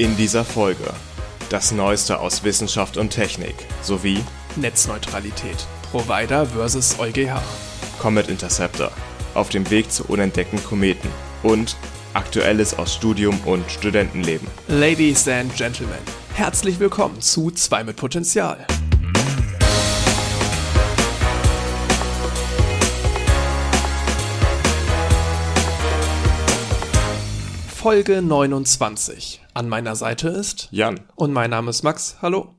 In dieser Folge das Neueste aus Wissenschaft und Technik sowie Netzneutralität. Provider versus EuGH. Comet Interceptor auf dem Weg zu unentdeckten Kometen und Aktuelles aus Studium und Studentenleben. Ladies and Gentlemen, herzlich willkommen zu 2 mit Potenzial. Folge 29. An meiner Seite ist Jan, und mein Name ist Max. Hallo.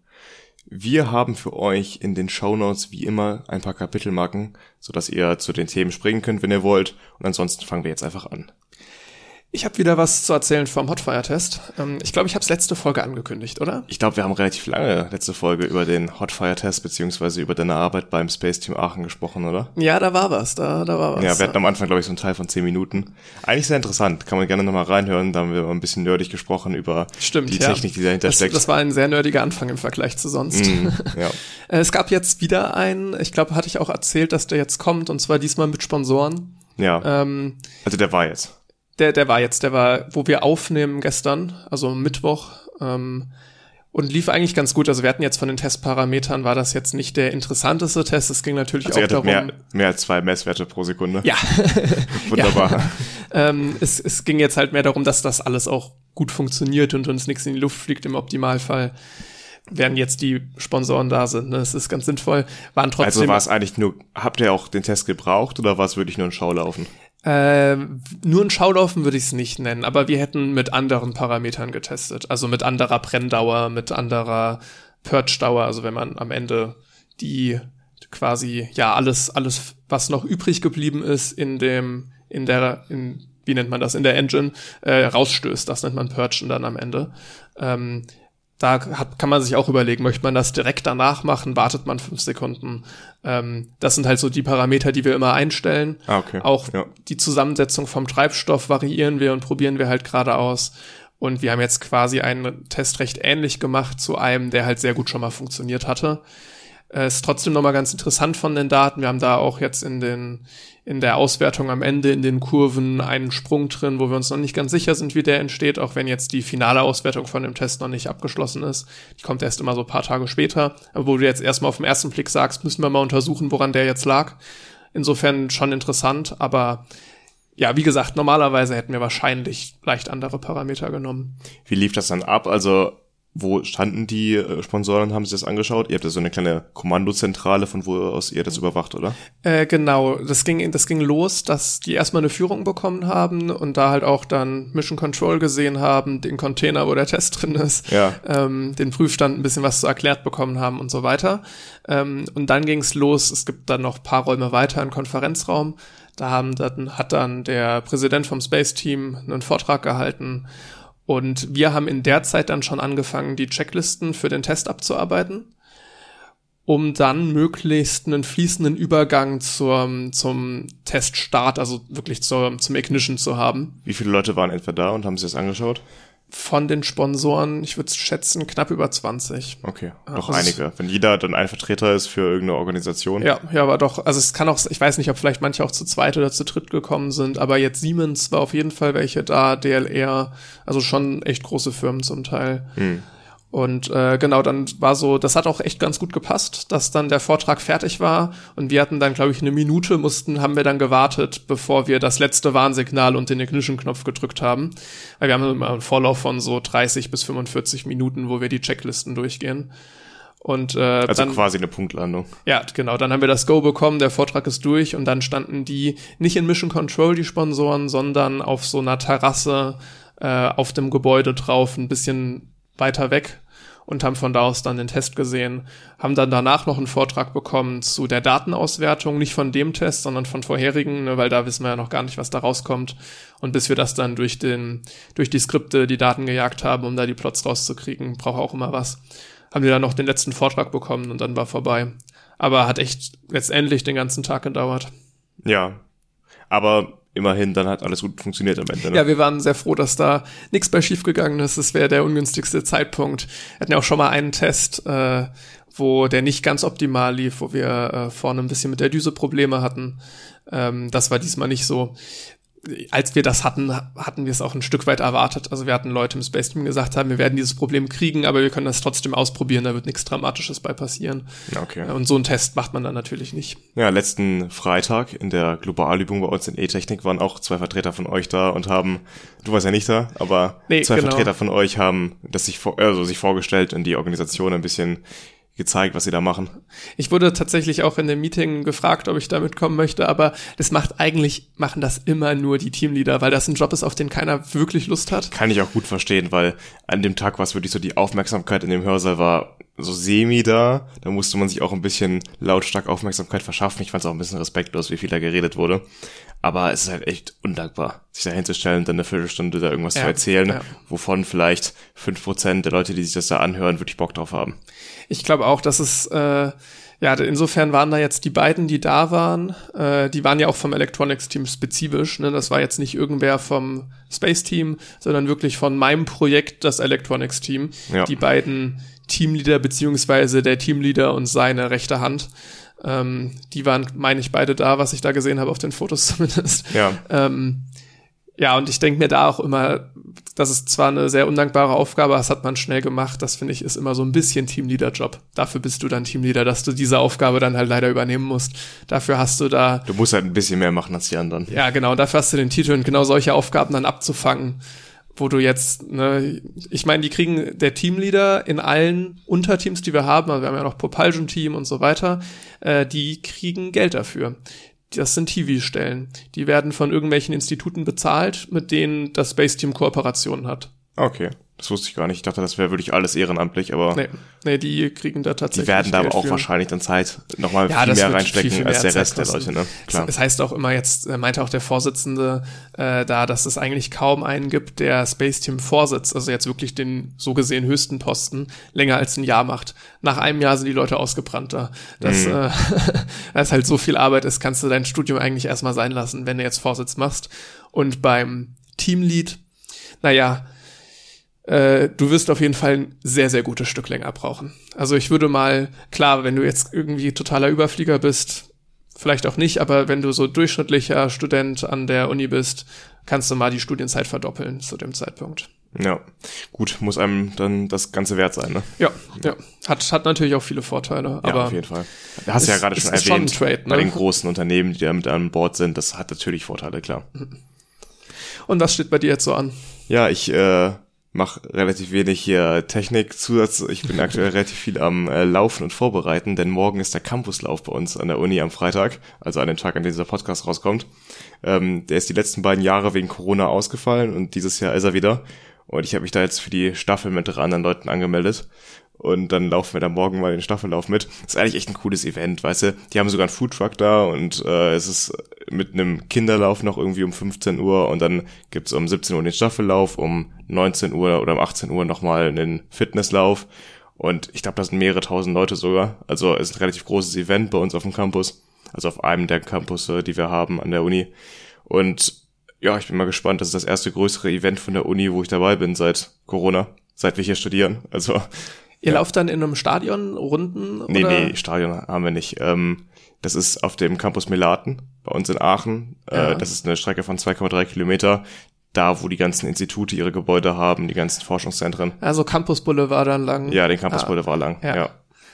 wir haben für euch in den Shownotes wie immer ein paar Kapitelmarken, sodass ihr zu den Themen springen könnt, wenn ihr wollt. Und ansonsten fangen wir jetzt einfach an. Ich habe wieder was zu erzählen vom Hotfire-Test. Ähm, ich glaube, ich habe es letzte Folge angekündigt, oder? Ich glaube, wir haben relativ lange letzte Folge über den Hotfire-Test beziehungsweise über deine Arbeit beim Space Team Aachen gesprochen, oder? Ja, da war was, da, da war was. Ja, wir hatten am Anfang, glaube ich, so einen Teil von 10 Minuten. Eigentlich sehr interessant, kann man gerne nochmal reinhören. Da haben wir ein bisschen nerdig gesprochen über Stimmt, die ja. Technik, die dahinter das, steckt. das war ein sehr nerdiger Anfang im Vergleich zu sonst. Mm, ja. Äh, Es gab jetzt wieder einen, ich glaube, hatte ich auch erzählt, dass der jetzt kommt, und zwar diesmal mit Sponsoren. ja, Ähm, also der war jetzt. Der, der war jetzt, der war, wo wir aufnehmen gestern, also Mittwoch, ähm, und lief eigentlich ganz gut. Also wir hatten jetzt von den Testparametern, war das jetzt nicht der interessanteste Test. Es ging natürlich Also auch darum. mehr, mehr als zwei Messwerte pro Sekunde. Ja, Wunderbar. ähm, es, es ging jetzt halt mehr darum, dass das alles auch gut funktioniert und uns nichts in die Luft fliegt im Optimalfall. Während jetzt die Sponsoren da sind, ne? es ist ganz sinnvoll, waren trotzdem. Also war es eigentlich nur, habt ihr auch den Test gebraucht oder war es wirklich nur ein Schaulaufen? Äh, nur ein Schaulaufen würde ich es nicht nennen, aber wir hätten mit anderen Parametern getestet. Also mit anderer Brenndauer, mit anderer Purge-Dauer. Also wenn man am Ende die quasi, ja, alles, alles, was noch übrig geblieben ist in dem, in der, in, wie nennt man das, in der Engine, äh, rausstößt. Das nennt man Purgen dann am Ende. Ähm, da hat, kann man sich auch überlegen, möchte man das direkt danach machen, wartet man fünf Sekunden. Ähm, das sind halt so die Parameter, die wir immer einstellen. Ah, okay. Auch Ja. die Zusammensetzung vom Treibstoff variieren wir und probieren wir halt gerade aus. Und wir haben jetzt quasi einen Test recht ähnlich gemacht zu einem, der halt sehr gut schon mal funktioniert hatte. Äh, ist trotzdem nochmal ganz interessant von den Daten. Wir haben da auch jetzt in den, in der Auswertung am Ende in den Kurven einen Sprung drin, wo wir uns noch nicht ganz sicher sind, wie der entsteht, auch wenn jetzt die finale Auswertung von dem Test noch nicht abgeschlossen ist. Die kommt erst immer so ein paar Tage später. Aber wo du jetzt erstmal auf den ersten Blick sagst, müssen wir mal untersuchen, woran der jetzt lag. Insofern schon interessant, aber ja, wie gesagt, normalerweise hätten wir wahrscheinlich leicht andere Parameter genommen. Wie lief das dann ab? Also, wo standen die äh, Sponsoren, haben sie das angeschaut? Ihr habt ja so eine kleine Kommandozentrale, von wo aus ihr das überwacht, oder? Äh, genau, das ging, das ging los, dass die erstmal eine Führung bekommen haben und da halt auch dann Mission Control gesehen haben, den Container, wo der Test drin ist, Ja. ähm, den Prüfstand ein bisschen was so erklärt bekommen haben und so weiter. Ähm, und dann ging's los, es gibt dann noch paar Räume weiter, einen Konferenzraum. Da haben dann, hat dann der Präsident vom Space Team einen Vortrag gehalten und wir haben in der Zeit dann schon angefangen, die Checklisten für den Test abzuarbeiten um dann möglichst einen fließenden Übergang zur, zum Teststart, also wirklich zur, zum Ignition zu haben. Wie viele Leute waren etwa da und haben sich das angeschaut? Von den Sponsoren, ich würde schätzen, knapp über 20. Okay, Ja, doch also einige. Wenn jeder dann ein Vertreter ist für irgendeine Organisation. Ja, ja, aber doch, also es kann auch, ich weiß nicht, ob vielleicht manche auch zu zweit oder zu dritt gekommen sind, aber jetzt Siemens war auf jeden Fall welche da, DLR, also schon echt große Firmen zum Teil. Hm. Und äh, genau, dann war so, das hat auch echt ganz gut gepasst, dass dann der Vortrag fertig war und wir hatten dann, glaube ich, eine Minute, mussten, haben wir dann gewartet, bevor wir das letzte Warnsignal und den Ignition-Knopf gedrückt haben. Weil wir haben immer einen Vorlauf von so 30 bis 45 Minuten, wo wir die Checklisten durchgehen. Und äh, Also dann, quasi eine Punktlandung. ja, genau. Dann haben wir das Go bekommen, der Vortrag ist durch und dann standen die nicht in Mission Control, die Sponsoren, sondern auf so einer Terrasse äh, auf dem Gebäude drauf, ein bisschen weiter weg und haben von da aus dann den Test gesehen, haben dann danach noch einen Vortrag bekommen zu der Datenauswertung, nicht von dem Test, sondern von vorherigen, ne, weil da wissen wir ja noch gar nicht, was da rauskommt. Und bis wir das dann durch den, durch die Skripte die Daten gejagt haben, um da die Plots rauszukriegen, braucht auch immer was haben wir dann noch den letzten Vortrag bekommen und dann war vorbei. Aber hat echt letztendlich den ganzen Tag gedauert. Ja. Aber immerhin, dann hat alles gut funktioniert am Ende. Ne? Ja, wir waren sehr froh, dass da nichts bei schief gegangen ist. Das wäre der ungünstigste Zeitpunkt. Wir hatten ja auch schon mal einen Test, äh, wo der nicht ganz optimal lief, wo wir äh, vorne ein bisschen mit der Düse Probleme hatten. Ähm, das war diesmal nicht so. Als wir das hatten, hatten wir es auch ein Stück weit erwartet. Also wir hatten Leute im Space Team gesagt haben, wir werden dieses Problem kriegen, aber wir können das trotzdem ausprobieren, da wird nichts Dramatisches bei passieren. Okay. Und so einen Test macht man dann natürlich nicht. Ja, letzten Freitag in der Globalübung bei uns in E-Technik waren auch zwei Vertreter von euch da und haben, du warst ja nicht da, aber Nee, zwei genau. Vertreter von euch haben das sich, vor, also sich vorgestellt und die Organisation ein bisschen gezeigt, was sie da machen. Ich wurde tatsächlich auch in dem Meeting gefragt, ob ich da mitkommen möchte, aber das macht eigentlich, machen das immer nur die Teamleader, weil das ein Job ist, auf den keiner wirklich Lust hat. Kann ich auch gut verstehen, weil an dem Tag, was wirklich so die Aufmerksamkeit in dem Hörsaal war, so semi da, da musste man sich auch ein bisschen lautstark Aufmerksamkeit verschaffen. Ich fand es auch ein bisschen respektlos, wie viel da geredet wurde. Aber es ist halt echt undankbar, sich da hinzustellen und dann eine Viertelstunde da irgendwas Ja, zu erzählen, ja. wovon vielleicht fünf Prozent der Leute, die sich das da anhören, wirklich Bock drauf haben. Ich glaube auch, dass es, äh, ja, insofern waren da jetzt die beiden, die da waren, äh, die waren ja auch vom Electronics-Team spezifisch. Ne? Das war jetzt nicht irgendwer vom Space-Team, sondern wirklich von meinem Projekt, das Electronics-Team. Ja. Die beiden Teamleader beziehungsweise der Teamleader und seine rechte Hand. Ähm, die waren, meine ich, beide da, was ich da gesehen habe auf den Fotos zumindest. Ja, Ähm, ja, und ich denke mir da auch immer, das ist zwar eine sehr undankbare Aufgabe, das hat man schnell gemacht, das finde ich ist immer so ein bisschen Teamleader-Job. Dafür bist du dann Teamleader, dass du diese Aufgabe dann halt leider übernehmen musst. Dafür hast du da, du musst halt ein bisschen mehr machen als die anderen. ja genau, dafür hast du den Titel und genau solche Aufgaben dann abzufangen, wo du jetzt, ne, ich meine, die kriegen der Teamleader in allen Unterteams, die wir haben, also wir haben ja noch Propulsion-Team und so weiter, äh, die kriegen Geld dafür. Das sind TV-Stellen. Die werden von irgendwelchen Instituten bezahlt, mit denen das Space Team Kooperationen hat. Okay, das wusste ich gar nicht. Ich dachte, das wäre wirklich alles ehrenamtlich, aber Nee, nee, die kriegen da tatsächlich. die werden da aber auch für. wahrscheinlich dann Zeit nochmal Ja, viel mehr reinstecken viel, viel als mehr der Rest Zeit der Leute, kosten. ne? Klar. Es heißt auch immer jetzt, äh, meinte auch der Vorsitzende äh, da, dass es eigentlich kaum einen gibt, der Space Team Vorsitz, also jetzt wirklich den so gesehen höchsten Posten, länger als ein Jahr macht. Nach einem Jahr sind die Leute ausgebrannt da. Das, Mhm. äh, das halt so viel Arbeit ist, kannst du dein Studium eigentlich erstmal sein lassen, wenn du jetzt Vorsitz machst. Und beim Teamlead, naja, äh, du wirst auf jeden Fall ein sehr, sehr gutes Stück länger brauchen. Also ich würde mal, klar, wenn du jetzt irgendwie totaler Überflieger bist, vielleicht auch nicht, aber wenn du so durchschnittlicher Student an der Uni bist, kannst du mal die Studienzeit verdoppeln zu dem Zeitpunkt. Ja, gut, muss einem dann das Ganze wert sein, ne? Ja, ja. Hat, hat natürlich auch viele Vorteile, Ja, aber auf jeden Fall. Da hast du ja gerade schon ist schon erwähnt, Trade, bei ne? den großen Unternehmen, die da mit an Bord sind, das hat natürlich Vorteile, klar. und was steht bei dir jetzt so an? Ja, ich äh, mache relativ wenig hier Technik-Zusatz. Ich bin aktuell relativ viel am äh, Laufen und Vorbereiten, denn morgen ist der Campuslauf bei uns an der Uni am Freitag, also an dem Tag, an dem dieser Podcast rauskommt. Ähm, der ist die letzten beiden Jahre wegen Corona ausgefallen und dieses Jahr ist er wieder. Und ich habe mich da jetzt für die Staffel mit drei anderen Leuten angemeldet. Und dann laufen wir da morgen mal den Staffellauf mit. Das ist eigentlich echt ein cooles Event, weißt du? Die haben sogar einen Foodtruck da und äh, es ist mit einem Kinderlauf noch irgendwie um 15 Uhr und dann gibt's um 17 Uhr den Staffellauf, um 19 Uhr oder um 18 Uhr nochmal einen Fitnesslauf. Und ich glaube, da sind mehrere tausend Leute sogar. Also es ist ein relativ großes Event bei uns auf dem Campus. Also auf einem der Campusse, die wir haben an der Uni. Und ja, ich bin mal gespannt. Das ist das erste größere Event von der Uni, wo ich dabei bin seit Corona, seit wir hier studieren. Also Ihr lauft dann in einem Stadion Runden? Nee, oder? nee, Stadion haben wir nicht. Ähm, das ist auf dem Campus Melaten bei uns in Aachen. Ja. Äh, das ist eine Strecke von 2,3 Kilometer. Da, wo die ganzen Institute ihre Gebäude haben, die ganzen Forschungszentren. Also Campus Boulevard dann lang. Ja, den Campus Ah, Boulevard lang. ja. Ja.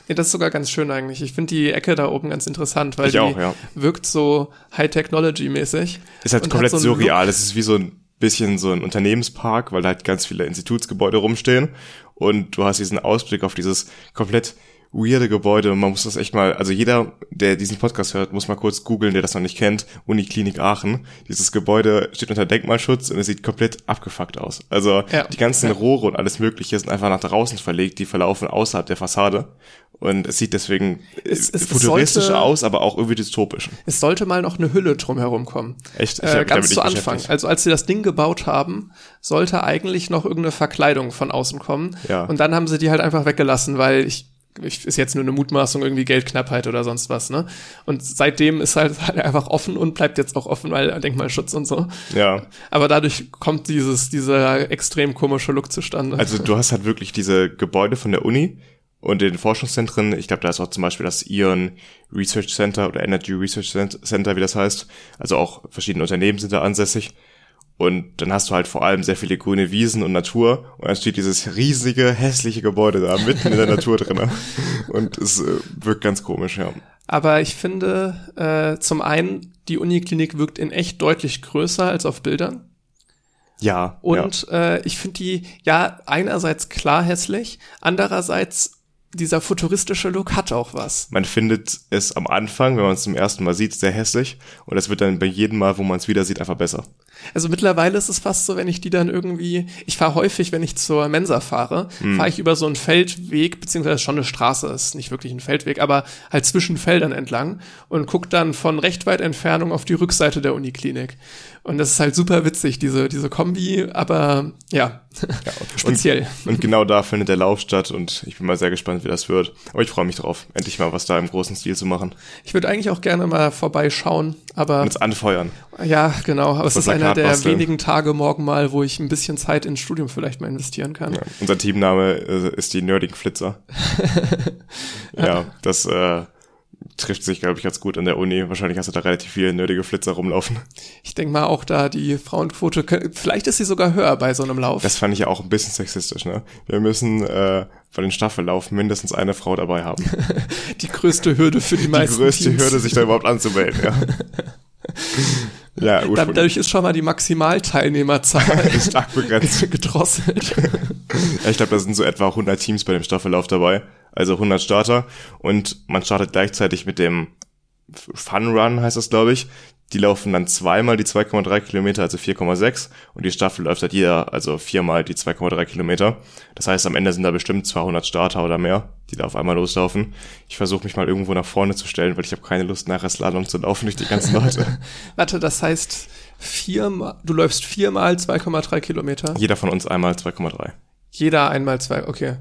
Nee, das ist sogar ganz schön eigentlich. Ich finde die Ecke da oben ganz interessant, weil Ich die auch, ja. wirkt so High-Technology-mäßig. Ist halt komplett so surreal. Es ist wie so ein bisschen so ein Unternehmenspark, weil da halt ganz viele Institutsgebäude rumstehen. Und du hast diesen Ausblick auf dieses komplett weirde Gebäude. Und man muss das echt mal, also jeder, der diesen Podcast hört, muss mal kurz googeln, der das noch nicht kennt. Uniklinik Aachen. Dieses Gebäude steht unter Denkmalschutz und es sieht komplett abgefuckt aus. Also Ja. die ganzen. Rohre und alles mögliche sind einfach nach draußen verlegt. Die verlaufen außerhalb der Fassade. Und es sieht deswegen Es- es- es futuristisch sollte- aus, aber auch irgendwie dystopisch. Es sollte mal noch eine Hülle drumherum kommen. Echt? Ich hab Äh, ganz zu Anfang. Also als sie das Ding gebaut haben, sollte eigentlich noch irgendeine Verkleidung von außen kommen. Ja. Und dann haben sie die halt einfach weggelassen, weil ich, ich ist jetzt nur eine Mutmaßung, irgendwie Geldknappheit oder sonst was, ne? Und seitdem ist halt, halt einfach offen und bleibt jetzt auch offen, weil Denkmalschutz und so. Ja. Aber dadurch kommt dieses, dieser extrem komische Look zustande. Also du hast halt wirklich diese Gebäude von der Uni Und in den Forschungszentren, ich glaube, da ist auch zum Beispiel das Ion Research Center oder Energy Research Center, wie das heißt. Also auch verschiedene Unternehmen sind da ansässig. Und dann hast du halt vor allem sehr viele grüne Wiesen und Natur. Und dann steht dieses riesige, hässliche Gebäude da mitten in der Natur drin. Und es äh, wirkt ganz komisch, ja. Aber ich finde, äh, zum einen, die Uniklinik wirkt in echt deutlich größer als auf Bildern. Ja. Und ja. Äh, ich finde die, ja, einerseits klar hässlich, andererseits dieser futuristische Look hat auch was. Man findet es am Anfang, wenn man es zum ersten Mal sieht, sehr hässlich und es wird dann bei jedem Mal, wo man es wieder sieht, einfach besser. Also mittlerweile ist es fast so, wenn ich die dann irgendwie, ich fahre häufig, wenn ich zur Mensa fahre, hm. fahre ich über so einen Feldweg, beziehungsweise schon eine Straße, ist nicht wirklich ein Feldweg, aber halt zwischen Feldern entlang und guck dann von recht weit Entfernung auf die Rückseite der Uniklinik. Und das ist halt super witzig, diese, diese Kombi, aber ja, ja speziell. Und, und, genau da findet der Lauf statt und ich bin mal sehr gespannt, wie das wird. Aber ich freue mich drauf, endlich mal was da im großen Stil zu machen. Ich würde eigentlich auch gerne mal vorbeischauen, aber. Und es anfeuern. Ja, genau. Aber es ist einer der basteln. wenigen Tage morgen mal, wo ich ein bisschen Zeit ins Studium vielleicht mal investieren kann. Ja, unser Teamname äh, ist die Nerdig Flitzer. ja, das, äh, trifft sich, glaube ich, ganz gut an der Uni. Wahrscheinlich hast du da relativ viele nötige Flitzer rumlaufen. Ich denke mal auch da die Frauenquote, vielleicht ist sie sogar höher bei so einem Lauf. Das fand ich ja auch ein bisschen sexistisch, ne? Wir müssen äh, bei den Staffellaufen mindestens eine Frau dabei haben. die größte Hürde für die meisten Die größte Teams. Hürde, sich da überhaupt anzumelden, ja. Ja, Dadurch ist schon mal die Maximalteilnehmerzahl stark begrenzt. gedrosselt. ja, ich glaube, da sind so etwa 100 Teams bei dem Staffellauf dabei, also 100 Starter und man startet gleichzeitig mit dem Fun Run heißt das, glaube ich. Die laufen dann zweimal die 2,3 Kilometer, also 4,6 und die Staffel läuft halt jeder, also viermal die 2,3 Kilometer. Das heißt, am Ende sind da bestimmt 200 Starter oder mehr, die da auf einmal loslaufen. Ich versuche mich mal irgendwo nach vorne zu stellen, weil ich habe keine Lust, nachher Slalom zu laufen durch die ganzen Leute. Warte, das heißt, viermal, du läufst viermal 2,3 Kilometer? Jeder von uns einmal 2,3. Jeder einmal zwei, okay.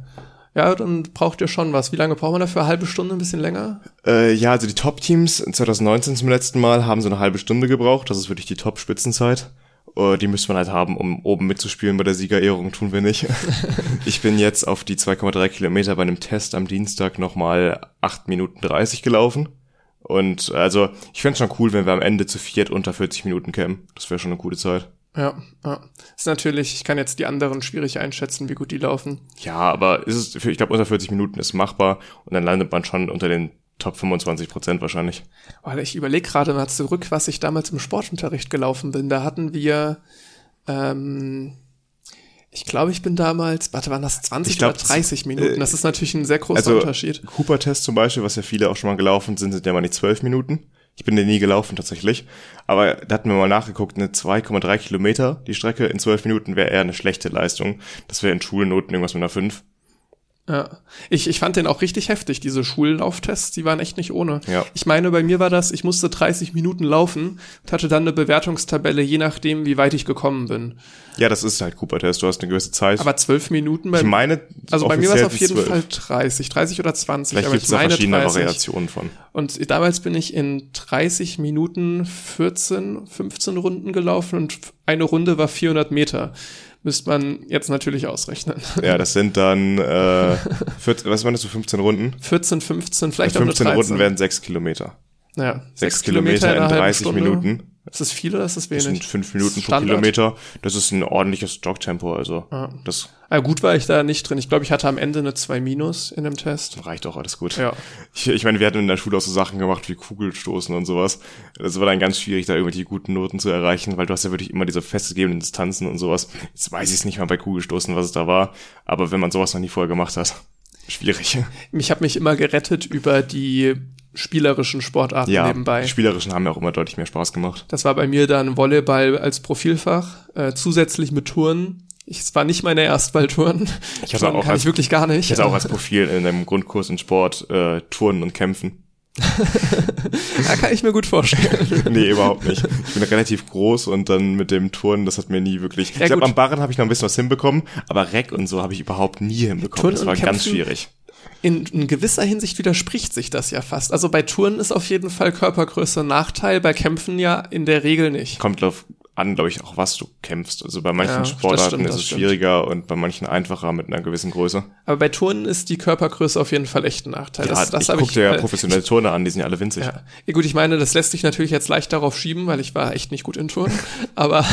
Ja, dann braucht ihr schon was. Wie lange braucht man dafür? Eine halbe Stunde, ein bisschen länger? Äh, ja, also die Top-Teams 2019 zum letzten Mal haben so eine halbe Stunde gebraucht. Das ist wirklich die Top-Spitzenzeit. Uh, die müsste man halt haben, um oben mitzuspielen bei der Siegerehrung, tun wir nicht. ich bin jetzt auf die 2,3 Kilometer bei einem Test am Dienstag nochmal 8 Minuten 30 gelaufen. Und also, ich fände schon cool, wenn wir am Ende zu viert unter 40 Minuten kämen. Das wäre schon eine gute Zeit. Ja, ja. Ist natürlich, ich kann jetzt die anderen schwierig einschätzen, wie gut die laufen. Ja, aber ist es, für, ich glaube, unter 40 Minuten ist machbar und dann landet man schon unter den Top 25 Prozent wahrscheinlich. Weil ich überlege gerade mal zurück, was ich damals im Sportunterricht gelaufen bin. Da hatten wir, ähm, ich glaube, ich bin damals, warte, waren das 20 glaub, oder 30 Minuten? Das ist natürlich ein sehr großer also, Unterschied. Cooper-Test zum Beispiel, was ja viele auch schon mal gelaufen sind, sind ja mal nicht 12 Minuten. Ich bin den nie gelaufen tatsächlich. Aber da hatten wir mal nachgeguckt, eine 2,3 Kilometer, die Strecke in 12 Minuten wäre eher eine schlechte Leistung. Das wäre in Schulnoten irgendwas mit einer 5. Ja, ich, ich fand den auch richtig heftig, diese Schullauftests, die waren echt nicht ohne. Ja. Ich meine, bei mir war das, ich musste 30 Minuten laufen und hatte dann eine Bewertungstabelle, je nachdem, wie weit ich gekommen bin. Ja, das ist halt Cooper-Test, du hast eine gewisse Zeit. Aber zwölf Minuten bei Ich meine, also bei mir war es auf jeden 12. Fall 30, 30 oder 20. Vielleicht gibt es da verschiedene 30. Variationen von. Und damals bin ich in 30 Minuten 14, 15 Runden gelaufen und eine Runde war 400 Meter müsste man jetzt natürlich ausrechnen. Ja, das sind dann, äh, 14, was waren das so 15 Runden? 14, 15, vielleicht ja, 15 auch 15 Runden werden 6 Kilometer. Ja, 6 Kilometer, Kilometer in 30 Minuten. Ist das viel oder ist das wenig? Das sind 5 Minuten pro Kilometer. Das ist ein ordentliches Jogtempo, also ja. das. Ja, gut war ich da nicht drin. Ich glaube, ich hatte am Ende eine 2 Minus in dem Test. Reicht auch, alles gut. Ja. Ich, ich meine, wir hatten in der Schule auch so Sachen gemacht wie Kugelstoßen und sowas. Das war dann ganz schwierig, da irgendwelche guten Noten zu erreichen, weil du hast ja wirklich immer diese festgegebenen Distanzen und sowas. Jetzt weiß ich es nicht mal bei Kugelstoßen, was es da war. Aber wenn man sowas noch nie vorher gemacht hat, schwierig. Ich habe mich immer gerettet über die spielerischen Sportarten ja, nebenbei. Die spielerischen haben ja auch immer deutlich mehr Spaß gemacht. Das war bei mir dann Volleyball als Profilfach, äh, zusätzlich mit Touren. Ich, es war nicht meine Erstballtouren. Ich hatte auch kann als, ich wirklich gar nicht. Ich hatte auch als Profil in einem Grundkurs in Sport äh, Touren und Kämpfen. da kann ich mir gut vorstellen. nee, überhaupt nicht. Ich bin relativ groß und dann mit dem Turnen, das hat mir nie wirklich. Ja, ich glaube, am Barren habe ich noch ein bisschen was hinbekommen, aber Reck und so habe ich überhaupt nie hinbekommen. Turnen das war ganz schwierig in, in gewisser Hinsicht widerspricht sich das ja fast. Also bei Touren ist auf jeden Fall Körpergröße ein Nachteil, bei Kämpfen ja in der Regel nicht. Kommt auf an, glaube ich, auch was du kämpfst. Also bei manchen Ja, Sportarten stimmt, ist es stimmt. schwieriger und bei manchen einfacher mit einer gewissen Größe. Aber bei Turnen ist die Körpergröße auf jeden Fall echt ein Nachteil. Ja, das das ich guck dir ja professionelle Turner an, die sind ja alle winzig. Ja. ja, gut, ich meine, das lässt sich natürlich jetzt leicht darauf schieben, weil ich war echt nicht gut in Turnen. aber,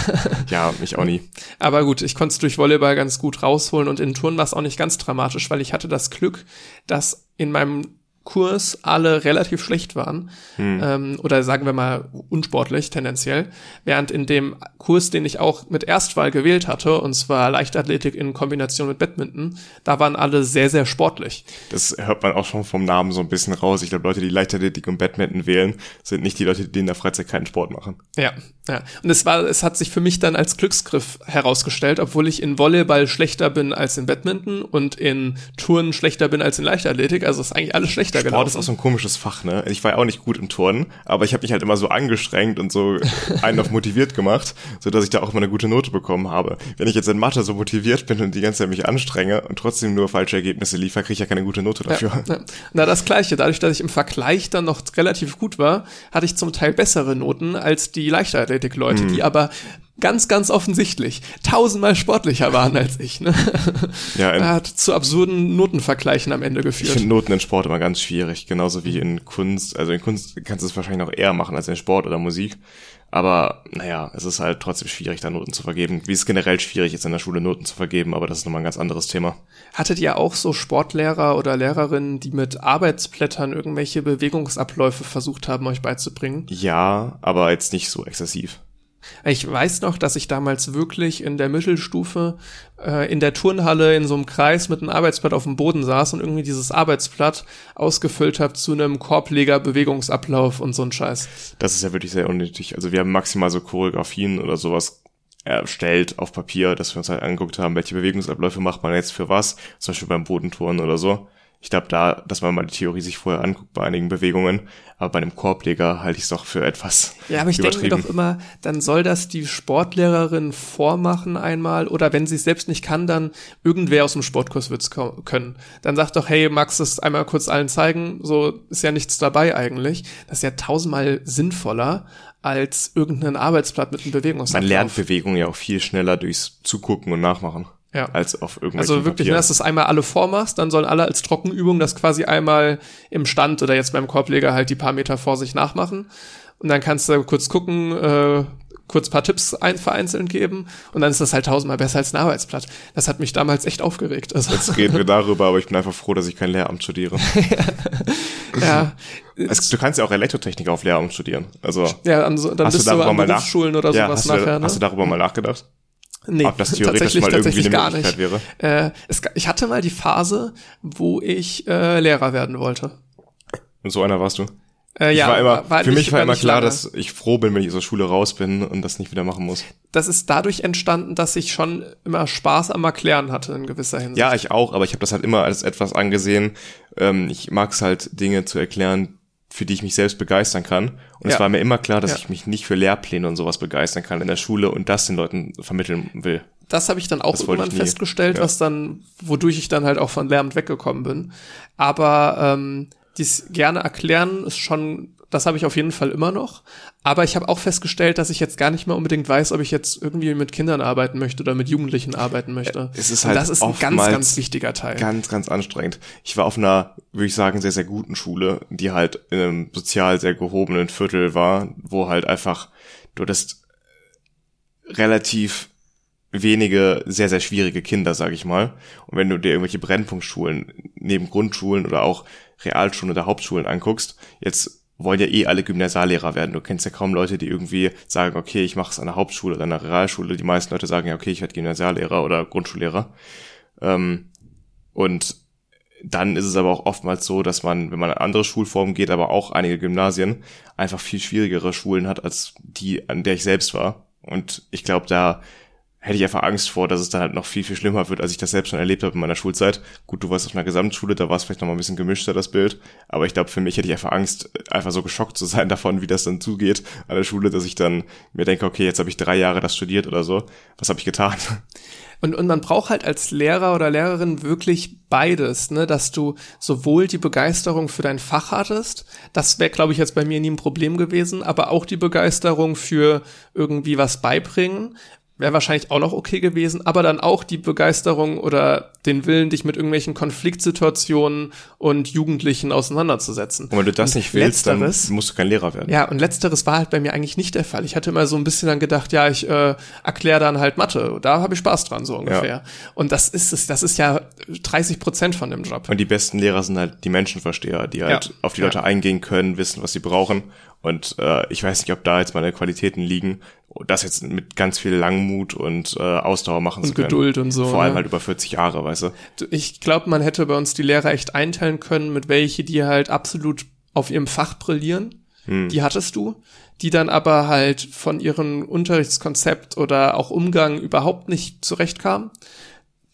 Ja, ich auch nie. aber gut, ich konnte es durch Volleyball ganz gut rausholen und in Turnen war es auch nicht ganz dramatisch, weil ich hatte das Glück, dass in meinem Kurs alle relativ schlecht waren ähm, oder sagen wir mal unsportlich tendenziell, während in dem Kurs, den ich auch mit Erstwahl gewählt hatte, und zwar Leichtathletik in Kombination mit Badminton, da waren alle sehr, sehr sportlich. Das hört man auch schon vom Namen so ein bisschen raus. Ich glaube, Leute, die Leichtathletik und Badminton wählen, sind nicht die Leute, die in der Freizeit keinen Sport machen. Ja, ja. Und es war, es hat sich für mich dann als Glücksgriff herausgestellt, obwohl ich in Volleyball schlechter bin als in Badminton und in Touren schlechter bin als in Leichtathletik. Also ist eigentlich alles schlechter Sport gelaufen. ist auch so ein komisches Fach, ne? Ich war ja auch nicht gut im Turnen, aber ich habe mich halt immer so angestrengt und so einen auf motiviert gemacht, so dass ich da auch immer eine gute Note bekommen habe. Wenn ich jetzt in Mathe so motiviert bin und die ganze Zeit mich anstrenge und trotzdem nur falsche Ergebnisse liefere, kriege ich ja keine gute Note dafür. Ja. Na, das Gleiche. Dadurch, dass ich im Vergleich dann noch relativ gut war, hatte ich zum Teil bessere Noten als die Leichtathletik-Leute, Mhm. die aber ganz, ganz offensichtlich tausendmal sportlicher waren als ich. Ne? Ja, in, Hat zu absurden Notenvergleichen am Ende ich geführt. finde Noten in Sport immer ganz schwierig, genauso wie in Kunst. Also in Kunst kannst du es wahrscheinlich noch eher machen als in Sport oder Musik. Aber naja, es ist halt trotzdem schwierig, da Noten zu vergeben. Wie es generell schwierig ist, in der Schule Noten zu vergeben, aber das ist nochmal ein ganz anderes Thema. Hattet ihr auch so Sportlehrer oder Lehrerinnen, die mit Arbeitsblättern irgendwelche Bewegungsabläufe versucht haben, euch beizubringen? Ja, aber jetzt nicht so exzessiv. Ich weiß noch, dass ich damals wirklich in der Mittelstufe äh, in der Turnhalle in so einem Kreis mit einem Arbeitsblatt auf dem Boden saß und irgendwie dieses Arbeitsblatt ausgefüllt habe zu einem Korbleger-Bewegungsablauf und so ein Scheiß. Das ist ja wirklich sehr unnötig. Also wir haben maximal so Choreografien oder sowas erstellt auf Papier, dass wir uns halt angeguckt haben, welche Bewegungsabläufe macht man jetzt für was, zum Beispiel beim Bodenturnen oder so. Ich glaube da, dass man mal die Theorie sich vorher anguckt bei einigen Bewegungen, aber bei einem Korbleger halte ich es doch für etwas Ja, aber ich denke doch immer, dann soll das die Sportlehrerin vormachen einmal oder wenn sie es selbst nicht kann, dann irgendwer aus dem Sportkurs wird's ko- können. Dann sagt doch, hey, magst du es einmal kurz allen zeigen? So ist ja nichts dabei eigentlich. Das ist ja tausendmal sinnvoller als irgendein Arbeitsblatt mit einem Bewegungsablauf. man lernt Bewegungen ja auch viel schneller durchs Zugucken und Nachmachen. Ja. Als auf irgendwelchen Also wirklich, ne, Papieren. dass du es einmal alle vormachst, dann sollen alle als Trockenübung das quasi einmal im Stand oder jetzt beim Korbleger halt die paar Meter vor sich nachmachen. Und dann kannst du kurz gucken, äh, kurz paar Tipps ein, vereinzelt geben und dann ist das halt tausendmal besser als ein Arbeitsblatt. Das hat mich damals echt aufgeregt. Also, Jetzt reden wir darüber, aber ich bin einfach froh, dass ich kein Lehramt studiere. ja, Es, du kannst ja auch Elektrotechnik auf Lehramt studieren. Also ja dann hast du bist du darüber an mal nach- Berufsschulen oder ja, sowas hast du, nachher. Ne? hast du darüber mal nachgedacht? Nee, Ob das theoretisch tatsächlich, mal irgendwie tatsächlich eine gar nicht. wäre? Äh, es, ich hatte mal die Phase, wo ich äh, Lehrer werden wollte. Und so einer warst du? Äh, ja, war immer, war für mich war immer klar, lange. dass ich froh bin, wenn ich aus der Schule raus bin und das nicht wieder machen muss. das ist dadurch entstanden, dass ich schon immer Spaß am Erklären hatte in gewisser Hinsicht. Ja, ich auch, aber ich habe das halt immer als etwas angesehen. Ähm, ich mag es halt, Dinge zu erklären, für die ich mich selbst begeistern kann. Und es Ja. war mir immer klar, dass Ja. ich mich nicht für Lehrpläne und sowas begeistern kann in der Schule und das den Leuten vermitteln will. Das habe ich dann auch Das irgendwann festgestellt, Ja. was dann, wodurch ich dann halt auch von Lehramt weggekommen bin. Aber ähm, dies gerne erklären ist schon, das habe ich auf jeden Fall immer noch. Aber ich habe auch festgestellt, dass ich jetzt gar nicht mehr unbedingt weiß, ob ich jetzt irgendwie mit Kindern arbeiten möchte oder mit Jugendlichen arbeiten möchte. Es ist Und halt das ist ein ganz, ganz wichtiger Teil. Ganz, ganz anstrengend. Ich war auf einer, würde ich sagen, sehr, sehr guten Schule, die halt in einem sozial sehr gehobenen Viertel war, wo halt einfach, du hattest relativ wenige sehr, sehr schwierige Kinder, sag ich mal. Und wenn du dir irgendwelche Brennpunktschulen neben Grundschulen oder auch Realschulen oder Hauptschulen anguckst, jetzt wollen ja eh alle Gymnasiallehrer werden. Du kennst ja kaum Leute, die irgendwie sagen, okay, ich mache es an der Hauptschule oder an der Realschule. Die meisten Leute sagen ja, okay, ich werde Gymnasiallehrer oder Grundschullehrer. Ähm, und dann ist es aber auch oftmals so, dass man, wenn man an andere Schulformen geht, aber auch einige Gymnasien, einfach viel schwierigere Schulen hat als die, an der ich selbst war. Und ich glaube, da hätte ich einfach Angst vor, dass es dann halt noch viel, viel schlimmer wird, als ich das selbst schon erlebt habe in meiner Schulzeit. Gut, du warst auf einer Gesamtschule, da war es vielleicht noch mal ein bisschen gemischter, das Bild. Aber ich glaube, für mich hätte ich einfach Angst, einfach so geschockt zu sein davon, wie das dann zugeht an der Schule, dass ich dann mir denke, okay, jetzt habe ich drei Jahre das studiert oder so. Was habe ich getan? Und, und man braucht halt als Lehrer oder Lehrerin wirklich beides, ne, dass du sowohl die Begeisterung für dein Fach hattest, das wäre, glaube ich, jetzt bei mir nie ein Problem gewesen, aber auch die Begeisterung für irgendwie was beibringen, wäre wahrscheinlich auch noch okay gewesen, aber dann auch die Begeisterung oder den Willen, dich mit irgendwelchen Konfliktsituationen und Jugendlichen auseinanderzusetzen. Und wenn du das und nicht willst, dann musst du kein Lehrer werden. Ja, und letzteres war halt bei mir eigentlich nicht der Fall. Ich hatte immer so ein bisschen dann gedacht, ja, ich äh, erkläre dann halt Mathe. Da habe ich Spaß dran, so ungefähr. Ja. Und das ist es, das ist ja 30 Prozent von dem Job. Und die besten Lehrer sind halt die Menschenversteher, die halt ja. auf die Leute ja. eingehen können, wissen, was sie brauchen. Und äh, ich weiß nicht, ob da jetzt meine Qualitäten liegen, das jetzt mit ganz viel Langmut und äh, Ausdauer machen und zu können. Geduld und so. Vor allem ne? halt über 40 Jahre, weißt du. Ich glaube, man hätte bei uns die Lehrer echt einteilen können, mit welche die halt absolut auf ihrem Fach brillieren. Hm. Die hattest du, die dann aber halt von ihrem Unterrichtskonzept oder auch Umgang überhaupt nicht zurechtkamen.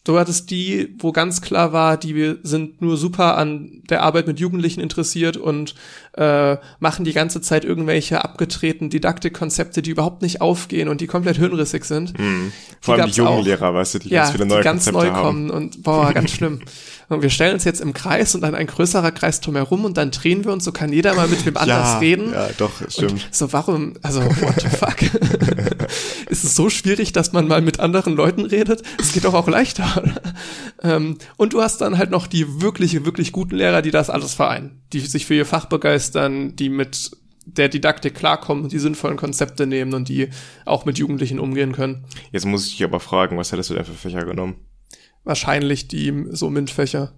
Du hattest die, wo ganz klar war, die sind nur super an der Arbeit mit Jugendlichen interessiert und äh, machen die ganze Zeit irgendwelche abgetretenen Didaktikkonzepte, die überhaupt nicht aufgehen und die komplett hirnrissig sind. Mhm. Vor allem die jungen Lehrer, weißt du, die ja, ganz viele neue die ganz Konzepte neu haben. kommen und boah, ganz schlimm. Und wir stellen uns jetzt im Kreis und dann ein größerer Kreis drumherum und dann drehen wir uns, so kann jeder mal mit wem anders ja, reden. Ja, doch, stimmt. Und so, warum, also, what the fuck? Ist es so schwierig, dass man mal mit anderen Leuten redet? Es geht doch auch leichter. ähm, und du hast dann halt noch die wirkliche, wirklich guten Lehrer, die das alles vereinen, die sich für ihr Fach begeistern, die mit der Didaktik klarkommen und die sinnvollen Konzepte nehmen und die auch mit Jugendlichen umgehen können. Jetzt muss ich dich aber fragen, was hättest du denn für Fächer genommen? Wahrscheinlich die so MINT-Fächer.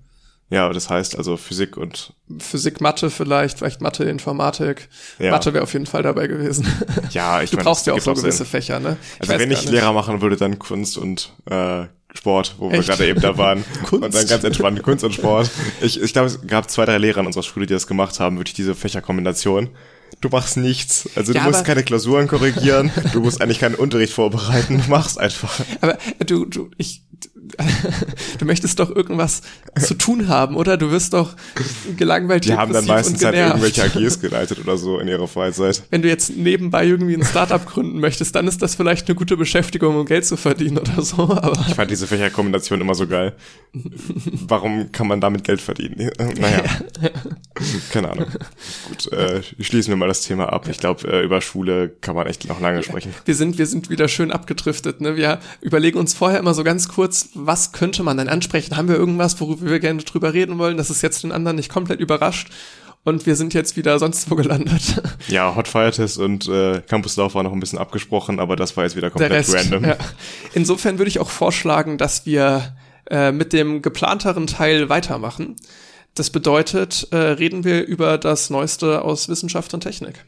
Ja, das heißt also Physik und Physik, Mathe vielleicht, vielleicht Mathe, Informatik. Ja. Mathe wäre auf jeden Fall dabei gewesen. Ja, ich Du mein, brauchst ja auch so gewisse Sinn. Fächer, ne? Ich also wenn ich Lehrer machen würde, dann Kunst und äh, Sport, wo Echt? wir gerade eben da waren. Kunst? Und dann ganz entspannt Kunst und Sport. Ich, ich glaube, es gab zwei, drei Lehrer in unserer Schule, die das gemacht haben, wirklich diese Fächerkombination du machst nichts. Also ja, du musst keine Klausuren korrigieren, du musst eigentlich keinen Unterricht vorbereiten, du machst einfach. Aber du, du, ich, du möchtest doch irgendwas zu tun haben, oder? Du wirst doch gelangweilt. Die haben dann meistens halt irgendwelche AGs geleitet oder so in ihrer Freizeit. Wenn du jetzt nebenbei irgendwie ein Startup gründen möchtest, dann ist das vielleicht eine gute Beschäftigung, um Geld zu verdienen oder so. Aber ich fand diese Fächerkombination immer so geil. Warum kann man damit Geld verdienen? Naja, keine Ahnung. Gut, äh, schließen wir mal das Thema ab. Ich glaube, äh, über Schule kann man echt noch lange sprechen. Wir sind, wir sind wieder schön abgedriftet. Ne? Wir überlegen uns vorher immer so ganz kurz, was könnte man denn ansprechen? Haben wir irgendwas, worüber wir gerne drüber reden wollen, dass es jetzt den anderen nicht komplett überrascht? Und wir sind jetzt wieder sonst wo gelandet. Ja, Hot Fire Test und äh, Campuslauf war noch ein bisschen abgesprochen, aber das war jetzt wieder komplett Rest, random. Ja. Insofern würde ich auch vorschlagen, dass wir äh, mit dem geplanteren Teil weitermachen. Das bedeutet, äh, reden wir über das Neueste aus Wissenschaft und Technik.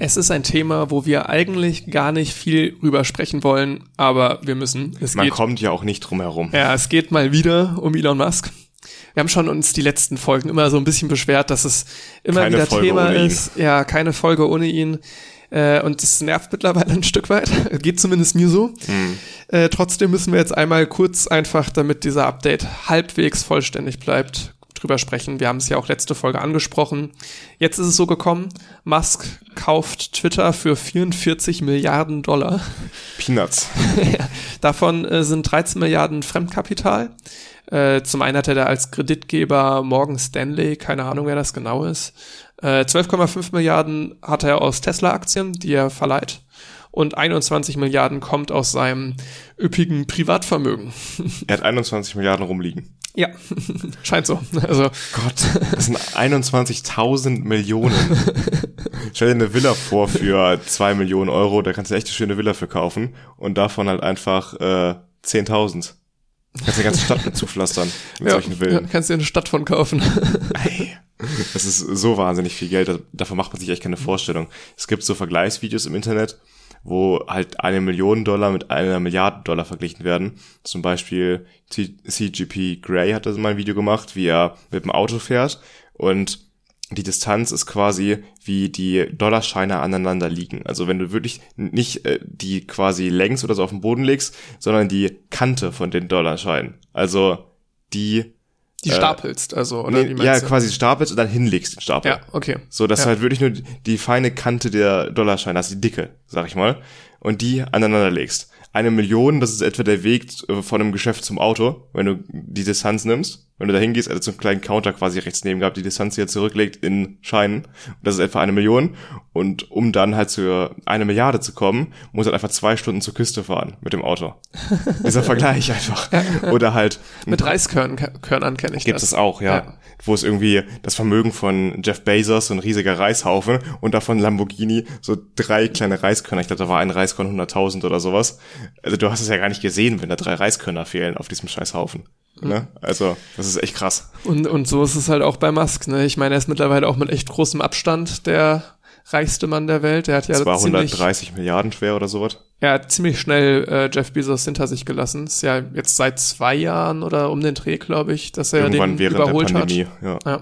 Es ist ein Thema, wo wir eigentlich gar nicht viel rüber sprechen wollen, aber wir müssen. Es Man geht, kommt ja auch nicht drum herum. Ja, es geht mal wieder um Elon Musk. Wir haben schon uns die letzten Folgen immer so ein bisschen beschwert, dass es immer keine wieder Folge Thema ist. Ihn. Ja, keine Folge ohne ihn. Äh, und das nervt mittlerweile ein Stück weit. Geht zumindest mir so. Mhm. Äh, trotzdem müssen wir jetzt einmal kurz einfach, damit dieser Update halbwegs vollständig bleibt, drüber sprechen. Wir haben es ja auch letzte Folge angesprochen. Jetzt ist es so gekommen, Musk kauft Twitter für 44 Milliarden Dollar. Peanuts. Davon äh, sind 13 Milliarden Fremdkapital. Äh, zum einen hat er da als Kreditgeber Morgan Stanley, keine Ahnung, wer das genau ist. Äh, 12,5 Milliarden hat er aus Tesla-Aktien, die er verleiht. Und 21 Milliarden kommt aus seinem üppigen Privatvermögen. Er hat 21 Milliarden rumliegen. Ja, scheint so. Also Gott, das sind 21.000 Millionen. Stell dir eine Villa vor für zwei Millionen Euro, da kannst du echt eine schöne Villa für kaufen und davon halt einfach äh, 10.000. Kannst die ganze Stadt mit zupflastern mit ja, solchen Villen. Ja, kannst dir eine Stadt von kaufen. Ey, das ist so wahnsinnig viel Geld, davon macht man sich echt keine Vorstellung. Es gibt so Vergleichsvideos im Internet, wo halt eine Million Dollar mit einer Milliarde Dollar verglichen werden. Zum Beispiel CGP Grey hat das mal ein Video gemacht, wie er mit dem Auto fährt und die Distanz ist quasi, wie die Dollarscheine aneinander liegen. Also wenn du wirklich nicht äh, die quasi längs oder so auf den Boden legst, sondern die Kante von den Dollarscheinen. Also die Die äh, stapelst, also, oder nee, ja, quasi stapelst und dann hinlegst den Stapel. Ja, okay. So, dass ja. du halt wirklich nur die feine Kante der Dollarscheine hast, die dicke, sag ich mal, und die aneinander legst. Eine Million, das ist etwa der Weg äh, von einem Geschäft zum Auto, wenn du die Distanz nimmst. Wenn du da hingehst, also so einen kleinen Counter quasi rechts neben gehabt, die Distanz, die er zurücklegt in Scheinen. Und das ist etwa eine Million. Und um dann halt zu eine Milliarde zu kommen, muss er einfach zwei Stunden zur Küste fahren mit dem Auto. Dieser Vergleich einfach. Oder halt. Mit Reiskörnern kenne ich Gibt das. es auch, ja. ja. Wo es irgendwie das Vermögen von Jeff Bezos, so ein riesiger Reishaufen, und davon Lamborghini so drei kleine Reiskörner. Ich glaube, da war ein Reiskorn 100.000 oder sowas. Also du hast es ja gar nicht gesehen, wenn da drei Reiskörner fehlen auf diesem Scheißhaufen. Ne? Also, das ist echt krass. Und, und so ist es halt auch bei Musk. Ne? Ich meine, er ist mittlerweile auch mit echt großem Abstand der reichste Mann der Welt. Der hat ja 230 Milliarden schwer oder sowas. Er hat ziemlich schnell äh, Jeff Bezos hinter sich gelassen. Ist ja jetzt seit zwei Jahren oder um den Dreh, glaube ich, dass er Irgendwann den während überholt der Pandemie, hat. Ja. ja.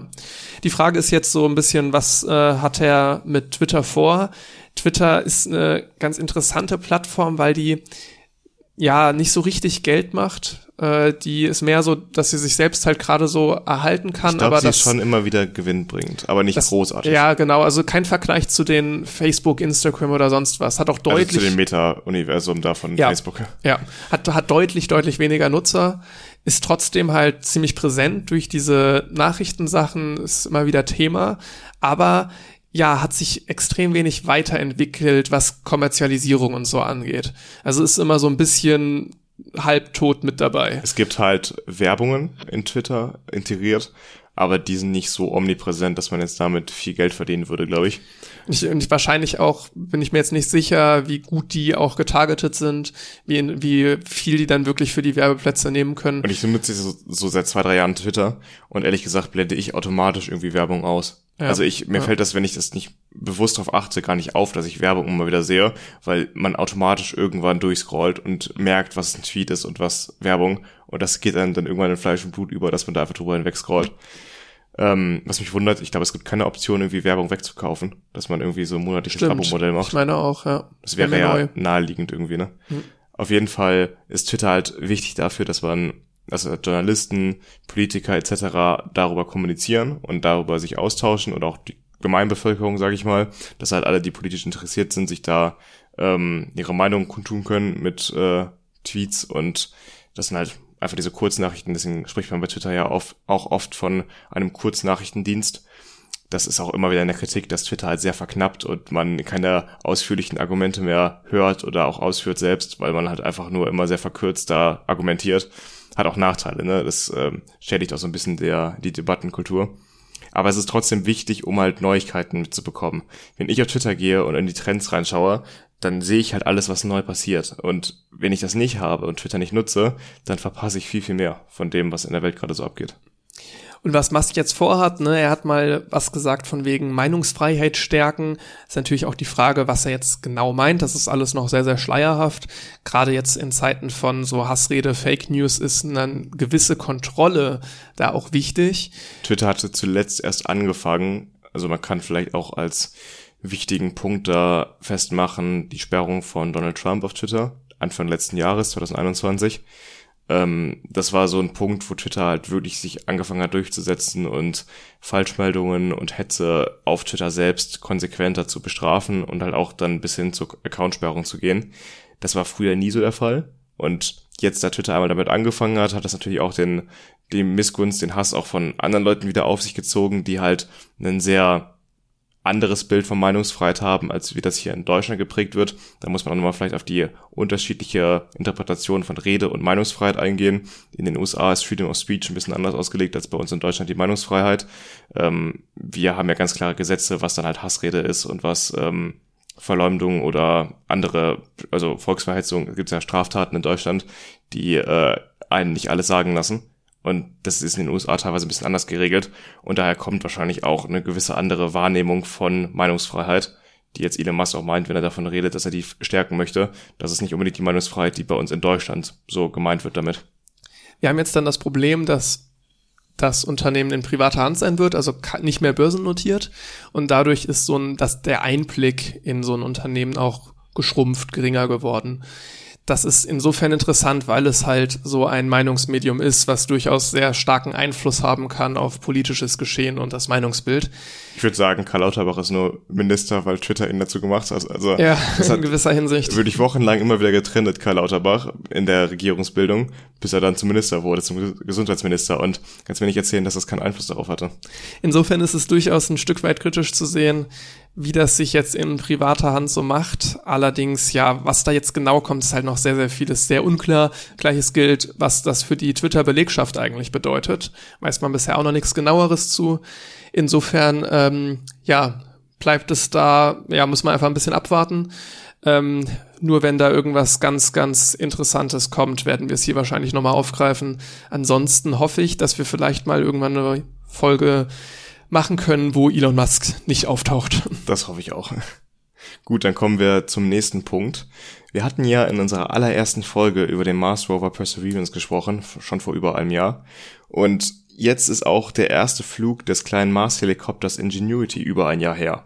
Die Frage ist jetzt so ein bisschen, was äh, hat er mit Twitter vor? Twitter ist eine ganz interessante Plattform, weil die ja nicht so richtig Geld macht. Äh, die ist mehr so, dass sie sich selbst halt gerade so erhalten kann. Ich glaub, aber sie das ist schon immer wieder gewinnbringend, aber nicht das, großartig. Ja, genau. Also kein Vergleich zu den Facebook, Instagram oder sonst was. Hat auch deutlich. Also zu dem Meta-Universum da von ja, Facebook. Ja, hat, hat deutlich, deutlich weniger Nutzer. Ist trotzdem halt ziemlich präsent durch diese Nachrichtensachen, ist immer wieder Thema. Aber ja, hat sich extrem wenig weiterentwickelt, was Kommerzialisierung und so angeht. Also ist immer so ein bisschen halbtot mit dabei. Es gibt halt Werbungen in Twitter integriert, aber die sind nicht so omnipräsent, dass man jetzt damit viel Geld verdienen würde, glaube ich. Ich, und wahrscheinlich auch, bin ich mir jetzt nicht sicher, wie gut die auch getargetet sind, wie, wie viel die dann wirklich für die Werbeplätze nehmen können. Und ich benutze so, so seit zwei, drei Jahren Twitter und ehrlich gesagt blende ich automatisch irgendwie Werbung aus. Ja, also ich, mir ja. fällt das, wenn ich das nicht bewusst darauf achte, gar nicht auf, dass ich Werbung immer wieder sehe, weil man automatisch irgendwann durchscrollt und merkt, was ein Tweet ist und was Werbung. Und das geht dann, dann irgendwann in Fleisch und Blut über, dass man da einfach drüber hinweg scrollt. Ähm, was mich wundert, ich glaube, es gibt keine Option, irgendwie Werbung wegzukaufen, dass man irgendwie so ein monatliches Abo-Modell macht. Ich meine auch, ja. Das wäre ja neu. naheliegend irgendwie, ne? Hm. Auf jeden Fall ist Twitter halt wichtig dafür, dass man also Journalisten, Politiker etc. darüber kommunizieren und darüber sich austauschen und auch die Gemeinbevölkerung, sage ich mal, dass halt alle, die politisch interessiert sind, sich da ähm, ihre Meinung kundtun können mit äh, Tweets und das sind halt einfach diese Kurznachrichten, deswegen spricht man bei Twitter ja oft, auch oft von einem Kurznachrichtendienst. Das ist auch immer wieder in der Kritik, dass Twitter halt sehr verknappt und man keine ausführlichen Argumente mehr hört oder auch ausführt selbst, weil man halt einfach nur immer sehr verkürzt da argumentiert hat auch Nachteile, ne? Das ähm, schädigt auch so ein bisschen der, die Debattenkultur. Aber es ist trotzdem wichtig, um halt Neuigkeiten mitzubekommen. Wenn ich auf Twitter gehe und in die Trends reinschaue, dann sehe ich halt alles, was neu passiert. Und wenn ich das nicht habe und Twitter nicht nutze, dann verpasse ich viel, viel mehr von dem, was in der Welt gerade so abgeht. Und was Musk jetzt vorhat, ne, er hat mal was gesagt von wegen Meinungsfreiheit stärken. Ist natürlich auch die Frage, was er jetzt genau meint. Das ist alles noch sehr, sehr schleierhaft. Gerade jetzt in Zeiten von so Hassrede, Fake News ist eine gewisse Kontrolle da auch wichtig. Twitter hatte zuletzt erst angefangen, also man kann vielleicht auch als wichtigen Punkt da festmachen, die Sperrung von Donald Trump auf Twitter, Anfang letzten Jahres, 2021 ähm, das war so ein Punkt, wo Twitter halt wirklich sich angefangen hat durchzusetzen und Falschmeldungen und Hetze auf Twitter selbst konsequenter zu bestrafen und halt auch dann bis hin zur Accountsperrung zu gehen. Das war früher nie so der Fall. Und jetzt, da Twitter einmal damit angefangen hat, hat das natürlich auch den, die Missgunst, den Hass auch von anderen Leuten wieder auf sich gezogen, die halt einen sehr anderes Bild von Meinungsfreiheit haben, als wie das hier in Deutschland geprägt wird. Da muss man auch nochmal vielleicht auf die unterschiedliche Interpretation von Rede und Meinungsfreiheit eingehen. In den USA ist Freedom of Speech ein bisschen anders ausgelegt als bei uns in Deutschland die Meinungsfreiheit. Ähm, wir haben ja ganz klare Gesetze, was dann halt Hassrede ist und was ähm, Verleumdung oder andere, also Volksverhetzung, gibt es ja Straftaten in Deutschland, die äh, einen nicht alles sagen lassen. Und das ist in den USA teilweise ein bisschen anders geregelt. Und daher kommt wahrscheinlich auch eine gewisse andere Wahrnehmung von Meinungsfreiheit, die jetzt Elon Musk auch meint, wenn er davon redet, dass er die stärken möchte. Das ist nicht unbedingt die Meinungsfreiheit, die bei uns in Deutschland so gemeint wird damit. Wir haben jetzt dann das Problem, dass das Unternehmen in privater Hand sein wird, also nicht mehr börsennotiert. Und dadurch ist so ein, dass der Einblick in so ein Unternehmen auch geschrumpft, geringer geworden das ist insofern interessant, weil es halt so ein Meinungsmedium ist, was durchaus sehr starken Einfluss haben kann auf politisches Geschehen und das Meinungsbild. Ich würde sagen, Karl Lauterbach ist nur Minister, weil Twitter ihn dazu gemacht hat. Also ja, das in gewisser Hinsicht. Würde ich wochenlang immer wieder getrennt, Karl Lauterbach, in der Regierungsbildung, bis er dann zum Minister wurde, zum Gesundheitsminister. Und kannst mir nicht erzählen, dass das keinen Einfluss darauf hatte. Insofern ist es durchaus ein Stück weit kritisch zu sehen, wie das sich jetzt in privater Hand so macht. Allerdings, ja, was da jetzt genau kommt, ist halt noch sehr, sehr vieles sehr unklar. Gleiches gilt, was das für die Twitter-Belegschaft eigentlich bedeutet. Weiß man bisher auch noch nichts genaueres zu. Insofern, ähm, ja, bleibt es da, ja, muss man einfach ein bisschen abwarten. Ähm, nur wenn da irgendwas ganz, ganz Interessantes kommt, werden wir es hier wahrscheinlich nochmal aufgreifen. Ansonsten hoffe ich, dass wir vielleicht mal irgendwann eine Folge machen können, wo Elon Musk nicht auftaucht. Das hoffe ich auch. Gut, dann kommen wir zum nächsten Punkt. Wir hatten ja in unserer allerersten Folge über den Mars Rover Perseverance gesprochen, schon vor über einem Jahr. Und jetzt ist auch der erste Flug des kleinen Mars-Helikopters Ingenuity über ein Jahr her.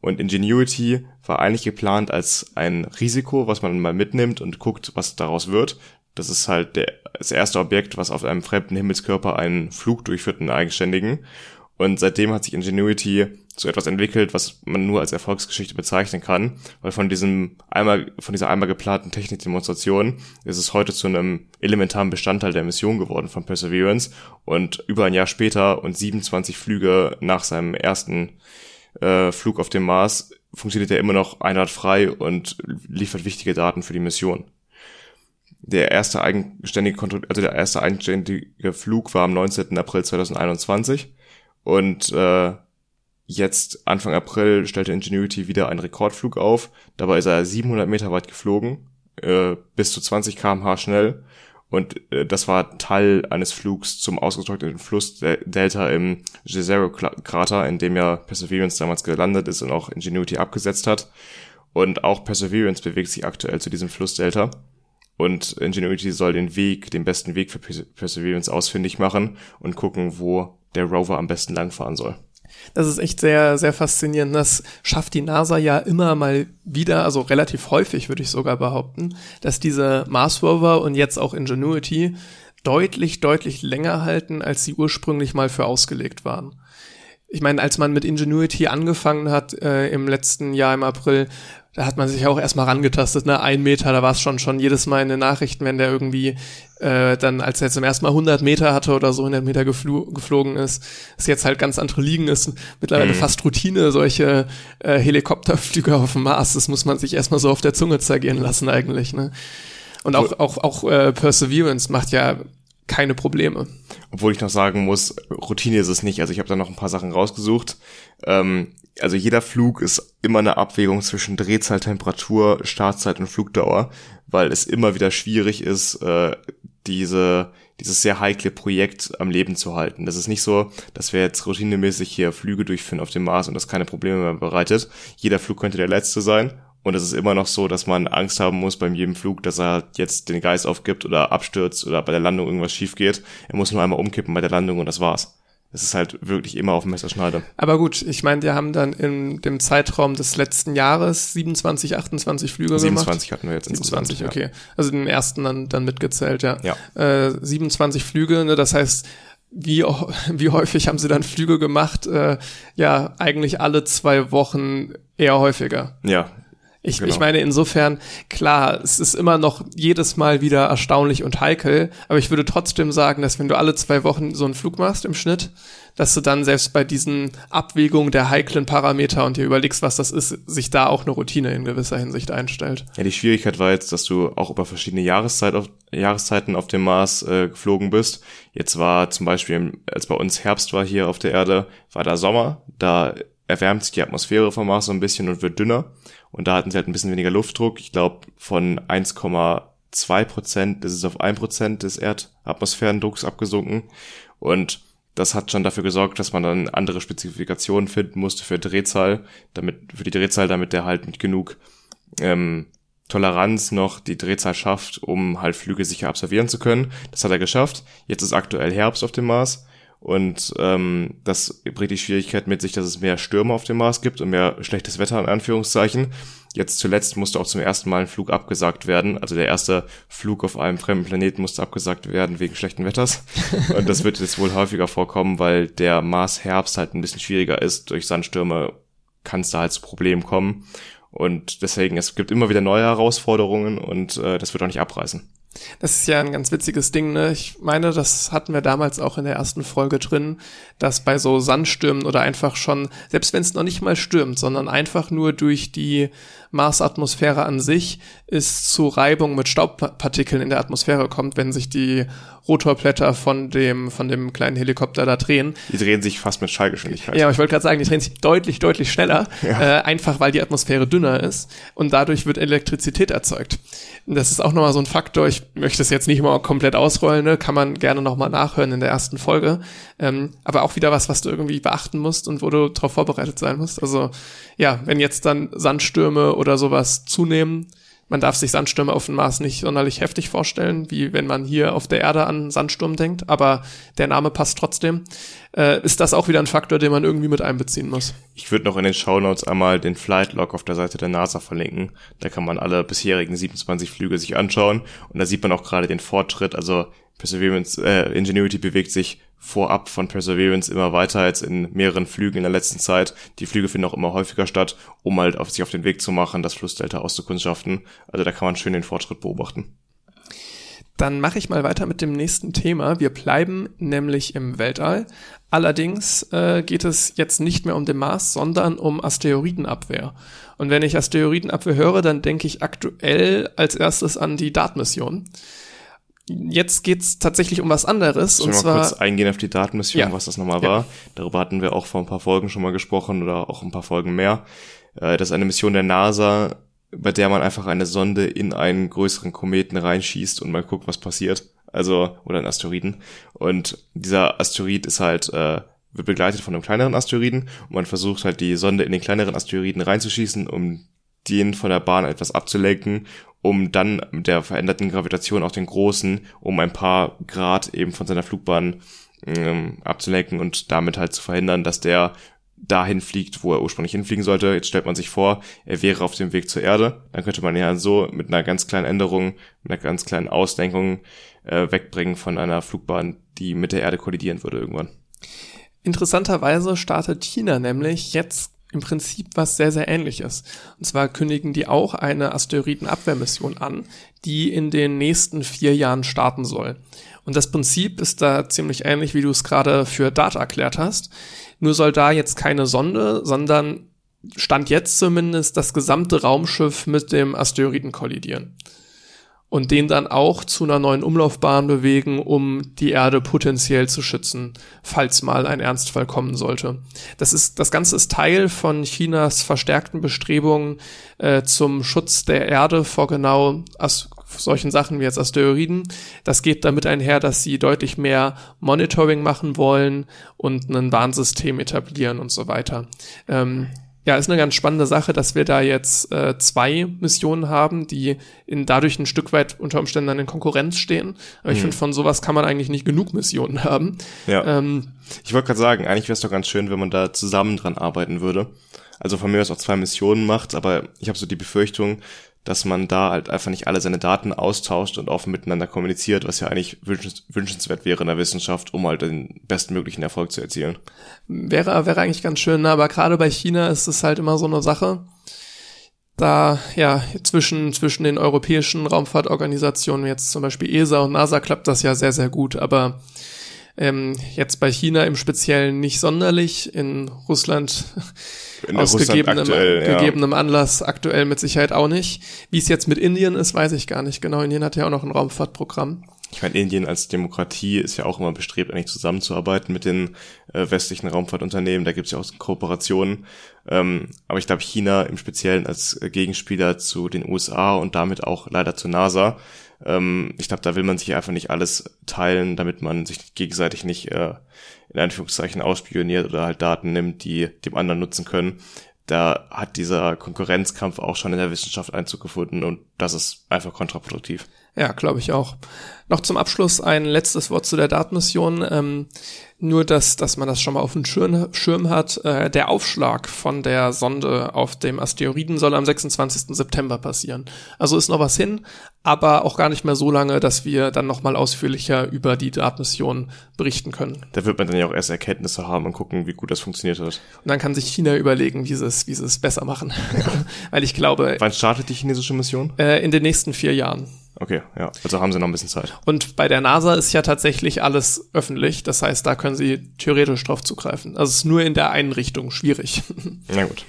Und Ingenuity war eigentlich geplant als ein Risiko, was man mal mitnimmt und guckt, was daraus wird. Das ist halt der, das erste Objekt, was auf einem fremden Himmelskörper einen Flug durchführt, einen eigenständigen. Und seitdem hat sich Ingenuity zu etwas entwickelt, was man nur als Erfolgsgeschichte bezeichnen kann, weil von diesem einmal, von dieser einmal geplanten Technikdemonstration ist es heute zu einem elementaren Bestandteil der Mission geworden von Perseverance und über ein Jahr später und 27 Flüge nach seinem ersten äh, Flug auf dem Mars funktioniert er immer noch einheitfrei und liefert wichtige Daten für die Mission. Der erste eigenständige, also der erste eigenständige Flug war am 19. April 2021 und äh, jetzt, Anfang April, stellte Ingenuity wieder einen Rekordflug auf. Dabei ist er 700 Meter weit geflogen, äh, bis zu 20 kmh schnell. Und äh, das war Teil eines Flugs zum ausgetrockneten Flussdelta im Jezero-Krater, in dem ja Perseverance damals gelandet ist und auch Ingenuity abgesetzt hat. Und auch Perseverance bewegt sich aktuell zu diesem Flussdelta. Und Ingenuity soll den Weg, den besten Weg für Perseverance ausfindig machen und gucken, wo der Rover am besten langfahren soll. Das ist echt sehr, sehr faszinierend. Das schafft die NASA ja immer mal wieder, also relativ häufig würde ich sogar behaupten, dass diese Mars Rover und jetzt auch Ingenuity deutlich, deutlich länger halten, als sie ursprünglich mal für ausgelegt waren. Ich meine, als man mit Ingenuity angefangen hat äh, im letzten Jahr im April, da hat man sich auch erstmal rangetastet, ne? Ein Meter, da war es schon schon jedes Mal in den Nachrichten, wenn der irgendwie äh, dann, als er zum ersten Mal 100 Meter hatte oder so 100 Meter geflo geflogen ist, ist jetzt halt ganz andere Ligen, ist mittlerweile mhm. fast Routine, solche äh, Helikopterflüge auf dem Mars, das muss man sich erstmal so auf der Zunge zergehen lassen eigentlich, ne? Und auch, auch, auch äh, Perseverance macht ja keine Probleme. Obwohl ich noch sagen muss, Routine ist es nicht. Also ich habe da noch ein paar Sachen rausgesucht. Ähm, also jeder Flug ist immer eine Abwägung zwischen Drehzahl, Temperatur, Startzeit und Flugdauer, weil es immer wieder schwierig ist, äh, diese dieses sehr heikle Projekt am Leben zu halten. Das ist nicht so, dass wir jetzt routinemäßig hier Flüge durchführen auf dem Mars und das keine Probleme mehr bereitet. Jeder Flug könnte der letzte sein und es ist immer noch so, dass man Angst haben muss beim jedem Flug, dass er jetzt den Geist aufgibt oder abstürzt oder bei der Landung irgendwas schief geht. Er muss nur einmal umkippen bei der Landung und das war's es ist halt wirklich immer auf dem Messerschneide. Aber gut, ich meine, wir haben dann in dem Zeitraum des letzten Jahres 27, 28 Flüge 27 gemacht. hatten wir jetzt 27, insgesamt, okay. Ja. Also den ersten dann, dann mitgezählt, ja. ja. Äh, 27 Flüge, ne, das heißt, wie, wie häufig haben sie dann Flüge gemacht? Äh, ja, eigentlich alle zwei Wochen eher häufiger. Ja, ich, genau. ich meine, insofern, klar, es ist immer noch jedes Mal wieder erstaunlich und heikel, aber ich würde trotzdem sagen, dass wenn du alle zwei Wochen so einen Flug machst im Schnitt, dass du dann selbst bei diesen Abwägungen der heiklen Parameter und dir überlegst, was das ist, sich da auch eine Routine in gewisser Hinsicht einstellt. Ja, die Schwierigkeit war jetzt, dass du auch über verschiedene Jahreszeit auf, Jahreszeiten auf dem Mars äh, geflogen bist. Jetzt war zum Beispiel, als bei uns Herbst war hier auf der Erde, war da Sommer, da erwärmt sich die Atmosphäre vom Mars so ein bisschen und wird dünner. Und da hatten sie halt ein bisschen weniger Luftdruck. Ich glaube, von 1,2 Prozent ist es auf 1 Prozent des Erdatmosphärendrucks abgesunken. Und das hat schon dafür gesorgt, dass man dann andere Spezifikationen finden musste für Drehzahl, damit, für die Drehzahl, damit der halt mit genug ähm, Toleranz noch die Drehzahl schafft, um halt Flüge sicher absolvieren zu können. Das hat er geschafft. Jetzt ist aktuell Herbst auf dem Mars Und ähm, das bringt die Schwierigkeit mit sich, dass es mehr Stürme auf dem Mars gibt und mehr schlechtes Wetter in Anführungszeichen. Jetzt zuletzt musste auch zum ersten Mal ein Flug abgesagt werden. Also der erste Flug auf einem fremden Planeten musste abgesagt werden wegen schlechten Wetters. Und das wird jetzt wohl häufiger vorkommen, weil der Mars-Herbst halt ein bisschen schwieriger ist. Durch Sandstürme kann es da halt zu Problemen kommen. Und deswegen, es gibt immer wieder neue Herausforderungen und äh, das wird auch nicht abreißen. Das ist ja ein ganz witziges Ding, ne? Ich meine, das hatten wir damals auch in der ersten Folge drin, dass bei so Sandstürmen oder einfach schon, selbst wenn es noch nicht mal stürmt, sondern einfach nur durch die Marsatmosphäre an sich es zu Reibung mit Staubpartikeln in der Atmosphäre kommt, wenn sich die Rotorblätter von dem, von dem kleinen Helikopter da drehen. Die drehen sich fast mit Schallgeschwindigkeit. Ja, aber ich wollte gerade sagen, die drehen sich deutlich, deutlich schneller, ja. äh, einfach weil die Atmosphäre dünner ist und dadurch wird Elektrizität erzeugt. Das ist auch nochmal so ein Faktor, ich möchte es jetzt nicht mal komplett ausrollen, ne? kann man gerne nochmal nachhören in der ersten Folge, ähm, aber auch wieder was, was du irgendwie beachten musst und wo du darauf vorbereitet sein musst. Also ja, wenn jetzt dann Sandstürme oder sowas zunehmen, man darf sich Sandstürme auf dem Mars nicht sonderlich heftig vorstellen, wie wenn man hier auf der Erde an Sandsturm denkt, aber der Name passt trotzdem. Äh, ist das auch wieder ein Faktor, den man irgendwie mit einbeziehen muss? Ich würde noch in den Shownotes einmal den Flight Log auf der Seite der NASA verlinken. Da kann man alle bisherigen 27 Flüge sich anschauen und da sieht man auch gerade den Fortschritt. Also Perseverance, äh, Ingenuity bewegt sich vorab von Perseverance immer weiter jetzt in mehreren Flügen in der letzten Zeit. Die Flüge finden auch immer häufiger statt, um halt auf sich auf den Weg zu machen, das Flussdelta auszukundschaften. Also da kann man schön den Fortschritt beobachten. Dann mache ich mal weiter mit dem nächsten Thema. Wir bleiben nämlich im Weltall. Allerdings äh, geht es jetzt nicht mehr um den Mars, sondern um Asteroidenabwehr. Und wenn ich Asteroidenabwehr höre, dann denke ich aktuell als erstes an die DART-Mission. Jetzt geht's tatsächlich um was anderes. Sollen und zwar kurz eingehen auf die Datenmission, ja. was das nochmal ja. war. Darüber hatten wir auch vor ein paar Folgen schon mal gesprochen oder auch ein paar Folgen mehr. Äh, das ist eine Mission der NASA, bei der man einfach eine Sonde in einen größeren Kometen reinschießt und mal guckt, was passiert. Also, oder einen Asteroiden. Und dieser Asteroid ist halt, äh, wird begleitet von einem kleineren Asteroiden und man versucht halt die Sonde in den kleineren Asteroiden reinzuschießen, um den von der Bahn etwas abzulenken um dann mit der veränderten Gravitation auch den großen um ein paar Grad eben von seiner Flugbahn ähm, abzulenken und damit halt zu verhindern, dass der dahin fliegt, wo er ursprünglich hinfliegen sollte. Jetzt stellt man sich vor, er wäre auf dem Weg zur Erde. Dann könnte man ja so mit einer ganz kleinen Änderung, mit einer ganz kleinen Auslenkung äh, wegbringen von einer Flugbahn, die mit der Erde kollidieren würde irgendwann. Interessanterweise startet China nämlich jetzt im Prinzip was sehr, sehr ähnliches. Und zwar kündigen die auch eine Asteroidenabwehrmission an, die in den nächsten vier Jahren starten soll. Und das Prinzip ist da ziemlich ähnlich, wie du es gerade für Data erklärt hast. Nur soll da jetzt keine Sonde, sondern Stand jetzt zumindest das gesamte Raumschiff mit dem Asteroiden kollidieren und den dann auch zu einer neuen Umlaufbahn bewegen, um die Erde potenziell zu schützen, falls mal ein Ernstfall kommen sollte. Das ist, das Ganze ist Teil von Chinas verstärkten Bestrebungen äh, zum Schutz der Erde vor genau as solchen Sachen wie jetzt Asteroiden. Das geht damit einher, dass sie deutlich mehr Monitoring machen wollen und ein Warnsystem etablieren und so weiter. Ähm, ja, ist eine ganz spannende Sache, dass wir da jetzt äh, zwei Missionen haben, die in dadurch ein Stück weit unter Umständen dann in Konkurrenz stehen. Aber mhm. ich finde, von sowas kann man eigentlich nicht genug Missionen haben. Ja. Ähm, ich wollte gerade sagen, eigentlich wäre es doch ganz schön, wenn man da zusammen dran arbeiten würde. Also von mir aus auch zwei Missionen macht, aber ich habe so die Befürchtung, dass man da halt einfach nicht alle seine Daten austauscht und offen miteinander kommuniziert, was ja eigentlich wünschenswert wäre in der Wissenschaft, um halt den bestmöglichen Erfolg zu erzielen. Wäre, wäre eigentlich ganz schön, ne? aber gerade bei China ist es halt immer so eine Sache. Da, ja, zwischen, zwischen den europäischen Raumfahrtorganisationen, jetzt zum Beispiel ESA und NASA, klappt das ja sehr, sehr gut, aber ähm, jetzt bei China im Speziellen nicht sonderlich. In Russland in aus gegebenem, aktuell, ja. gegebenem Anlass aktuell mit Sicherheit auch nicht. Wie es jetzt mit Indien ist, weiß ich gar nicht genau. Indien hat ja auch noch ein Raumfahrtprogramm. Ich meine, Indien als Demokratie ist ja auch immer bestrebt, eigentlich zusammenzuarbeiten mit den äh, westlichen Raumfahrtunternehmen. Da gibt es ja auch Kooperationen. Ähm, aber ich glaube, China im Speziellen als Gegenspieler zu den USA und damit auch leider zu NASA ähm, ich glaube, da will man sich einfach nicht alles teilen, damit man sich gegenseitig nicht äh, in Anführungszeichen ausspioniert oder halt Daten nimmt, die dem anderen nutzen können. Da hat dieser Konkurrenzkampf auch schon in der Wissenschaft Einzug gefunden und das ist einfach kontraproduktiv. Ja, glaube ich auch. Noch zum Abschluss ein letztes Wort zu der Datenmission. Ähm, nur, dass, dass man das schon mal auf dem Schirm, Schirm hat. Äh, der Aufschlag von der Sonde auf dem Asteroiden soll am 26. September passieren. Also ist noch was hin, aber auch gar nicht mehr so lange, dass wir dann nochmal ausführlicher über die Datenmission berichten können. Da wird man dann ja auch erst Erkenntnisse haben und gucken, wie gut das funktioniert hat. Und dann kann sich China überlegen, wie sie es, wie sie es besser machen. Weil ich glaube. Wann startet die chinesische Mission? Äh, in den nächsten vier Jahren. Okay, ja. Also haben sie noch ein bisschen Zeit. Und bei der NASA ist ja tatsächlich alles öffentlich. Das heißt, da können sie theoretisch drauf zugreifen. Also es ist nur in der einen Richtung schwierig. Na gut.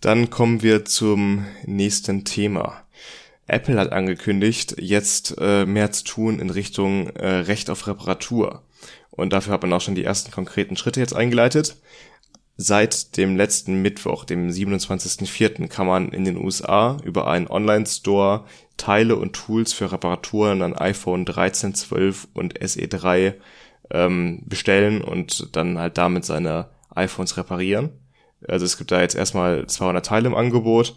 Dann kommen wir zum nächsten Thema. Apple hat angekündigt, jetzt äh, mehr zu tun in Richtung äh, Recht auf Reparatur. Und dafür hat man auch schon die ersten konkreten Schritte jetzt eingeleitet. Seit dem letzten Mittwoch, dem 27.04., kann man in den USA über einen Online-Store Teile und Tools für Reparaturen an iPhone 13, 12 und SE3 ähm, bestellen und dann halt damit seine iPhones reparieren. Also es gibt da jetzt erstmal 200 Teile im Angebot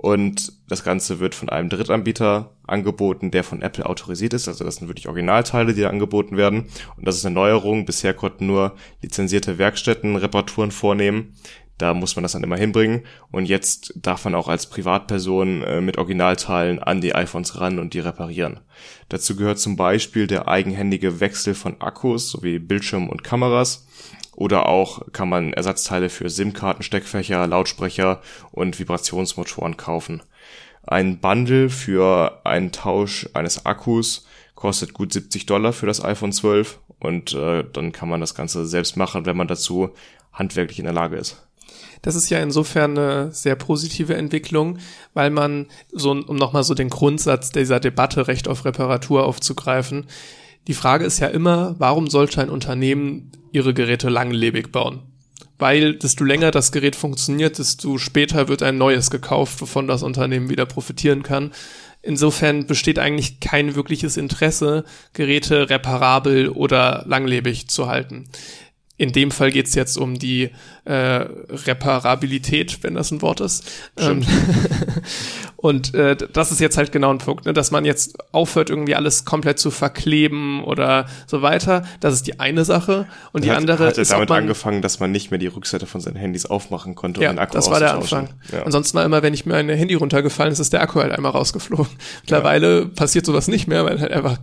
und das Ganze wird von einem Drittanbieter angeboten, der von Apple autorisiert ist. Also das sind wirklich Originalteile, die da angeboten werden. Und das ist eine Neuerung. Bisher konnten nur lizenzierte Werkstätten Reparaturen vornehmen. Da muss man das dann immer hinbringen. Und jetzt darf man auch als Privatperson äh, mit Originalteilen an die iPhones ran und die reparieren. Dazu gehört zum Beispiel der eigenhändige Wechsel von Akkus sowie Bildschirm und Kameras. Oder auch kann man Ersatzteile für SIM-Karten, Steckfächer, Lautsprecher und Vibrationsmotoren kaufen. Ein Bundle für einen Tausch eines Akkus kostet gut 70 Dollar für das iPhone 12 und äh, dann kann man das Ganze selbst machen, wenn man dazu handwerklich in der Lage ist. Das ist ja insofern eine sehr positive Entwicklung, weil man so, um nochmal so den Grundsatz dieser Debatte Recht auf Reparatur aufzugreifen, die Frage ist ja immer, warum sollte ein Unternehmen ihre Geräte langlebig bauen? Weil desto länger das Gerät funktioniert, desto später wird ein neues gekauft, wovon das Unternehmen wieder profitieren kann. Insofern besteht eigentlich kein wirkliches Interesse, Geräte reparabel oder langlebig zu halten. In dem Fall geht's jetzt um die äh, Reparabilität, wenn das ein Wort ist. Ähm, und äh, das ist jetzt halt genau ein Punkt, ne, dass man jetzt aufhört, irgendwie alles komplett zu verkleben oder so weiter. Das ist die eine Sache. Und die hat, andere hat ist, damit man, angefangen, dass man nicht mehr die Rückseite von seinen Handys aufmachen konnte, ja, um den Akku das war der. Anfang. Ja. Ansonsten war immer, wenn ich mir ein Handy runtergefallen ist, ist der Akku halt einmal rausgeflogen. Mittlerweile passiert sowas nicht mehr, weil halt einfach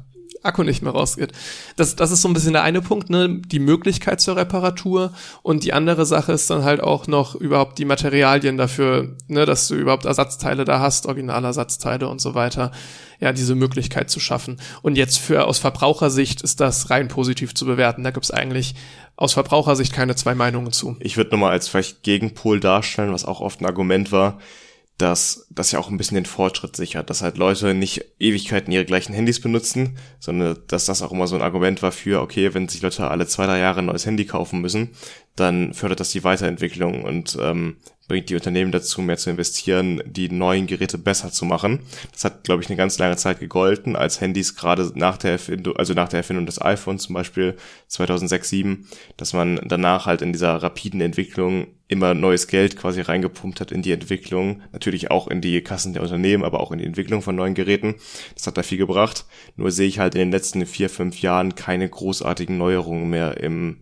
Akku nicht mehr rausgeht. Das, das ist so ein bisschen der eine Punkt, ne, die Möglichkeit zur Reparatur und die andere Sache ist dann halt auch noch überhaupt die Materialien dafür, ne, dass du überhaupt Ersatzteile da hast, Originalersatzteile und so weiter. Ja, diese Möglichkeit zu schaffen. Und jetzt für aus Verbrauchersicht ist das rein positiv zu bewerten. Da gibt's eigentlich aus Verbrauchersicht keine zwei Meinungen zu. Ich würde nochmal als vielleicht Gegenpol darstellen, was auch oft ein Argument war, dass das ja auch ein bisschen den Fortschritt sichert, dass halt Leute nicht Ewigkeiten ihre gleichen Handys benutzen, sondern dass das auch immer so ein Argument war für, okay, wenn sich Leute alle zwei, drei Jahre ein neues Handy kaufen müssen, dann fördert das die Weiterentwicklung und ähm, bringt die Unternehmen dazu, mehr zu investieren, die neuen Geräte besser zu machen. Das hat, glaube ich, eine ganz lange Zeit gegolten, als Handys gerade nach der Erfindung, also nach der Erfindung des iPhones zum Beispiel 2006, 2007, dass man danach halt in dieser rapiden Entwicklung immer neues Geld quasi reingepumpt hat in die Entwicklung, natürlich auch in die Kassen der Unternehmen, aber auch in die Entwicklung von neuen Geräten. Das hat da viel gebracht. Nur sehe ich halt in den letzten vier, fünf Jahren keine großartigen Neuerungen mehr im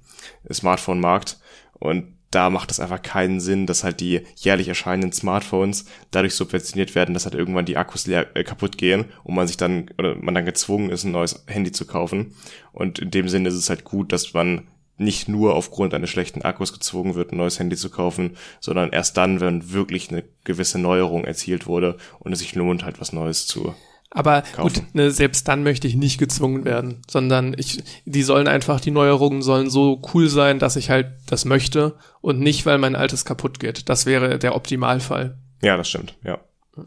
Smartphone-Markt. Und da macht es einfach keinen Sinn, dass halt die jährlich erscheinenden Smartphones dadurch subventioniert werden, dass halt irgendwann die Akkus leer, äh, kaputt gehen und man sich dann oder man dann gezwungen ist, ein neues Handy zu kaufen. Und in dem Sinne ist es halt gut, dass man nicht nur aufgrund eines schlechten Akkus gezwungen wird, ein neues Handy zu kaufen, sondern erst dann, wenn wirklich eine gewisse Neuerung erzielt wurde und es sich lohnt, halt was Neues zu Aber kaufen. gut, ne, selbst dann möchte ich nicht gezwungen werden, sondern ich, die sollen einfach, die Neuerungen sollen so cool sein, dass ich halt das möchte und nicht, weil mein altes kaputt geht. Das wäre der Optimalfall. Ja, das stimmt, ja.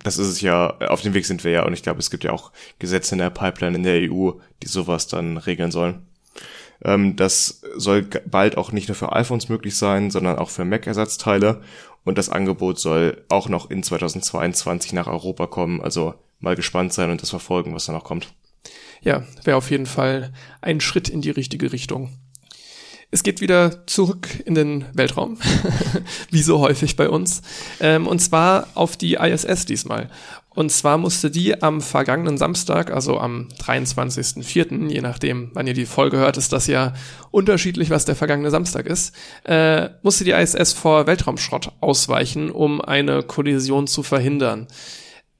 Das ist es ja, auf dem Weg sind wir ja und ich glaube, es gibt ja auch Gesetze in der Pipeline in der EU, die sowas dann regeln sollen. Ähm, das soll bald auch nicht nur für iPhones möglich sein, sondern auch für Mac-Ersatzteile und das Angebot soll auch noch in 2022 nach Europa kommen, also mal gespannt sein und das verfolgen, was da noch kommt. Ja, wäre auf jeden Fall ein Schritt in die richtige Richtung. Es geht wieder zurück in den Weltraum, wie so häufig bei uns, ähm, und zwar auf die ISS diesmal. Und zwar musste die am vergangenen Samstag, also am 23.04., je nachdem, wann ihr die Folge hört, ist das ja unterschiedlich, was der vergangene Samstag ist, äh, musste die ISS vor Weltraumschrott ausweichen, um eine Kollision zu verhindern.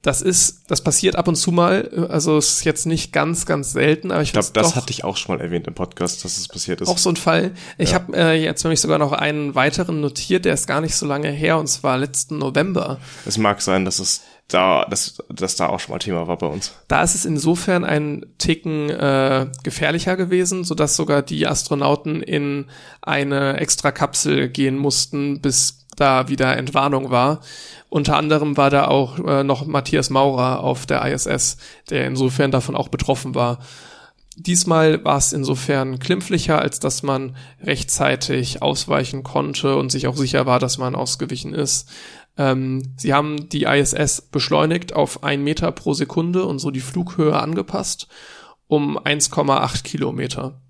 Das ist, das passiert ab und zu mal, also es ist jetzt nicht ganz, ganz selten, aber ich, Ich glaube, das hatte ich auch schon mal erwähnt im Podcast, dass es passiert ist. auch so ein Fall. Ich Ja. habe äh, jetzt nämlich sogar noch einen weiteren notiert, der ist gar nicht so lange her, und zwar letzten November. Es mag sein, dass es da, dass, dass da auch schon mal Thema war bei uns. Da ist es insofern ein Ticken äh, gefährlicher gewesen, sodass sogar die Astronauten in eine extra Kapsel gehen mussten, bis da wieder Entwarnung war. Unter anderem war da auch äh, noch Matthias Maurer auf der ISS, der insofern davon auch betroffen war. Diesmal war es insofern glimpflicher, als dass man rechtzeitig ausweichen konnte und sich auch sicher war, dass man ausgewichen ist. Ähm, sie haben die ISS beschleunigt auf ein Meter pro Sekunde und so die Flughöhe angepasst um 1,8 Kilometer.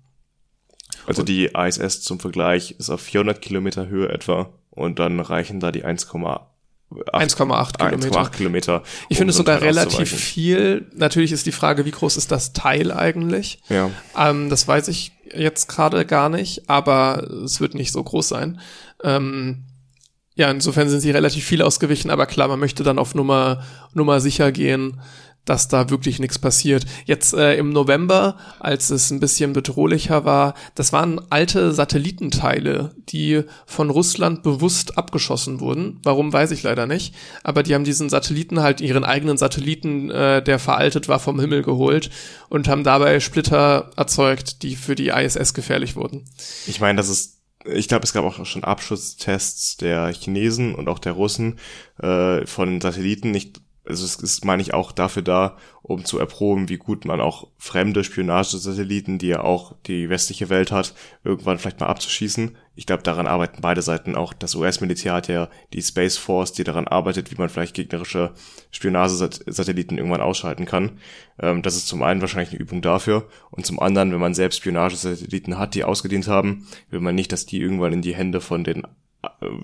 Also die ISS zum Vergleich ist auf 400 Kilometer Höhe etwa und dann reichen da die 1,8 1,8 Kilometer. 1,8 Kilometer. Ich um finde es so sogar relativ viel. Natürlich ist die Frage, wie groß ist das Teil eigentlich? Ja. Ähm, das weiß ich jetzt gerade gar nicht, aber es wird nicht so groß sein. Ähm, ja, insofern sind sie relativ viel ausgewichen, aber klar, man möchte dann auf Nummer, Nummer sicher gehen, dass da wirklich nichts passiert. Jetzt äh, im November, als es ein bisschen bedrohlicher war, das waren alte Satellitenteile, die von Russland bewusst abgeschossen wurden. Warum, weiß ich leider nicht. Aber die haben diesen Satelliten halt, ihren eigenen Satelliten, äh, der veraltet war, vom Himmel geholt und haben dabei Splitter erzeugt, die für die ISS gefährlich wurden. Ich meine, das ist, ich glaube, es gab auch schon Abschusstests der Chinesen und auch der Russen äh, von Satelliten. Nicht, also es ist, meine ich, auch dafür da, um zu erproben, wie gut man auch fremde Spionagesatelliten, die ja auch die westliche Welt hat, irgendwann vielleicht mal abzuschießen. Ich glaube, daran arbeiten beide Seiten auch. Das US-Militär hat ja die Space Force, die daran arbeitet, wie man vielleicht gegnerische Spionagesatelliten irgendwann ausschalten kann. Ähm, das ist zum einen wahrscheinlich eine Übung dafür und zum anderen, wenn man selbst Spionagesatelliten hat, die ausgedient haben, will man nicht, dass die irgendwann in die Hände von den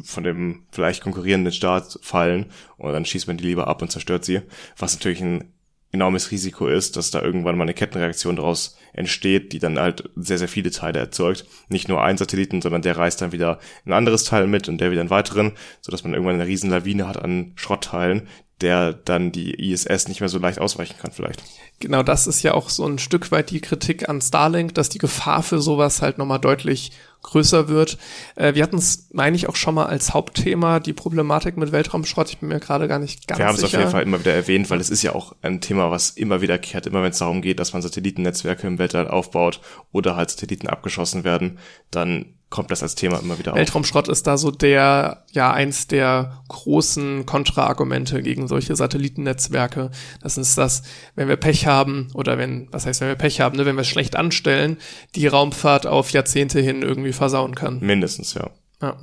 von dem vielleicht konkurrierenden Staat fallen und dann schießt man die lieber ab und zerstört sie, was natürlich ein enormes Risiko ist, dass da irgendwann mal eine Kettenreaktion daraus entsteht, die dann halt sehr, sehr viele Teile erzeugt. Nicht nur ein Satelliten, sondern der reißt dann wieder ein anderes Teil mit und der wieder einen weiteren, sodass man irgendwann eine riesen Lawine hat an Schrottteilen, der dann die ISS nicht mehr so leicht ausweichen kann vielleicht. Genau das ist ja auch so ein Stück weit die Kritik an Starlink, dass die Gefahr für sowas halt nochmal deutlich größer wird. Äh, wir hatten es, meine ich, auch schon mal als Hauptthema, die Problematik mit Weltraumschrott. Ich bin mir gerade gar nicht ganz Wir haben es sicher. auf jeden Fall immer wieder erwähnt, weil es ist ja auch ein Thema, was immer wiederkehrt, immer wenn es darum geht, dass man Satellitennetzwerke im Weltall aufbaut oder halt Satelliten abgeschossen werden, dann kommt das als Thema immer wieder auf. Weltraumschrott ist da so der, ja, eins der großen Kontraargumente gegen solche Satellitennetzwerke. Das ist das, wenn wir Pech haben, oder wenn, was heißt, wenn wir Pech haben, ne, wenn wir es schlecht anstellen, die Raumfahrt auf Jahrzehnte hin irgendwie versauen kann. Mindestens, ja. Ja.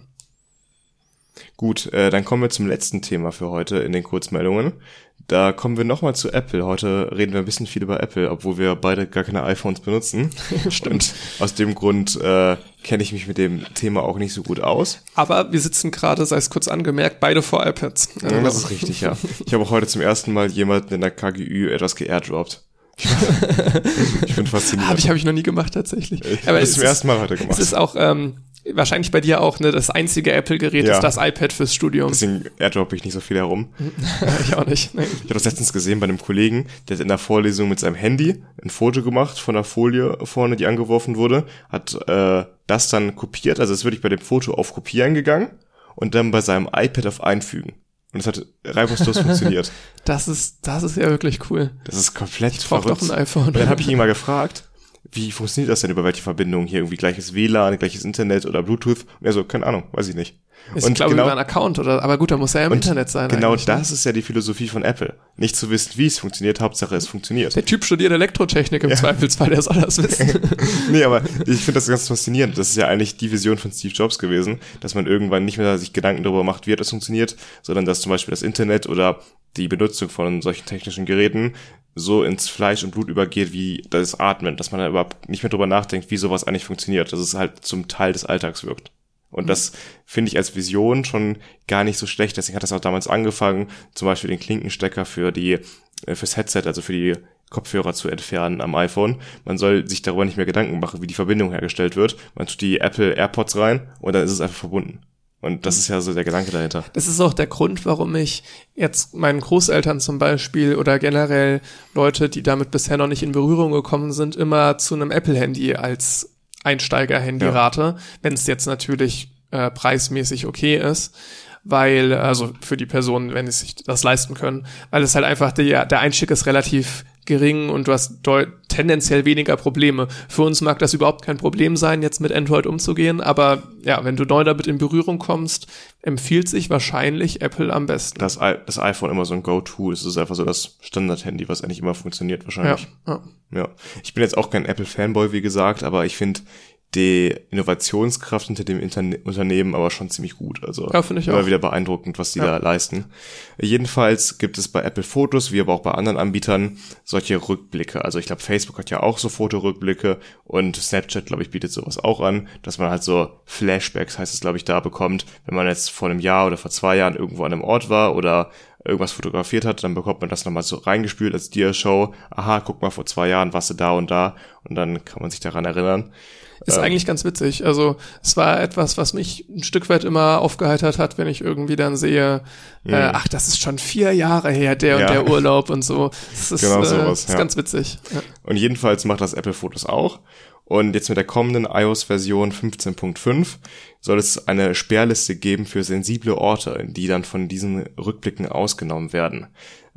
Gut, äh, dann kommen wir zum letzten Thema für heute in den Kurzmeldungen. Da kommen wir nochmal zu Apple. Heute reden wir ein bisschen viel über Apple, obwohl wir beide gar keine iPhones benutzen. Stimmt. aus dem Grund äh, kenne ich mich mit dem Thema auch nicht so gut aus. Aber wir sitzen gerade, sei es kurz angemerkt, beide vor iPads. Ja, das ist richtig, ja. Ich habe auch heute zum ersten Mal jemanden in der KGÜ etwas geairdroppt. Ich bin fasziniert. Habe ich, hab ich noch nie gemacht tatsächlich. Ich Aber habe es das zum ist, ersten Mal heute gemacht. es ist auch ähm, wahrscheinlich bei dir auch ne, das einzige Apple-Gerät Ja. ist das iPad fürs Studium. Deswegen airdroppe ich nicht so viel herum. ich auch nicht. Nee. Ich habe das letztens gesehen bei einem Kollegen, der hat in der Vorlesung mit seinem Handy ein Foto gemacht von der Folie vorne, die angeworfen wurde, hat äh, das dann kopiert, also ist wirklich bei dem Foto auf Kopieren gegangen und dann bei seinem iPad auf Einfügen. Und es hat reibungslos funktioniert. Das ist, das ist ja wirklich cool. Das ist komplett Ich verrückt. doch ein iPhone. Und dann habe ich ihn mal gefragt, wie funktioniert das denn über welche Verbindungen hier? Irgendwie gleiches WLAN, gleiches Internet oder Bluetooth? Und er so, keine Ahnung, weiß ich nicht. Ist, und glaube ich, genau- über einen Account oder, aber gut, da muss er ja im Internet sein. Genau ne? das ist ja die Philosophie von Apple. Nicht zu wissen, wie es funktioniert, Hauptsache es funktioniert. Der Typ studiert Elektrotechnik im Zweifelsfall, der soll das wissen. nee, aber ich finde das ganz faszinierend. Das ist ja eigentlich die Vision von Steve Jobs gewesen, dass man irgendwann nicht mehr sich Gedanken darüber macht, wie etwas funktioniert, sondern dass zum Beispiel das Internet oder die Benutzung von solchen technischen Geräten so ins Fleisch und Blut übergeht wie das Atmen, dass man da überhaupt nicht mehr drüber nachdenkt, wie sowas eigentlich funktioniert, dass es halt zum Teil des Alltags wirkt. Und mhm. das finde ich als Vision schon gar nicht so schlecht. Deswegen hat das auch damals angefangen, zum Beispiel den Klinkenstecker für die, äh, fürs Headset, also für die Kopfhörer zu entfernen am iPhone. Man soll sich darüber nicht mehr Gedanken machen, wie die Verbindung hergestellt wird. Man tut die Apple AirPods rein und dann ist es einfach verbunden. Und das ist ja so der Gedanke dahinter. Das ist auch der Grund, warum ich jetzt meinen Großeltern zum Beispiel oder generell Leute, die damit bisher noch nicht in Berührung gekommen sind, immer zu einem Apple-Handy als Einsteiger-Handy ja. rate, wenn es jetzt natürlich äh, preismäßig okay ist weil, also für die Personen, wenn sie sich das leisten können, weil es halt einfach der, der Einstieg ist relativ gering und du hast tendenziell weniger Probleme. Für uns mag das überhaupt kein Problem sein, jetzt mit Android umzugehen, aber ja, wenn du neu damit in Berührung kommst, empfiehlt sich wahrscheinlich Apple am besten. Das, das iPhone immer so ein Go-To, es ist einfach so das Standard-Handy, was eigentlich immer funktioniert wahrscheinlich. Ja, ja. ja. Ich bin jetzt auch kein Apple-Fanboy, wie gesagt, aber ich finde die Innovationskraft hinter dem Interne Unternehmen aber schon ziemlich gut. Also ja, finde ich immer auch. wieder beeindruckend, was die ja. da leisten. Jedenfalls gibt es bei Apple Fotos, wie aber auch bei anderen Anbietern, solche Rückblicke. Also ich glaube, Facebook hat ja auch so Fotorückblicke und Snapchat, glaube ich, bietet sowas auch an, dass man halt so Flashbacks, heißt es, glaube ich, da bekommt, wenn man jetzt vor einem Jahr oder vor zwei Jahren irgendwo an einem Ort war oder irgendwas fotografiert hat, dann bekommt man das nochmal so reingespült als Dia-Show. Aha, guck mal, vor zwei Jahren warst du da und da und dann kann man sich daran erinnern. Ist ähm, eigentlich ganz witzig. Also es war etwas, was mich ein Stück weit immer aufgeheitert hat, wenn ich irgendwie dann sehe, äh, ach, das ist schon vier Jahre her, der ja. und der Urlaub und so. Das ist, genau sowas, äh, das ist ja. ganz witzig. Ja. Und jedenfalls macht das Apple Fotos auch. Und jetzt mit der kommenden iOS-Version 15.5 soll es eine Sperrliste geben für sensible Orte, die dann von diesen Rückblicken ausgenommen werden.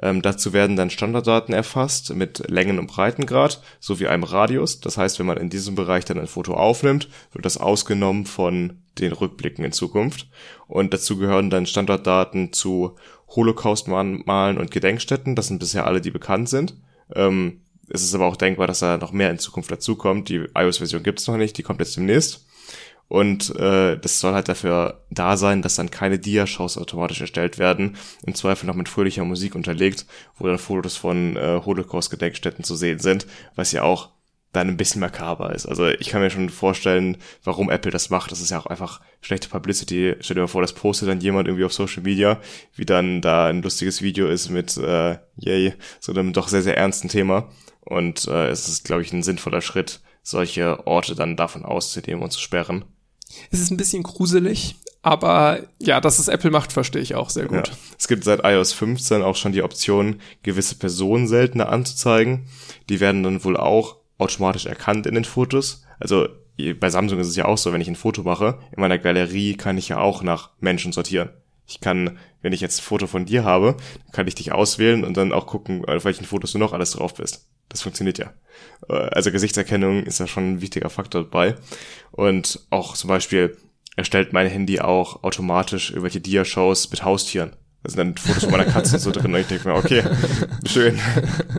Ähm, dazu werden dann Standarddaten erfasst mit Längen- und Breitengrad sowie einem Radius. Das heißt, wenn man in diesem Bereich dann ein Foto aufnimmt, wird das ausgenommen von den Rückblicken in Zukunft. Und dazu gehören dann Standarddaten zu Holocaust-Malen und Gedenkstätten. Das sind bisher alle, die bekannt sind. Ähm, es ist aber auch denkbar, dass da noch mehr in Zukunft dazukommt. Die iOS-Version gibt es noch nicht, die kommt jetzt demnächst. Und äh, das soll halt dafür da sein, dass dann keine Dia-Shows automatisch erstellt werden, im Zweifel noch mit fröhlicher Musik unterlegt, wo dann Fotos von äh, Holocaust-Gedenkstätten zu sehen sind, was ja auch dann ein bisschen makaber ist. Also ich kann mir schon vorstellen, warum Apple das macht. Das ist ja auch einfach schlechte Publicity. Stell dir mal vor, das postet dann jemand irgendwie auf Social Media, wie dann da ein lustiges Video ist mit, äh, yay, so einem doch sehr, sehr ernsten Thema. Und äh, es ist, glaube ich, ein sinnvoller Schritt, solche Orte dann davon auszunehmen und zu sperren. Es ist ein bisschen gruselig, aber ja, dass es Apple macht, verstehe ich auch sehr gut. Ja. Es gibt seit iOS 15 auch schon die Option, gewisse Personen seltener anzuzeigen. Die werden dann wohl auch automatisch erkannt in den Fotos. Also bei Samsung ist es ja auch so, wenn ich ein Foto mache, in meiner Galerie kann ich ja auch nach Menschen sortieren. Ich kann, wenn ich jetzt ein Foto von dir habe, kann ich dich auswählen und dann auch gucken, auf welchen Fotos du noch alles drauf bist. Das funktioniert ja. Äh, also Gesichtserkennung ist ja schon ein wichtiger Faktor dabei. Und auch zum Beispiel erstellt mein Handy auch automatisch irgendwelche Dia-Shows mit Haustieren. Da sind dann Fotos von meiner Katze so drin und ich denke mir, okay, schön.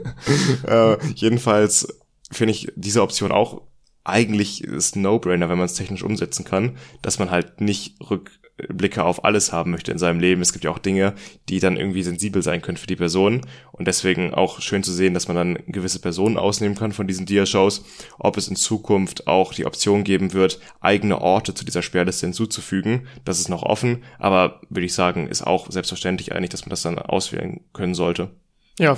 äh, jedenfalls finde ich diese Option auch eigentlich ist No-Brainer, wenn man es technisch umsetzen kann, dass man halt nicht Rückblicke auf alles haben möchte in seinem Leben. Es gibt ja auch Dinge, die dann irgendwie sensibel sein können für die Person und deswegen auch schön zu sehen, dass man dann gewisse Personen ausnehmen kann von diesen Dia-Shows. Ob es in Zukunft auch die Option geben wird, eigene Orte zu dieser Sperrliste hinzuzufügen, das ist noch offen, aber würde ich sagen, ist auch selbstverständlich eigentlich, dass man das dann auswählen können sollte. Ja,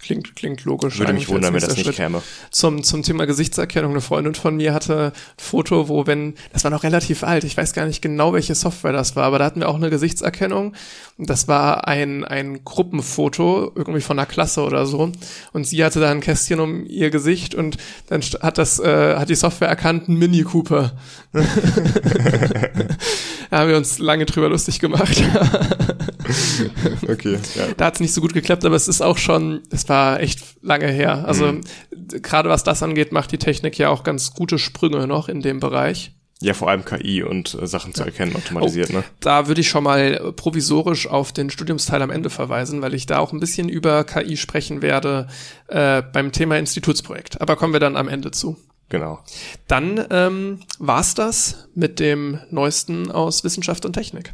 klingt, klingt logisch. Würde mich wundern, wenn das nicht Schritt. käme. Zum, zum Thema Gesichtserkennung. Eine Freundin von mir hatte ein Foto, wo wenn, das war noch relativ alt, ich weiß gar nicht genau, welche Software das war, aber da hatten wir auch eine Gesichtserkennung. Das war ein, ein Gruppenfoto, irgendwie von einer Klasse oder so. Und sie hatte da ein Kästchen um ihr Gesicht und dann hat das, äh, hat die Software erkannt, ein Mini Cooper. da haben wir uns lange drüber lustig gemacht. okay. Ja. Da hat es nicht so gut geklappt, aber es ist auch schon, es war echt lange her. Also mhm. gerade was das angeht, macht die Technik ja auch ganz gute Sprünge noch in dem Bereich. Ja, vor allem KI und äh, Sachen zu erkennen, automatisiert, oh, ne? Da würde ich schon mal provisorisch auf den Studiumsteil am Ende verweisen, weil ich da auch ein bisschen über KI sprechen werde äh, beim Thema Institutsprojekt. Aber kommen wir dann am Ende zu. Genau. Dann ähm, war's das mit dem Neuesten aus Wissenschaft und Technik.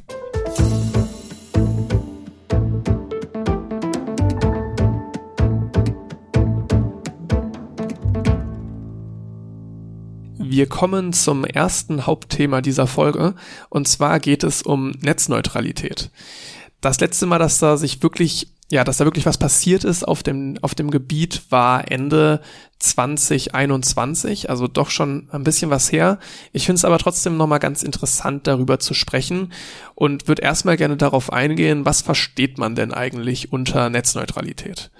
Wir kommen zum ersten Hauptthema dieser Folge und zwar geht es um Netzneutralität. Das letzte Mal, dass da sich wirklich ja, dass da wirklich was passiert ist auf dem, auf dem Gebiet, war Ende 2021, also doch schon ein bisschen was her. Ich finde es aber trotzdem nochmal ganz interessant, darüber zu sprechen und würde erstmal gerne darauf eingehen, was versteht man denn eigentlich unter Netzneutralität?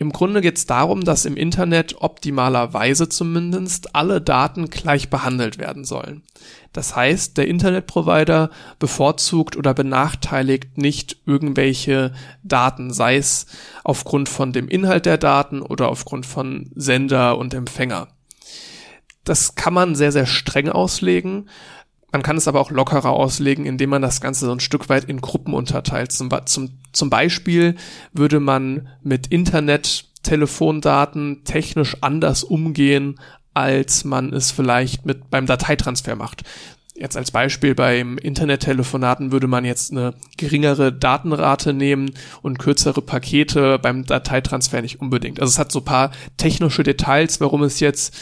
Im Grunde geht es darum, dass im Internet optimalerweise zumindest alle Daten gleich behandelt werden sollen. Das heißt, der Internetprovider bevorzugt oder benachteiligt nicht irgendwelche Daten, sei es aufgrund von dem Inhalt der Daten oder aufgrund von Sender und Empfänger. Das kann man sehr, sehr streng auslegen. Man kann es aber auch lockerer auslegen, indem man das Ganze so ein Stück weit in Gruppen unterteilt. Zum, zum, zum Beispiel würde man mit Internet-Telefondaten technisch anders umgehen, als man es vielleicht mit beim Dateitransfer macht. Jetzt als Beispiel beim Internettelefonaten würde man jetzt eine geringere Datenrate nehmen und kürzere Pakete beim Dateitransfer nicht unbedingt. Also es hat so paar technische Details, warum es jetzt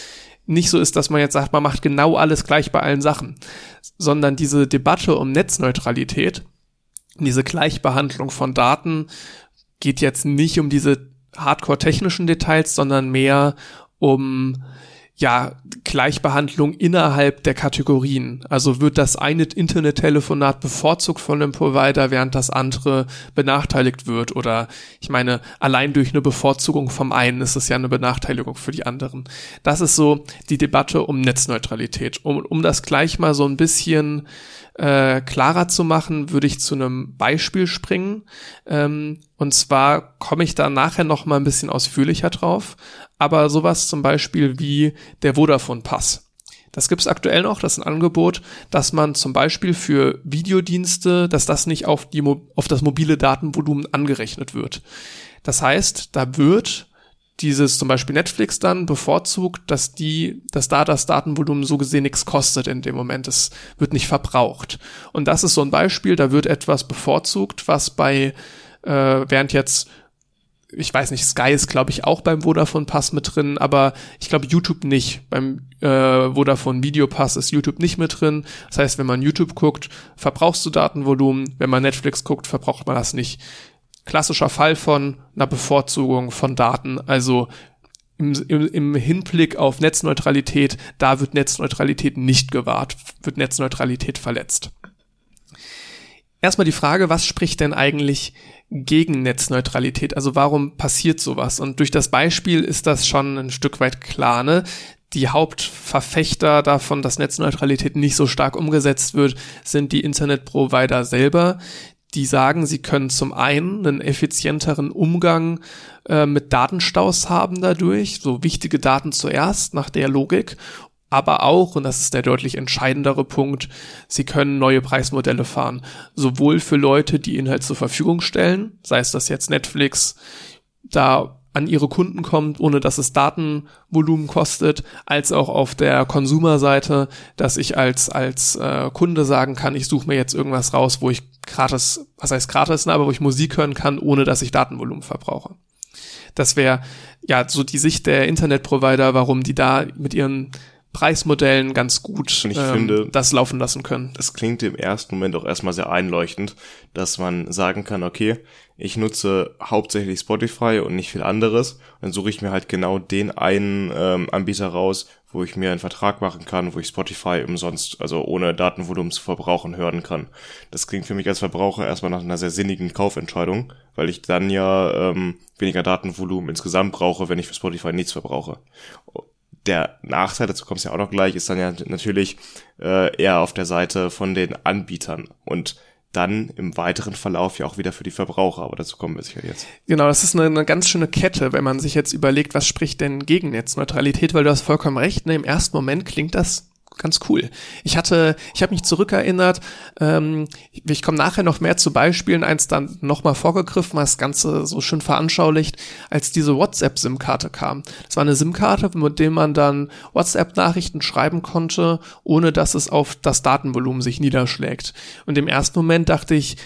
nicht so ist, dass man jetzt sagt, man macht genau alles gleich bei allen Sachen, sondern diese Debatte um Netzneutralität, diese Gleichbehandlung von Daten geht jetzt nicht um diese hardcore-technischen Details, sondern mehr um ja, Gleichbehandlung innerhalb der Kategorien. Also wird das eine Internettelefonat bevorzugt von dem Provider, während das andere benachteiligt wird. Oder ich meine, allein durch eine Bevorzugung vom einen ist es ja eine Benachteiligung für die anderen. Das ist so die Debatte um Netzneutralität. Um, um das gleich mal so ein bisschen äh, klarer zu machen, würde ich zu einem Beispiel springen. Ähm, und zwar komme ich da nachher noch mal ein bisschen ausführlicher drauf. Aber sowas zum Beispiel wie der Vodafone Pass. Das gibt's aktuell noch, das ist ein Angebot, dass man zum Beispiel für Videodienste, dass das nicht auf, die, auf das mobile Datenvolumen angerechnet wird. Das heißt, da wird dieses zum Beispiel Netflix dann bevorzugt, dass die, dass da das Datenvolumen so gesehen nichts kostet in dem Moment. Es wird nicht verbraucht. Und das ist so ein Beispiel, da wird etwas bevorzugt, was bei, äh, während jetzt ich weiß nicht, Sky ist, glaube ich, auch beim Vodafone Pass mit drin, aber ich glaube YouTube nicht. Beim äh, Vodafone Video Pass ist YouTube nicht mit drin. Das heißt, wenn man YouTube guckt, verbrauchst du Datenvolumen. Wenn man Netflix guckt, verbraucht man das nicht klassischer Fall von einer Bevorzugung von Daten. Also im, im, im Hinblick auf Netzneutralität, da wird Netzneutralität nicht gewahrt, wird Netzneutralität verletzt. Erstmal die Frage, was spricht denn eigentlich gegen Netzneutralität? Also warum passiert sowas? Und durch das Beispiel ist das schon ein Stück weit klar, ne? Die Hauptverfechter davon, dass Netzneutralität nicht so stark umgesetzt wird, sind die Internetprovider selber, die sagen, sie können zum einen einen effizienteren Umgang äh, mit Datenstaus haben dadurch, so wichtige Daten zuerst nach der Logik, aber auch, und das ist der deutlich entscheidendere Punkt, sie können neue Preismodelle fahren, sowohl für Leute, die Inhalt zur Verfügung stellen, sei es das jetzt Netflix, da an ihre Kunden kommt, ohne dass es Datenvolumen kostet, als auch auf der Konsumerseite, dass ich als als äh, Kunde sagen kann, ich suche mir jetzt irgendwas raus, wo ich gratis, was heißt gratis, ne, aber wo ich Musik hören kann, ohne dass ich Datenvolumen verbrauche. Das wäre ja so die Sicht der Internetprovider, warum die da mit ihren Preismodellen ganz gut und ich ähm, finde, das laufen lassen können. Das klingt im ersten Moment auch erstmal sehr einleuchtend, dass man sagen kann, okay, ich nutze hauptsächlich Spotify und nicht viel anderes. Dann suche ich mir halt genau den einen ähm, Anbieter raus, wo ich mir einen Vertrag machen kann, wo ich Spotify umsonst, also ohne Datenvolumen zu verbrauchen, hören kann. Das klingt für mich als Verbraucher erstmal nach einer sehr sinnigen Kaufentscheidung, weil ich dann ja ähm, weniger Datenvolumen insgesamt brauche, wenn ich für Spotify nichts verbrauche der Nachteil, dazu kommst du ja auch noch gleich, ist dann ja natürlich äh, eher auf der Seite von den Anbietern und dann im weiteren Verlauf ja auch wieder für die Verbraucher, aber dazu kommen wir sicher jetzt. Genau, das ist eine, eine ganz schöne Kette, wenn man sich jetzt überlegt, was spricht denn gegen Netzneutralität, weil du hast vollkommen recht, ne? im ersten Moment klingt das ganz cool. Ich hatte, ich habe mich zurückerinnert, ähm, ich komme nachher noch mehr zu Beispielen, eins dann nochmal vorgegriffen, was das Ganze so schön veranschaulicht, als diese WhatsApp-SIM-Karte kam. Das war eine SIM-Karte, mit der man dann WhatsApp-Nachrichten schreiben konnte, ohne dass es auf das Datenvolumen sich niederschlägt. Und im ersten Moment dachte ich,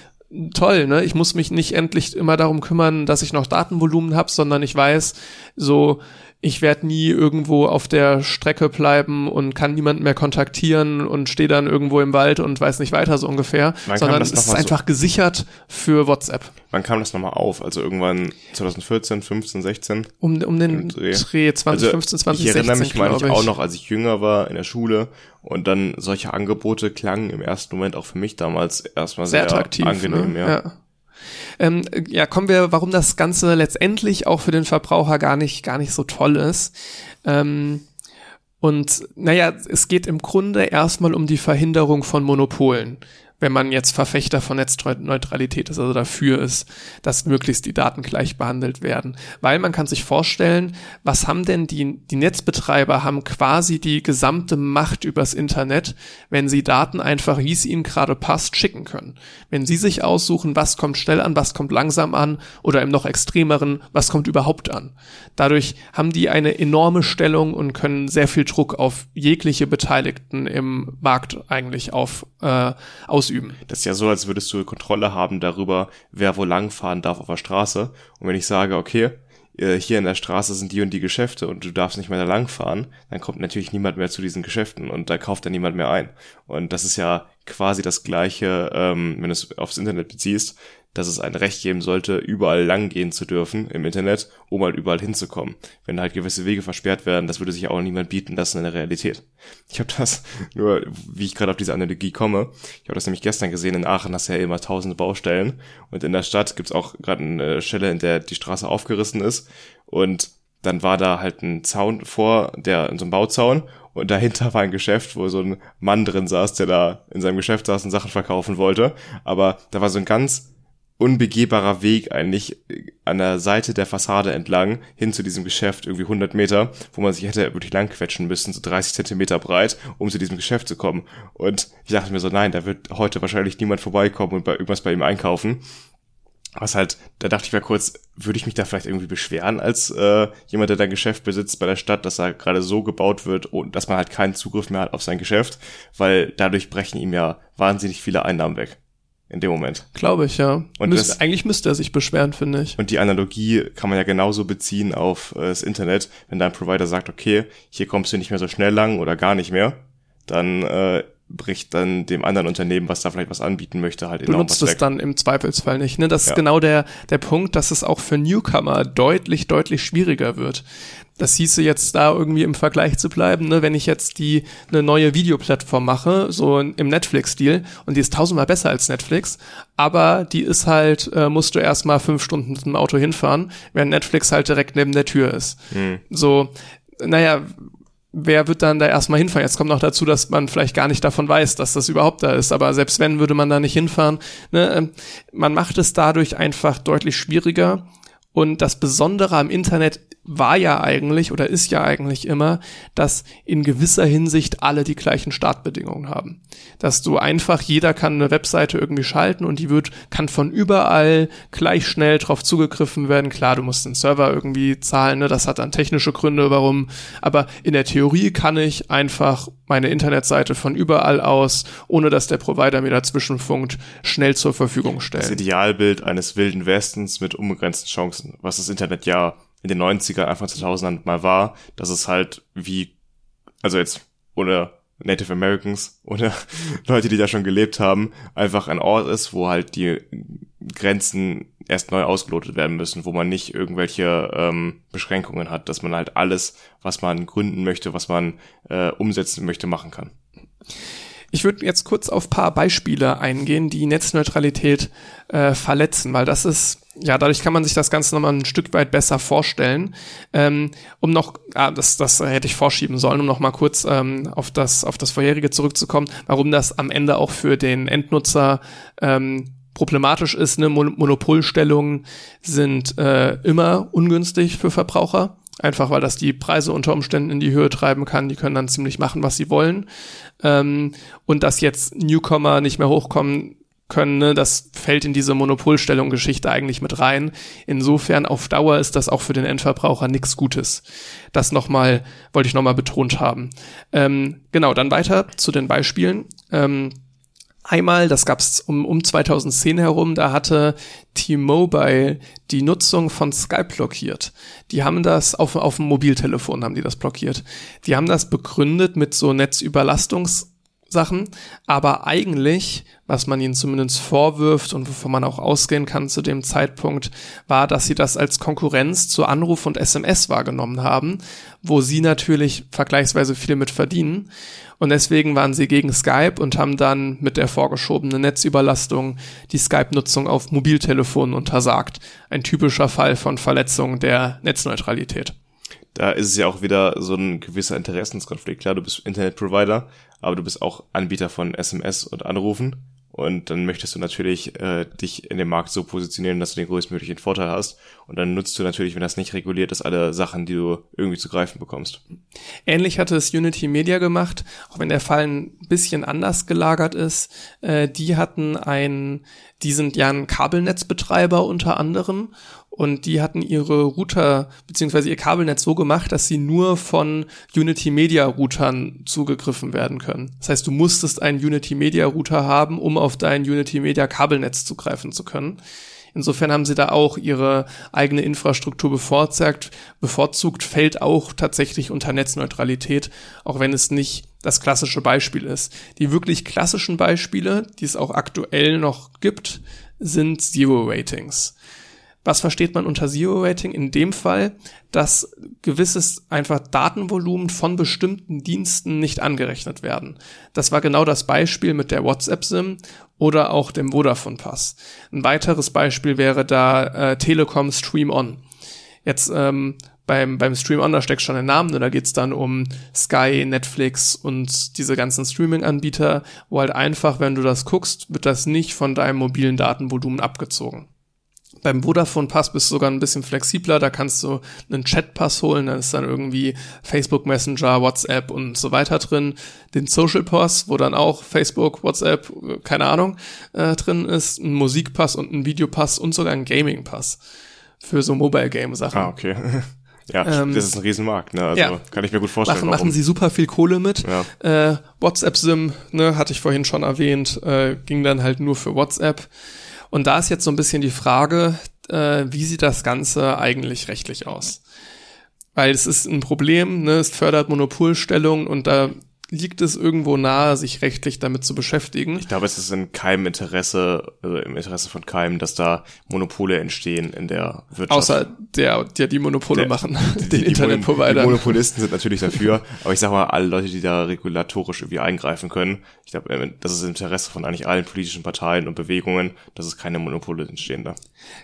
toll, ne? Ich muss mich nicht endlich immer darum kümmern, dass ich noch Datenvolumen habe, sondern ich weiß, so ich werde nie irgendwo auf der Strecke bleiben und kann niemanden mehr kontaktieren und stehe dann irgendwo im Wald und weiß nicht weiter so ungefähr, Wann sondern es ist so- einfach gesichert für WhatsApp. Wann kam das nochmal auf? Also irgendwann 2014, 15, 16? Um, um den Dreh. Dreh 2015, also, 2016, Ich erinnere mich, meine ich, auch noch, als ich jünger war in der Schule und dann solche Angebote klangen im ersten Moment auch für mich damals erstmal sehr sehr, attraktiv. angenehm, ne? ja. Ähm, ja, kommen wir, warum das Ganze letztendlich auch für den Verbraucher gar nicht, gar nicht so toll ist. Ähm, und naja, es geht im Grunde erstmal um die Verhinderung von Monopolen. Wenn man jetzt Verfechter von Netzneutralität ist, also dafür ist, dass möglichst die Daten gleich behandelt werden. Weil man kann sich vorstellen, was haben denn die, die Netzbetreiber haben quasi die gesamte Macht übers Internet, wenn sie Daten einfach, wie es ihnen gerade passt, schicken können. Wenn sie sich aussuchen, was kommt schnell an, was kommt langsam an oder im noch extremeren, was kommt überhaupt an. Dadurch haben die eine enorme Stellung und können sehr viel Druck auf jegliche Beteiligten im Markt eigentlich auf, äh, ausüben. Das ist ja so, als würdest du Kontrolle haben darüber, wer wo lang fahren darf auf der Straße. Und wenn ich sage, okay, äh, hier in der Straße sind die und die Geschäfte und du darfst nicht mehr da lang fahren, dann kommt natürlich niemand mehr zu diesen Geschäften und da kauft dann niemand mehr ein. Und das ist ja quasi das Gleiche, ähm, wenn du es aufs Internet beziehst, dass es ein Recht geben sollte, überall lang gehen zu dürfen im Internet, um halt überall hinzukommen. Wenn halt gewisse Wege versperrt werden, das würde sich auch niemand bieten lassen in der Realität. Ich habe das nur, wie ich gerade auf diese Analogie komme, ich habe das nämlich gestern gesehen, in Aachen hast du ja immer tausende Baustellen und in der Stadt gibt's auch gerade eine Stelle, in der die Straße aufgerissen ist und dann war da halt ein Zaun vor, der in so einem Bauzaun und dahinter war ein Geschäft, wo so ein Mann drin saß, der da in seinem Geschäft saß und Sachen verkaufen wollte. Aber da war so ein ganz unbegehbarer Weg eigentlich äh, an der Seite der Fassade entlang hin zu diesem Geschäft, irgendwie 100 Meter, wo man sich hätte wirklich lang quetschen müssen, so 30 Zentimeter breit, um zu diesem Geschäft zu kommen. Und ich dachte mir so, nein, da wird heute wahrscheinlich niemand vorbeikommen und bei irgendwas bei ihm einkaufen. Was halt, da dachte ich mir kurz, würde ich mich da vielleicht irgendwie beschweren als äh, jemand, der da ein Geschäft besitzt bei der Stadt, dass er gerade so gebaut wird und dass man halt keinen Zugriff mehr hat auf sein Geschäft, weil dadurch brechen ihm ja wahnsinnig viele Einnahmen weg. In dem Moment. Glaube ich, ja. Und Müsste, das- eigentlich müsste er sich beschweren, finde ich. Und die Analogie kann man ja genauso beziehen auf äh, das Internet. Wenn dein Provider sagt, okay, hier kommst du nicht mehr so schnell lang oder gar nicht mehr, dann äh, bricht dann dem anderen Unternehmen, was da vielleicht was anbieten möchte, halt enorm benutzt was es weg. dann im Zweifelsfall nicht. Ne? Das Ja. ist genau der, der Punkt, dass es auch für Newcomer deutlich, deutlich schwieriger wird. Das hieße jetzt da irgendwie im Vergleich zu bleiben, ne? wenn ich jetzt die eine neue Videoplattform mache, so im Netflix-Stil, und die ist tausendmal besser als Netflix, aber die ist halt, äh, musst du erstmal fünf Stunden mit dem Auto hinfahren, während Netflix halt direkt neben der Tür ist. Hm. So, naja, wer wird dann da erstmal hinfahren? Jetzt kommt noch dazu, dass man vielleicht gar nicht davon weiß, dass das überhaupt da ist. Aber selbst wenn, würde man da nicht hinfahren. Ne? ähm, Man macht es dadurch einfach deutlich schwieriger. Und das Besondere am Internet war ja eigentlich oder ist ja eigentlich immer, dass in gewisser Hinsicht alle die gleichen Startbedingungen haben. Dass du einfach, jeder kann eine Webseite irgendwie schalten und die wird, kann von überall gleich schnell drauf zugegriffen werden. Klar, du musst den Server irgendwie zahlen, ne? das hat dann technische Gründe, warum. Aber in der Theorie kann ich einfach meine Internetseite von überall aus, ohne dass der Provider mir dazwischen funkt, schnell zur Verfügung das stellen. Idealbild eines wilden Westens mit unbegrenzten Chancen, was das Internet ja in den 90er, Anfang 2000 mal war, dass es halt wie, also jetzt ohne Native Americans, ohne Leute, die da schon gelebt haben, einfach ein Ort ist, wo halt die Grenzen erst neu ausgelotet werden müssen, wo man nicht irgendwelche ähm, Beschränkungen hat, dass man halt alles, was man gründen möchte, was man äh, umsetzen möchte, machen kann. Ich würde jetzt kurz auf paar Beispiele eingehen, die Netzneutralität äh, verletzen, weil das ist, ja, dadurch kann man sich das Ganze nochmal ein Stück weit besser vorstellen. Ähm, um noch, ah, das, das hätte ich vorschieben sollen, um nochmal kurz ähm, auf, das, auf das vorherige zurückzukommen, warum das am Ende auch für den Endnutzer ähm, problematisch ist. Ne? Mon Monopolstellungen sind äh, immer ungünstig für Verbraucher. Einfach weil das die Preise unter Umständen in die Höhe treiben kann. Die können dann ziemlich machen, was sie wollen. Ähm, und dass jetzt Newcomer nicht mehr hochkommen können, ne, das fällt in diese Monopolstellung-Geschichte eigentlich mit rein. Insofern auf Dauer ist das auch für den Endverbraucher nichts Gutes. Das nochmal, wollte ich nochmal betont haben. Ähm, genau, dann weiter zu den Beispielen. Ähm, Einmal, das gab es um, um 2010 herum, da hatte T-Mobile die Nutzung von Skype blockiert. Die haben das auf, auf dem Mobiltelefon haben die das blockiert. Die haben das begründet mit so Netzüberlastungs Sachen, aber eigentlich, was man ihnen zumindest vorwirft und wovon man auch ausgehen kann zu dem Zeitpunkt, war, dass sie das als Konkurrenz zu Anruf und SMS wahrgenommen haben, wo sie natürlich vergleichsweise viel mit verdienen. Und deswegen waren sie gegen Skype und haben dann mit der vorgeschobenen Netzüberlastung die Skype-Nutzung auf Mobiltelefonen untersagt. Ein typischer Fall von Verletzung der Netzneutralität da ist es ja auch wieder so ein gewisser Interessenskonflikt. Klar, du bist Internetprovider, aber du bist auch Anbieter von SMS und Anrufen. Und dann möchtest du natürlich äh, dich in dem Markt so positionieren, dass du den größtmöglichen Vorteil hast. Und dann nutzt du natürlich, wenn das nicht reguliert ist, alle Sachen, die du irgendwie zu greifen bekommst. Ähnlich hatte es Unity Media gemacht, auch wenn der Fall ein bisschen anders gelagert ist. Äh, die hatten ein, die sind ja ein Kabelnetzbetreiber unter anderem und die hatten ihre Router beziehungsweise ihr Kabelnetz so gemacht, dass sie nur von Unity Media Routern zugegriffen werden können. Das heißt, du musstest einen Unity Media Router haben, um auf dein Unity Media Kabelnetz zugreifen zu können. Insofern haben sie da auch ihre eigene Infrastruktur bevorzugt. Bevorzugt fällt auch tatsächlich unter Netzneutralität, auch wenn es nicht das klassische Beispiel ist. Die wirklich klassischen Beispiele, die es auch aktuell noch gibt, sind Zero Ratings. Was versteht man unter Zero Rating? In dem Fall, dass gewisses einfach Datenvolumen von bestimmten Diensten nicht angerechnet werden. Das war genau das Beispiel mit der WhatsApp-SIM oder auch dem Vodafone Pass. Ein weiteres Beispiel wäre da äh, Telekom Stream On. Jetzt ähm, beim, beim Stream On, da steckt schon ein Name, da geht's dann um Sky, Netflix und diese ganzen Streaming-Anbieter, wo halt einfach, wenn du das guckst, wird das nicht von deinem mobilen Datenvolumen abgezogen. Beim Vodafone Pass bist du sogar ein bisschen flexibler, da kannst du einen Chat-Pass holen, da ist dann irgendwie Facebook Messenger, WhatsApp und so weiter drin. Den Social Pass, wo dann auch Facebook, WhatsApp, keine Ahnung, äh, drin ist, ein Musikpass und ein Videopass und sogar ein Gaming Pass für so Mobile Game Sachen. Ah, okay. Ja, ähm, das ist ein Riesenmarkt, ne? Also ja. kann ich mir gut vorstellen. Machen, machen sie super viel Kohle mit. Ja. Äh, WhatsApp-SIM, ne, hatte ich vorhin schon erwähnt, äh, ging dann halt nur für WhatsApp. Und da ist jetzt so ein bisschen die Frage, äh, wie sieht das Ganze eigentlich rechtlich aus? Weil es ist ein Problem, ne, es fördert Monopolstellung und da liegt es irgendwo nahe, sich rechtlich damit zu beschäftigen. Ich glaube, es ist in keinem Interesse, also im Interesse von keinem, dass da Monopole entstehen in der Wirtschaft. Außer der, der die Monopole der, machen, die, den Internetprovider. Die Monopolisten sind natürlich dafür, aber ich sag mal, alle Leute, die da regulatorisch irgendwie eingreifen können, ich glaube, äh, das ist im Interesse von eigentlich allen politischen Parteien und Bewegungen, dass es keine Monopole entstehen da.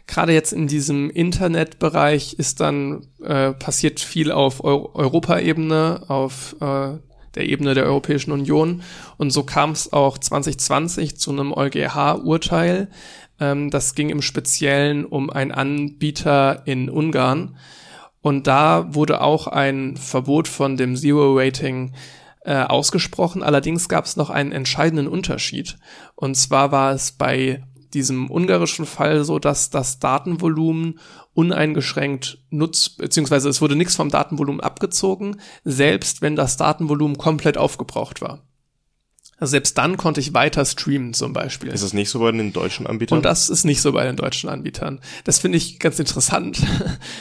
Gerade jetzt in diesem Internetbereich ist dann äh, passiert viel auf Euro Europaebene, auf äh, der Ebene der Europäischen Union. Und so kam es auch 2020 zu einem EuGH-Urteil. Ähm, das ging im Speziellen um einen Anbieter in Ungarn. Und da wurde auch ein Verbot von dem Zero-Rating äh, ausgesprochen. Allerdings gab es noch einen entscheidenden Unterschied. Und zwar war es bei diesem ungarischen Fall so, dass das Datenvolumen uneingeschränkt nutzt, beziehungsweise es wurde nichts vom Datenvolumen abgezogen, selbst wenn das Datenvolumen komplett aufgebraucht war. Also selbst dann konnte ich weiter streamen zum Beispiel. Ist das nicht so bei den deutschen Anbietern? Und das ist nicht so bei den deutschen Anbietern. Das finde ich ganz interessant.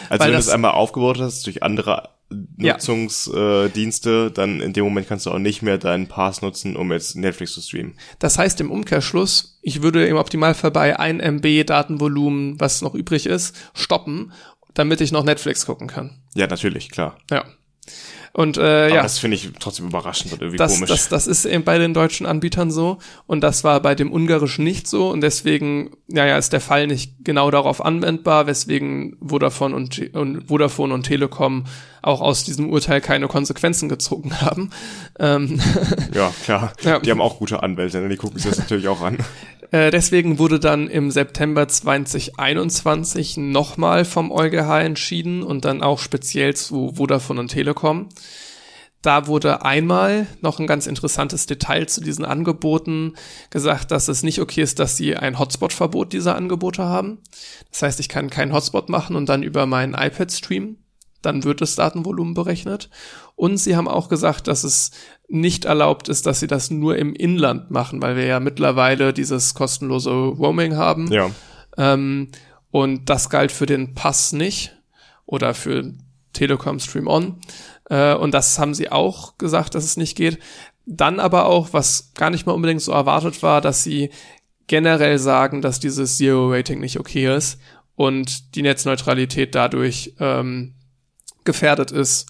Also wenn du es einmal aufgebaut hast durch andere Nutzungsdienste, ja. äh, dann in dem Moment kannst du auch nicht mehr deinen Pass nutzen, um jetzt Netflix zu streamen. Das heißt im Umkehrschluss, ich würde im Optimalfall bei 1 MB Datenvolumen, was noch übrig ist, stoppen, damit ich noch Netflix gucken kann. Ja, natürlich, klar. Ja. Und äh, ja. Das finde ich trotzdem überraschend und irgendwie das, komisch. Das, das ist eben bei den deutschen Anbietern so und das war bei dem ungarischen nicht so und deswegen, naja, ist der Fall nicht genau darauf anwendbar, weswegen Vodafone und, und Vodafone und Telekom auch aus diesem Urteil keine Konsequenzen gezogen haben. Ähm, ja, klar. Ja. Die haben auch gute Anwälte, ne? die gucken sich das natürlich auch an. Äh, deswegen wurde dann im September 2021 nochmal vom EuGH entschieden und dann auch speziell zu Vodafone und Telekom. Da wurde einmal noch ein ganz interessantes Detail zu diesen Angeboten gesagt, dass es nicht okay ist, dass sie ein Hotspot-Verbot dieser Angebote haben. Das heißt, ich kann keinen Hotspot machen und dann über mein iPad streamen. Dann wird das Datenvolumen berechnet. Und sie haben auch gesagt, dass es nicht erlaubt ist, dass sie das nur im Inland machen, weil wir ja mittlerweile dieses kostenlose Roaming haben. Ja. Ähm, und das galt für den Pass nicht oder für Telekom Stream On. Äh, und das haben sie auch gesagt, dass es nicht geht. Dann aber auch, was gar nicht mal unbedingt so erwartet war, dass sie generell sagen, dass dieses Zero-Rating nicht okay ist und die Netzneutralität dadurch ähm, gefährdet ist.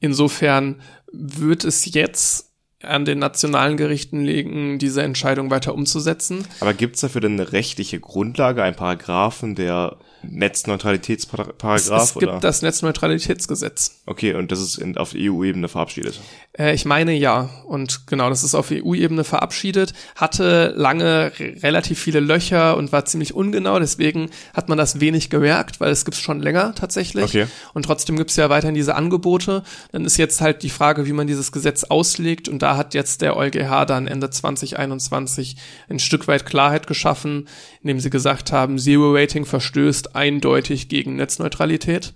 Insofern wird es jetzt an den nationalen Gerichten liegen, diese Entscheidung weiter umzusetzen. Aber gibt es dafür denn eine rechtliche Grundlage, einen Paragraphen, der Netzneutralitätsparagraph? Es, es gibt oder? das Netzneutralitätsgesetz. Okay, und das ist in, auf EU-Ebene verabschiedet? Äh, ich meine ja. Und genau, das ist auf EU-Ebene verabschiedet, hatte lange relativ viele Löcher und war ziemlich ungenau. Deswegen hat man das wenig gemerkt, weil es gibt schon länger tatsächlich. Okay. Und trotzdem gibt es ja weiterhin diese Angebote. Dann ist jetzt halt die Frage, wie man dieses Gesetz auslegt. Und da hat jetzt der EuGH dann Ende 2021 ein Stück weit Klarheit geschaffen, indem sie gesagt haben, Zero Rating verstößt eindeutig gegen Netzneutralität.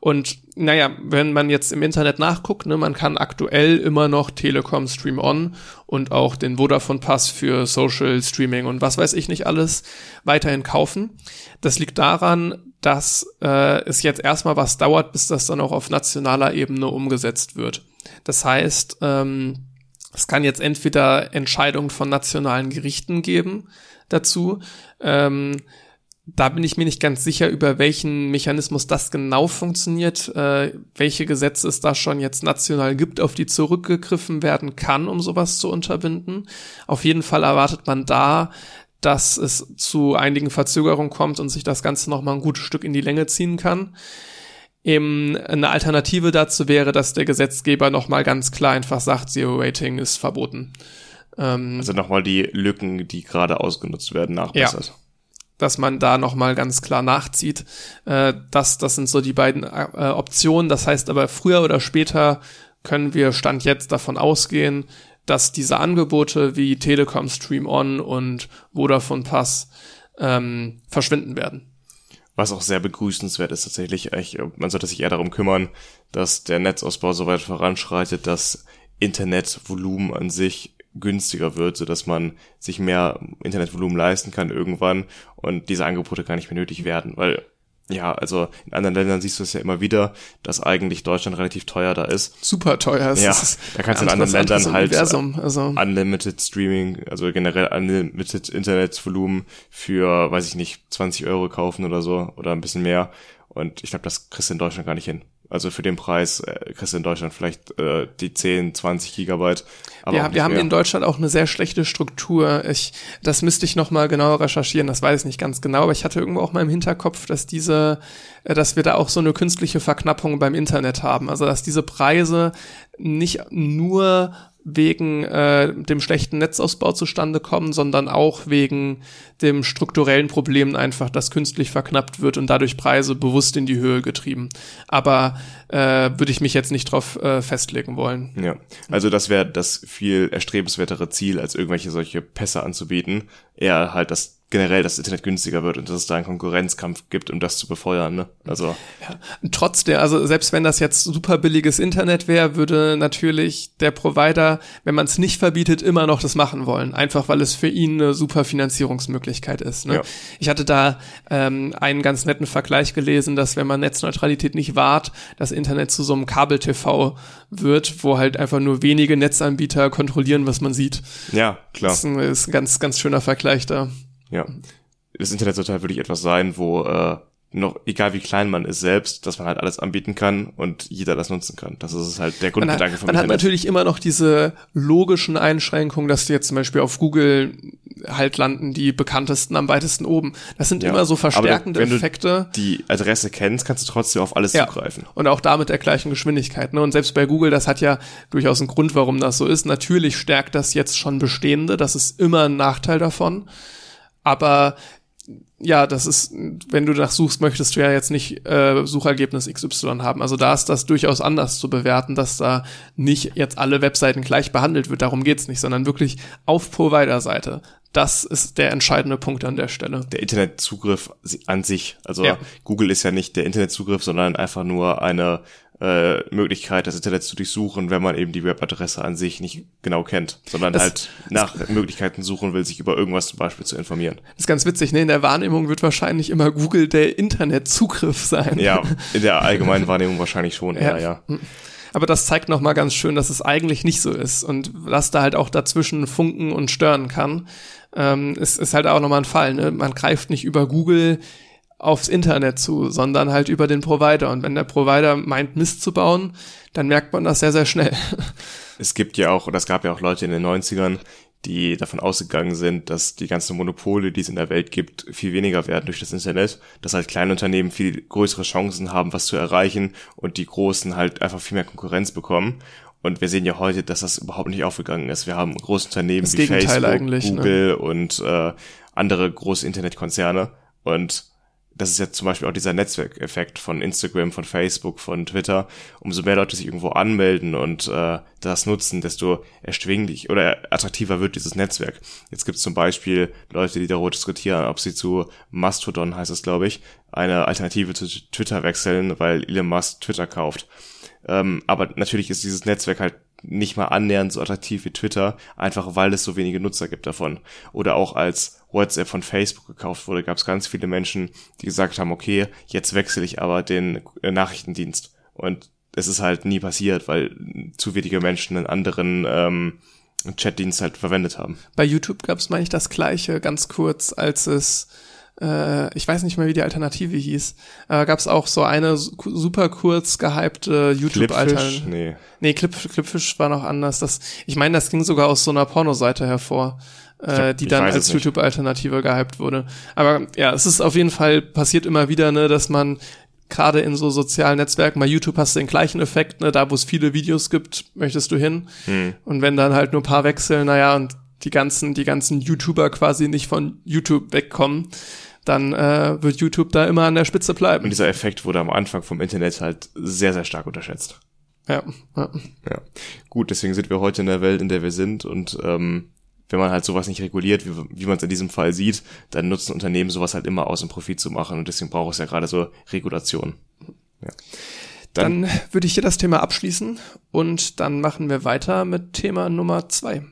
Und naja, wenn man jetzt im Internet nachguckt, ne, man kann aktuell immer noch Telekom Stream On und auch den Vodafone Pass für Social Streaming und was weiß ich nicht alles weiterhin kaufen. Das liegt daran, dass äh, es jetzt erstmal was dauert, bis das dann auch auf nationaler Ebene umgesetzt wird. Das heißt, ähm, es kann jetzt entweder Entscheidungen von nationalen Gerichten geben dazu, ähm, da bin ich mir nicht ganz sicher, über welchen Mechanismus das genau funktioniert, äh, welche Gesetze es da schon jetzt national gibt, auf die zurückgegriffen werden kann, um sowas zu unterbinden. Auf jeden Fall erwartet man da, dass es zu einigen Verzögerungen kommt und sich das Ganze noch mal ein gutes Stück in die Länge ziehen kann. Eben eine Alternative dazu wäre, dass der Gesetzgeber noch mal ganz klar einfach sagt, Zero Rating ist verboten. Ähm, also nochmal die Lücken, die gerade ausgenutzt werden, nachbessert. Ja dass man da nochmal ganz klar nachzieht. Äh, das, das sind so die beiden äh, Optionen. Das heißt aber, früher oder später können wir Stand jetzt davon ausgehen, dass diese Angebote wie Telekom Stream On und Vodafone Pass ähm, verschwinden werden. Was auch sehr begrüßenswert ist tatsächlich. Man sollte sich eher darum kümmern, dass der Netzausbau so weit voranschreitet, dass Internetvolumen an sich günstiger wird, so dass man sich mehr Internetvolumen leisten kann irgendwann und diese Angebote gar nicht mehr nötig werden, weil ja, also in anderen Ländern siehst du es ja immer wieder, dass eigentlich Deutschland relativ teuer da ist. Super teuer. ist. Ja, da kannst du in anderen Ländern halt also. Unlimited Streaming, also generell Unlimited Internetvolumen für, weiß ich nicht, 20 Euro kaufen oder so oder ein bisschen mehr. Und ich glaube, das kriegst du in Deutschland gar nicht hin. Also für den Preis äh, kriegst du in Deutschland vielleicht äh, die 10, 20 Gigabyte. Aber ja, wir haben mehr. in Deutschland auch eine sehr schlechte Struktur. Ich, das müsste ich noch mal genauer recherchieren. Das weiß ich nicht ganz genau, aber ich hatte irgendwo auch mal im Hinterkopf, dass diese, äh, dass wir da auch so eine künstliche Verknappung beim Internet haben. Also dass diese Preise nicht nur wegen äh, dem schlechten Netzausbau zustande kommen, sondern auch wegen dem strukturellen Problem einfach, dass künstlich verknappt wird und dadurch Preise bewusst in die Höhe getrieben. Aber äh, würde ich mich jetzt nicht drauf äh, festlegen wollen. Ja, also das wäre das viel erstrebenswertere Ziel, als irgendwelche solche Pässe anzubieten. Eher halt das generell das Internet günstiger wird und dass es da einen Konkurrenzkampf gibt, um das zu befeuern. Ne? Also ja, trotzdem, also selbst wenn das jetzt super billiges Internet wäre, würde natürlich der Provider, wenn man es nicht verbietet, immer noch das machen wollen, einfach weil es für ihn eine super Finanzierungsmöglichkeit ist. Ne? Ja. Ich hatte da ähm, einen ganz netten Vergleich gelesen, dass wenn man Netzneutralität nicht wahrt, das Internet zu so einem Kabel-TV wird, wo halt einfach nur wenige Netzanbieter kontrollieren, was man sieht. Ja, klar. Das ist ein, ist ein ganz, ganz schöner Vergleich da. Ja. Das Internet sollte halt wirklich etwas sein, wo äh, noch, egal wie klein man ist selbst, dass man halt alles anbieten kann und jeder das nutzen kann. Das ist halt der Grundgedanke von Man hat natürlich immer noch diese logischen Einschränkungen, dass jetzt zum Beispiel auf Google halt landen, die bekanntesten am weitesten oben. Das sind ja, immer so verstärkende wenn Effekte. Du die Adresse kennst, kannst du trotzdem auf alles ja, zugreifen. Und auch da mit der gleichen Geschwindigkeit. Ne? Und selbst bei Google, das hat ja durchaus einen Grund, warum das so ist. Natürlich stärkt das jetzt schon Bestehende. Das ist immer ein Nachteil davon. Aber ja, das ist, wenn du danach suchst, möchtest du ja jetzt nicht äh, Suchergebnis XY haben. Also da ist das durchaus anders zu bewerten, dass da nicht jetzt alle Webseiten gleich behandelt wird. Darum geht's nicht, sondern wirklich auf Provider-Seite. das ist der entscheidende Punkt an der Stelle. Der Internetzugriff an sich. Also ja. Google ist ja nicht der Internetzugriff, sondern einfach nur eine äh, Möglichkeit, das Internet zu durchsuchen, wenn man eben die Webadresse an sich nicht genau kennt, sondern das, halt nach Möglichkeiten suchen will, sich über irgendwas zum Beispiel zu informieren. Das ist ganz witzig, ne? In der Wahrnehmung wird wahrscheinlich immer Google der Internetzugriff sein. Ja, in der allgemeinen Wahrnehmung wahrscheinlich schon eher, ja. ja. Aber das zeigt nochmal ganz schön, dass es eigentlich nicht so ist und dass da halt auch dazwischen funken und stören kann. Ähm, ist, ist halt auch nochmal ein Fall. Ne? Man greift nicht über Google aufs Internet zu, sondern halt über den Provider. Und wenn der Provider meint, Mist zu bauen, dann merkt man das sehr, sehr schnell. Es gibt ja auch, oder es gab ja auch Leute in den 90ern, die davon ausgegangen sind, dass die ganzen Monopole, die es in der Welt gibt, viel weniger werden durch das Internet, dass halt kleine Unternehmen viel größere Chancen haben, was zu erreichen und die großen halt einfach viel mehr Konkurrenz bekommen. Und wir sehen ja heute, dass das überhaupt nicht aufgegangen ist. Wir haben große Unternehmen das wie Gegenteil Facebook, ne? Google ne? und äh, andere große Internetkonzerne. Und das ist jetzt zum Beispiel auch dieser Netzwerkeffekt von Instagram, von Facebook, von Twitter. Umso mehr Leute sich irgendwo anmelden und äh, das nutzen, desto erschwinglich oder attraktiver wird dieses Netzwerk. Jetzt gibt es zum Beispiel Leute, die darüber diskutieren, ob sie zu Mastodon, heißt es glaube ich, eine Alternative zu Twitter wechseln, weil Elon Musk Twitter kauft. Ähm, aber natürlich ist dieses Netzwerk halt nicht mal annähernd so attraktiv wie Twitter, einfach weil es so wenige Nutzer gibt davon. Oder auch als WhatsApp von Facebook gekauft wurde, gab es ganz viele Menschen, die gesagt haben, okay, jetzt wechsle ich aber den äh, Nachrichtendienst. Und es ist halt nie passiert, weil zu wenige Menschen einen anderen ähm, Chatdienst halt verwendet haben. Bei YouTube gab es, meine ich, das gleiche, ganz kurz, als es äh, ich weiß nicht mehr, wie die Alternative hieß, äh, gab es auch so eine super kurz gehypte YouTube-Alternative. Nee. Nee, Clip, Clipfish war noch anders. Das, ich meine, das ging sogar aus so einer Pornoseite hervor, äh, die dann als YouTube-Alternative gehypt wurde. Aber ja, es ist auf jeden Fall passiert immer wieder, ne, dass man gerade in so sozialen Netzwerken, bei YouTube hast du den gleichen Effekt, ne, da wo es viele Videos gibt, möchtest du hin. Hm. Und wenn dann halt nur paar wechseln, naja, und die ganzen, die ganzen YouTuber quasi nicht von YouTube wegkommen, dann äh, wird YouTube da immer an der Spitze bleiben. Und dieser Effekt wurde am Anfang vom Internet halt sehr, sehr stark unterschätzt. Ja. Ja. ja. Gut, deswegen sind wir heute in der Welt, in der wir sind und ähm, wenn man halt sowas nicht reguliert, wie, wie man es in diesem Fall sieht, dann nutzen Unternehmen sowas halt immer aus, um Profit zu machen und deswegen braucht es ja gerade so Regulation. Ja. Dann, dann würde ich hier das Thema abschließen und dann machen wir weiter mit Thema Nummer zwei.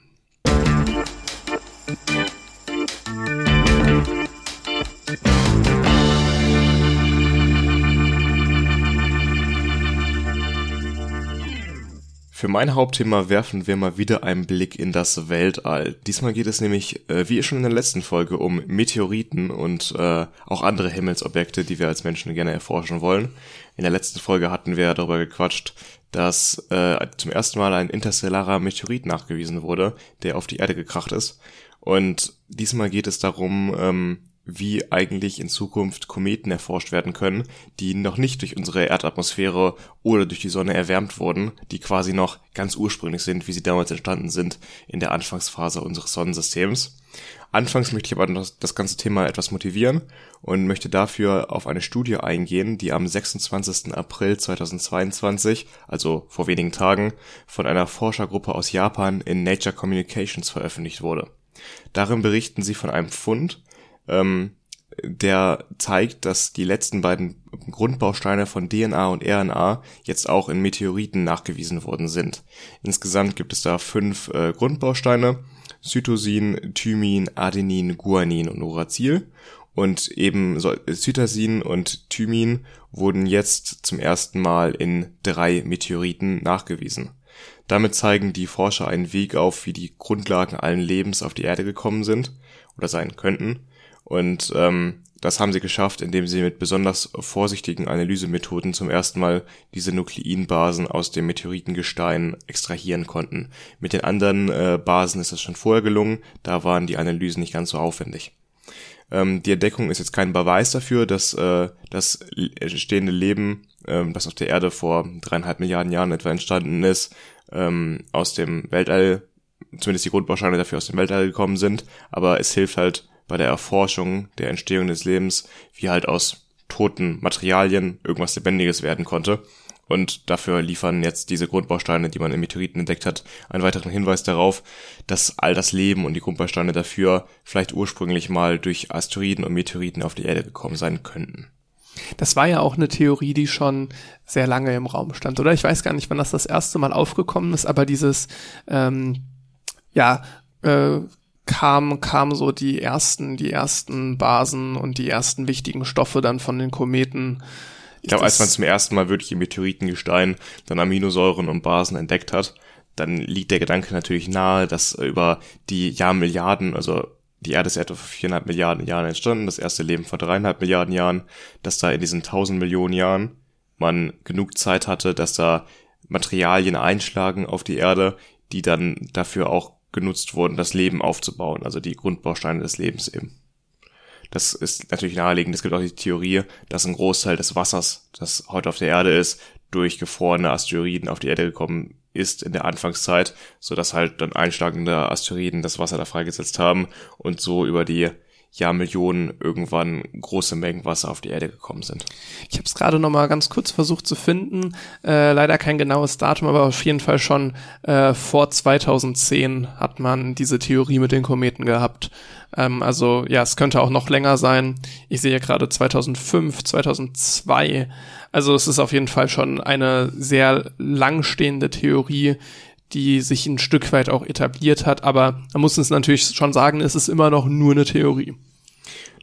Für mein Hauptthema werfen wir mal wieder einen Blick in das Weltall. Diesmal geht es nämlich, äh, wie schon in der letzten Folge, um Meteoriten und äh, auch andere Himmelsobjekte, die wir als Menschen gerne erforschen wollen. In der letzten Folge hatten wir darüber gequatscht, dass äh, zum ersten Mal ein interstellarer Meteorit nachgewiesen wurde, der auf die Erde gekracht ist. Und diesmal geht es darum, ähm, wie eigentlich in Zukunft Kometen erforscht werden können, die noch nicht durch unsere Erdatmosphäre oder durch die Sonne erwärmt wurden, die quasi noch ganz ursprünglich sind, wie sie damals entstanden sind in der Anfangsphase unseres Sonnensystems. Anfangs möchte ich aber das, ganze Thema etwas motivieren und möchte dafür auf eine Studie eingehen, die am 26. April 2022, also vor wenigen Tagen, von einer Forschergruppe aus Japan in Nature Communications veröffentlicht wurde. Darin berichten sie von einem Fund, ähm, der zeigt, dass die letzten beiden Grundbausteine von DNA und RNA jetzt auch in Meteoriten nachgewiesen worden sind. Insgesamt gibt es da fünf äh, Grundbausteine, Cytosin, Thymin, Adenin, Guanin und Uracil. Und eben Cytosin und Thymin wurden jetzt zum ersten Mal in drei Meteoriten nachgewiesen. Damit zeigen die Forscher einen Weg auf, wie die Grundlagen allen Lebens auf die Erde gekommen sind oder sein könnten und ähm, das haben sie geschafft, indem sie mit besonders vorsichtigen Analysemethoden zum ersten Mal diese Nukleinbasen aus dem Meteoritengestein extrahieren konnten. Mit den anderen äh, Basen ist das schon vorher gelungen, da waren die Analysen nicht ganz so aufwendig. Ähm, die Entdeckung ist jetzt kein Beweis dafür, dass äh, das stehende Leben, ähm, das auf der Erde vor dreieinhalb Milliarden Jahren etwa entstanden ist, ähm, aus dem Weltall, zumindest die Grundbausteine dafür aus dem Weltall gekommen sind, aber es hilft halt bei der Erforschung der Entstehung des Lebens, wie halt aus toten Materialien irgendwas Lebendiges werden konnte. Und dafür liefern jetzt diese Grundbausteine, die man in Meteoriten entdeckt hat, einen weiteren Hinweis darauf, dass all das Leben und die Grundbausteine dafür vielleicht ursprünglich mal durch Asteroiden und Meteoriten auf die Erde gekommen sein könnten. Das war ja auch eine Theorie, die schon sehr lange im Raum stand, oder? Ich weiß gar nicht, wann das das erste Mal aufgekommen ist, aber dieses, ähm, ja, äh, kam, kam so die ersten, die ersten Basen und die ersten wichtigen Stoffe dann von den Kometen. Ich glaube, als man zum ersten Mal wirklich im Meteoritengestein dann Aminosäuren und Basen entdeckt hat, dann liegt der Gedanke natürlich nahe, dass über die Jahrmilliarden, also die Erde ist etwa vor viereinhalb Milliarden Jahren entstanden, das erste Leben vor dreieinhalb Milliarden Jahren, dass da in diesen tausend Millionen Jahren man genug Zeit hatte, dass da Materialien einschlagen auf die Erde, die dann dafür auch genutzt wurden, das Leben aufzubauen, also die Grundbausteine des Lebens eben. Das ist natürlich naheliegend. Es gibt auch die Theorie, dass ein Großteil des Wassers, das heute auf der Erde ist, durch gefrorene Asteroiden auf die Erde gekommen ist in der Anfangszeit, so dass halt dann einschlagende Asteroiden das Wasser da freigesetzt haben und so über die Jahrmillionen irgendwann große Mengen Wasser auf die Erde gekommen sind. Ich habe es gerade noch mal ganz kurz versucht zu finden. Äh, leider kein genaues Datum, aber auf jeden Fall schon äh, vor 2010 hat man diese Theorie mit den Kometen gehabt. Ähm, also ja, es könnte auch noch länger sein. Ich sehe gerade 2005, 2002. Also es ist auf jeden Fall schon eine sehr langstehende Theorie, die sich ein Stück weit auch etabliert hat, aber man muss uns natürlich schon sagen, es ist immer noch nur eine Theorie.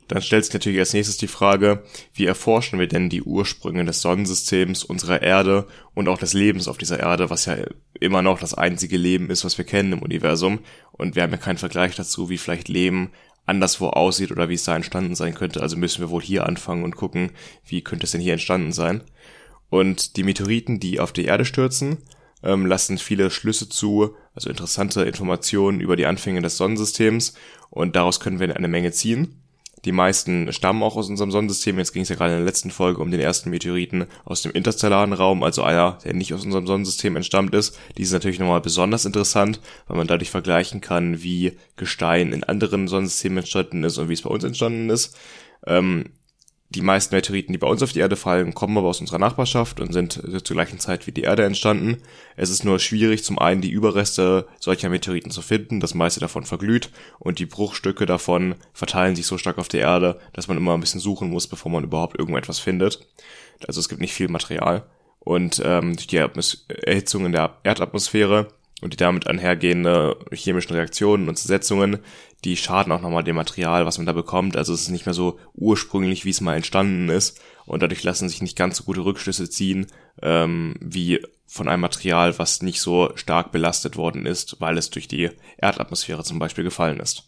Dann stellt sich natürlich als nächstes die Frage, wie erforschen wir denn die Ursprünge des Sonnensystems, unserer Erde und auch des Lebens auf dieser Erde, was ja immer noch das einzige Leben ist, was wir kennen im Universum. Und wir haben ja keinen Vergleich dazu, wie vielleicht Leben anderswo aussieht oder wie es da entstanden sein könnte. Also müssen wir wohl hier anfangen und gucken, wie könnte es denn hier entstanden sein. Und die Meteoriten, die auf die Erde stürzen, ähm, lassen viele Schlüsse zu, also interessante Informationen über die Anfänge des Sonnensystems und daraus können wir eine Menge ziehen. Die meisten stammen auch aus unserem Sonnensystem. Jetzt ging es ja gerade in der letzten Folge um den ersten Meteoriten aus dem interstellaren Raum, also einer, der nicht aus unserem Sonnensystem entstammt ist. Die ist natürlich nochmal besonders interessant, weil man dadurch vergleichen kann, wie Gestein in anderen Sonnensystemen entstanden ist und wie es bei uns entstanden ist. Ähm, die meisten Meteoriten, die bei uns auf die Erde fallen, kommen aber aus unserer Nachbarschaft und sind zur gleichen Zeit wie die Erde entstanden. Es ist nur schwierig, zum einen die Überreste solcher Meteoriten zu finden, das meiste davon verglüht und die Bruchstücke davon verteilen sich so stark auf der Erde, dass man immer ein bisschen suchen muss, bevor man überhaupt irgendetwas findet. Also es gibt nicht viel Material. Und ähm, durch die Erhitzung in der Erdatmosphäre und die damit einhergehende chemischen Reaktionen und Zersetzungen, die schaden auch nochmal dem Material, was man da bekommt. Also es ist nicht mehr so ursprünglich, wie es mal entstanden ist. Und dadurch lassen sich nicht ganz so gute Rückschlüsse ziehen, ähm, wie von einem Material, was nicht so stark belastet worden ist, weil es durch die Erdatmosphäre zum Beispiel gefallen ist.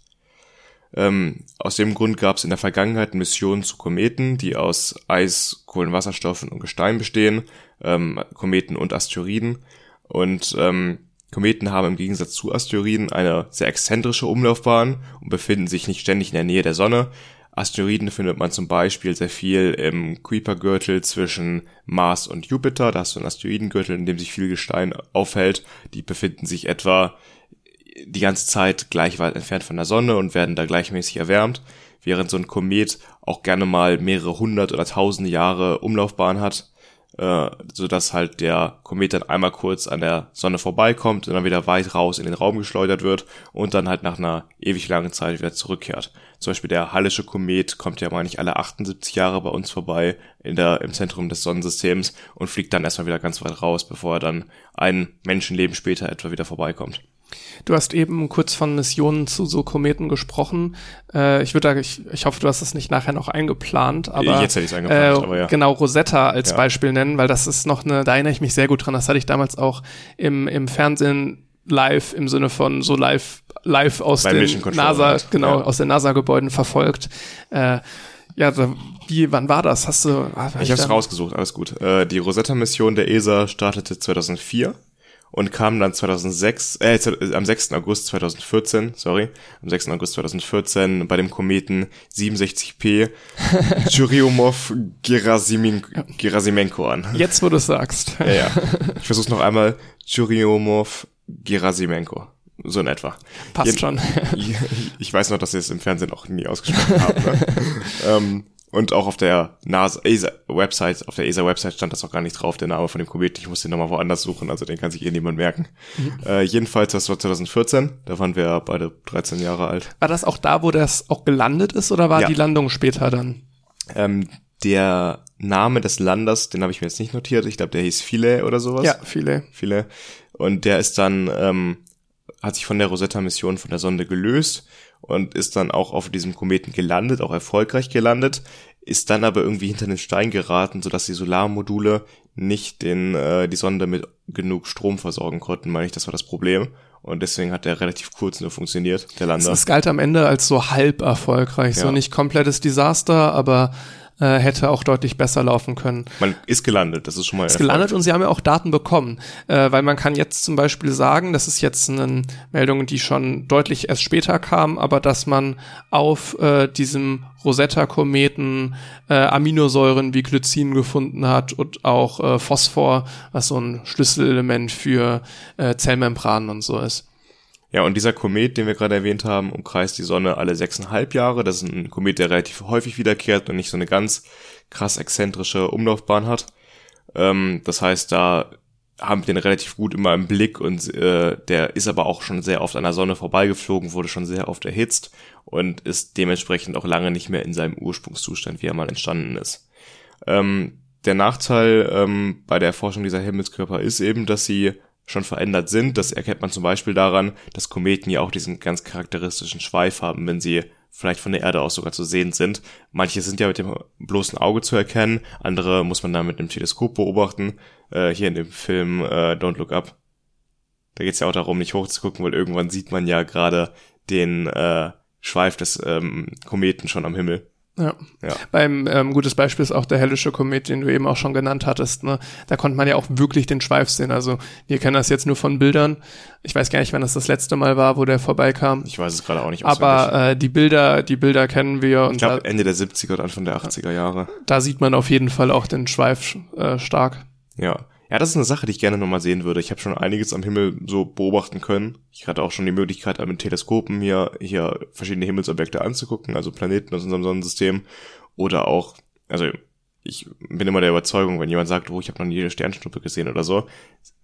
Ähm, aus dem Grund gab es in der Vergangenheit Missionen zu Kometen, die aus Eis, Kohlenwasserstoffen und Gestein bestehen, ähm, Kometen und Asteroiden. Und ähm, Kometen haben im Gegensatz zu Asteroiden eine sehr exzentrische Umlaufbahn und befinden sich nicht ständig in der Nähe der Sonne. Asteroiden findet man zum Beispiel sehr viel im Kuipergürtel zwischen Mars und Jupiter. Da hast du einen Asteroidengürtel, in dem sich viel Gestein aufhält. Die befinden sich etwa die ganze Zeit gleich weit entfernt von der Sonne und werden da gleichmäßig erwärmt, während so ein Komet auch gerne mal mehrere hundert oder tausende Jahre Umlaufbahn hat äh, so dass halt der Komet dann einmal kurz an der Sonne vorbeikommt und dann wieder weit raus in den Raum geschleudert wird und dann halt nach einer ewig langen Zeit wieder zurückkehrt. Zum Beispiel der Hallische Komet kommt ja meine ich alle 78 Jahre bei uns vorbei in der, im Zentrum des Sonnensystems und fliegt dann erstmal wieder ganz weit raus, bevor er dann ein Menschenleben später etwa wieder vorbeikommt. Du hast eben kurz von Missionen zu so Kometen gesprochen. Äh, ich würde ich, ich hoffe, du hast das nicht nachher noch eingeplant, aber jetzt hätte ich eingeplant, äh, aber ja. genau Rosetta als ja. Beispiel nennen, weil das ist noch eine, da erinnere ich mich sehr gut dran. Das hatte ich damals auch im im Fernsehen live im Sinne von so live live aus Bei den NASA halt. genau ja. aus den NASA Gebäuden verfolgt. Äh, ja, da, wie, wann war das? Hast du? Ah, ich habe es rausgesucht, alles gut. Äh, die Rosetta-Mission der ESA startete 2004 und kam dann 2006, äh, am 6. August 2014, sorry, am 6. August 2014 bei dem Kometen 67P Churyumov-Gerasimenko an. Jetzt, wo du sagst. Ja, ja. Ich versuch's noch einmal. Churyumov-Gerasimenko. So in etwa. Passt Jeden, schon. ich weiß noch, dass sie es im Fernsehen auch nie ausgesprochen haben. Ne? ähm, Und auch auf der NASA ESA Website, auf der ESA Website stand das auch gar nicht drauf, der Name von dem Kometen. Ich muss den nochmal woanders suchen, also den kann sich eh niemand merken. Mhm. Äh, jedenfalls, das war 2014, da waren wir beide 13 Jahre alt. War das auch da, wo das auch gelandet ist oder war ja. die Landung später dann? Ähm, der Name des Landers, den habe ich mir jetzt nicht notiert. Ich glaube, der hieß Philae oder sowas. Ja, Philae. Philae. Und der ist dann, ähm, hat sich von der Rosetta-Mission von der Sonde gelöst und ist dann auch auf diesem Kometen gelandet, auch erfolgreich gelandet, ist dann aber irgendwie hinter den Stein geraten, sodass die Solarmodule nicht den, äh, die Sonde mit genug Strom versorgen konnten, meine ich, das war das Problem. Und deswegen hat der relativ kurz nur funktioniert, der Lander. Es galt am Ende als so halb erfolgreich, ja. so nicht komplettes Desaster, aber äh, hätte auch deutlich besser laufen können. Man ist gelandet, das ist schon mal. Ist gelandet und sie haben ja auch Daten bekommen, äh, weil man kann jetzt zum Beispiel sagen, das ist jetzt eine Meldung, die schon deutlich erst später kam, aber dass man auf äh, diesem Rosetta-Kometen äh, Aminosäuren wie Glycin gefunden hat und auch äh, Phosphor, was so ein Schlüsselelement für äh, Zellmembranen und so ist. Ja, und dieser Komet, den wir gerade erwähnt haben, umkreist die Sonne alle sechseinhalb Jahre. Das ist ein Komet, der relativ häufig wiederkehrt und nicht so eine ganz krass exzentrische Umlaufbahn hat. Ähm, das heißt, da haben wir den relativ gut immer im Blick und äh, der ist aber auch schon sehr oft an der Sonne vorbeigeflogen, wurde schon sehr oft erhitzt und ist dementsprechend auch lange nicht mehr in seinem Ursprungszustand, wie er mal entstanden ist. Ähm, der Nachteil ähm, bei der Erforschung dieser Himmelskörper ist eben, dass sie schon verändert sind. Das erkennt man zum Beispiel daran, dass Kometen ja auch diesen ganz charakteristischen Schweif haben, wenn sie vielleicht von der Erde aus sogar zu sehen sind. Manche sind ja mit dem bloßen Auge zu erkennen, andere muss man dann mit einem Teleskop beobachten. Äh, hier in dem Film äh, Don't Look Up. Da geht es ja auch darum, nicht hochzugucken, weil irgendwann sieht man ja gerade den äh, Schweif des ähm, Kometen schon am Himmel. Ja. ja. Beim ähm, gutes Beispiel ist auch der hellische Komet, den du eben auch schon genannt hattest. Ne? Da konnte man ja auch wirklich den Schweif sehen. Also wir kennen das jetzt nur von Bildern. Ich weiß gar nicht, wann das das letzte Mal war, wo der vorbeikam. Ich weiß es gerade auch nicht. Aber äh, die Bilder, die Bilder kennen wir. Und ich glaube Ende der 70er und Anfang der 80er Jahre. Da sieht man auf jeden Fall auch den Schweif äh, stark. Ja. Ja, das ist eine Sache, die ich gerne nochmal sehen würde. Ich habe schon einiges am Himmel so beobachten können. Ich hatte auch schon die Möglichkeit, mit Teleskopen hier, hier verschiedene Himmelsobjekte anzugucken, also Planeten aus unserem Sonnensystem. Oder auch, also ich bin immer der Überzeugung, wenn jemand sagt, oh, ich habe noch nie eine Sternschnuppe gesehen oder so,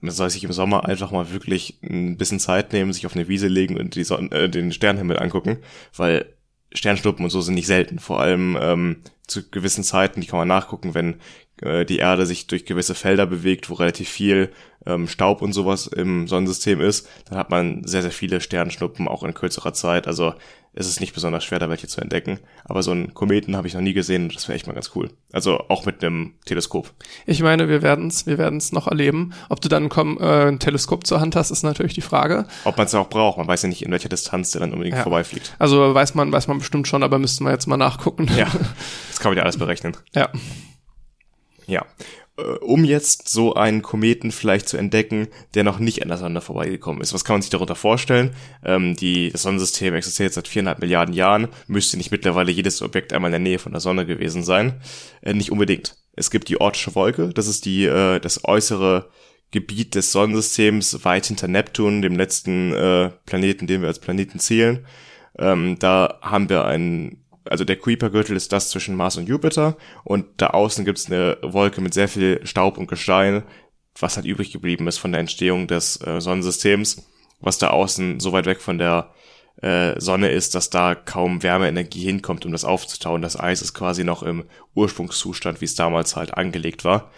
dann soll sich im Sommer einfach mal wirklich ein bisschen Zeit nehmen, sich auf eine Wiese legen und die Sonne, äh, den Sternenhimmel angucken, weil Sternschnuppen und so sind nicht selten. Vor allem ähm, zu gewissen Zeiten, die kann man nachgucken, wenn äh, die Erde sich durch gewisse Felder bewegt, wo relativ viel ähm, Staub und sowas im Sonnensystem ist, dann hat man sehr, sehr viele Sternschnuppen auch in kürzerer Zeit. Also es ist nicht besonders schwer, da welche zu entdecken. Aber so einen Kometen habe ich noch nie gesehen und das wäre echt mal ganz cool. Also auch mit einem Teleskop. Ich meine, wir werden es wir werden's noch erleben. Ob du dann komm, äh, ein Teleskop zur Hand hast, ist natürlich die Frage. Ob man es auch braucht. Man weiß ja nicht, in welcher Distanz der dann unbedingt ja. vorbeifliegt. Also weiß man, weiß man bestimmt schon, aber müssten wir jetzt mal nachgucken. Ja, das kann man ja alles berechnen. Ja. Ja. Äh, um jetzt so einen Kometen vielleicht zu entdecken, der noch nicht an der Sonne vorbeigekommen ist. Was kann man sich darunter vorstellen? Ähm, die, das Sonnensystem existiert seit viereinhalb Milliarden Jahren. Müsste nicht mittlerweile jedes Objekt einmal in der Nähe von der Sonne gewesen sein? Äh, nicht unbedingt. Es gibt die Ortsche Wolke. Das ist die, äh, das äußere Gebiet des Sonnensystems weit hinter Neptun, dem letzten äh, Planeten, den wir als Planeten zählen. Ähm, da haben wir einen also der Kuiper-Gürtel ist das zwischen Mars und Jupiter und da außen gibt's eine Wolke mit sehr viel Staub und Gestein, was halt übrig geblieben ist von der Entstehung des äh, Sonnensystems, was da außen so weit weg von der äh, Sonne ist, dass da kaum Wärmeenergie hinkommt, um das aufzutauen. Das Eis ist quasi noch im Ursprungszustand, wie es damals halt angelegt war.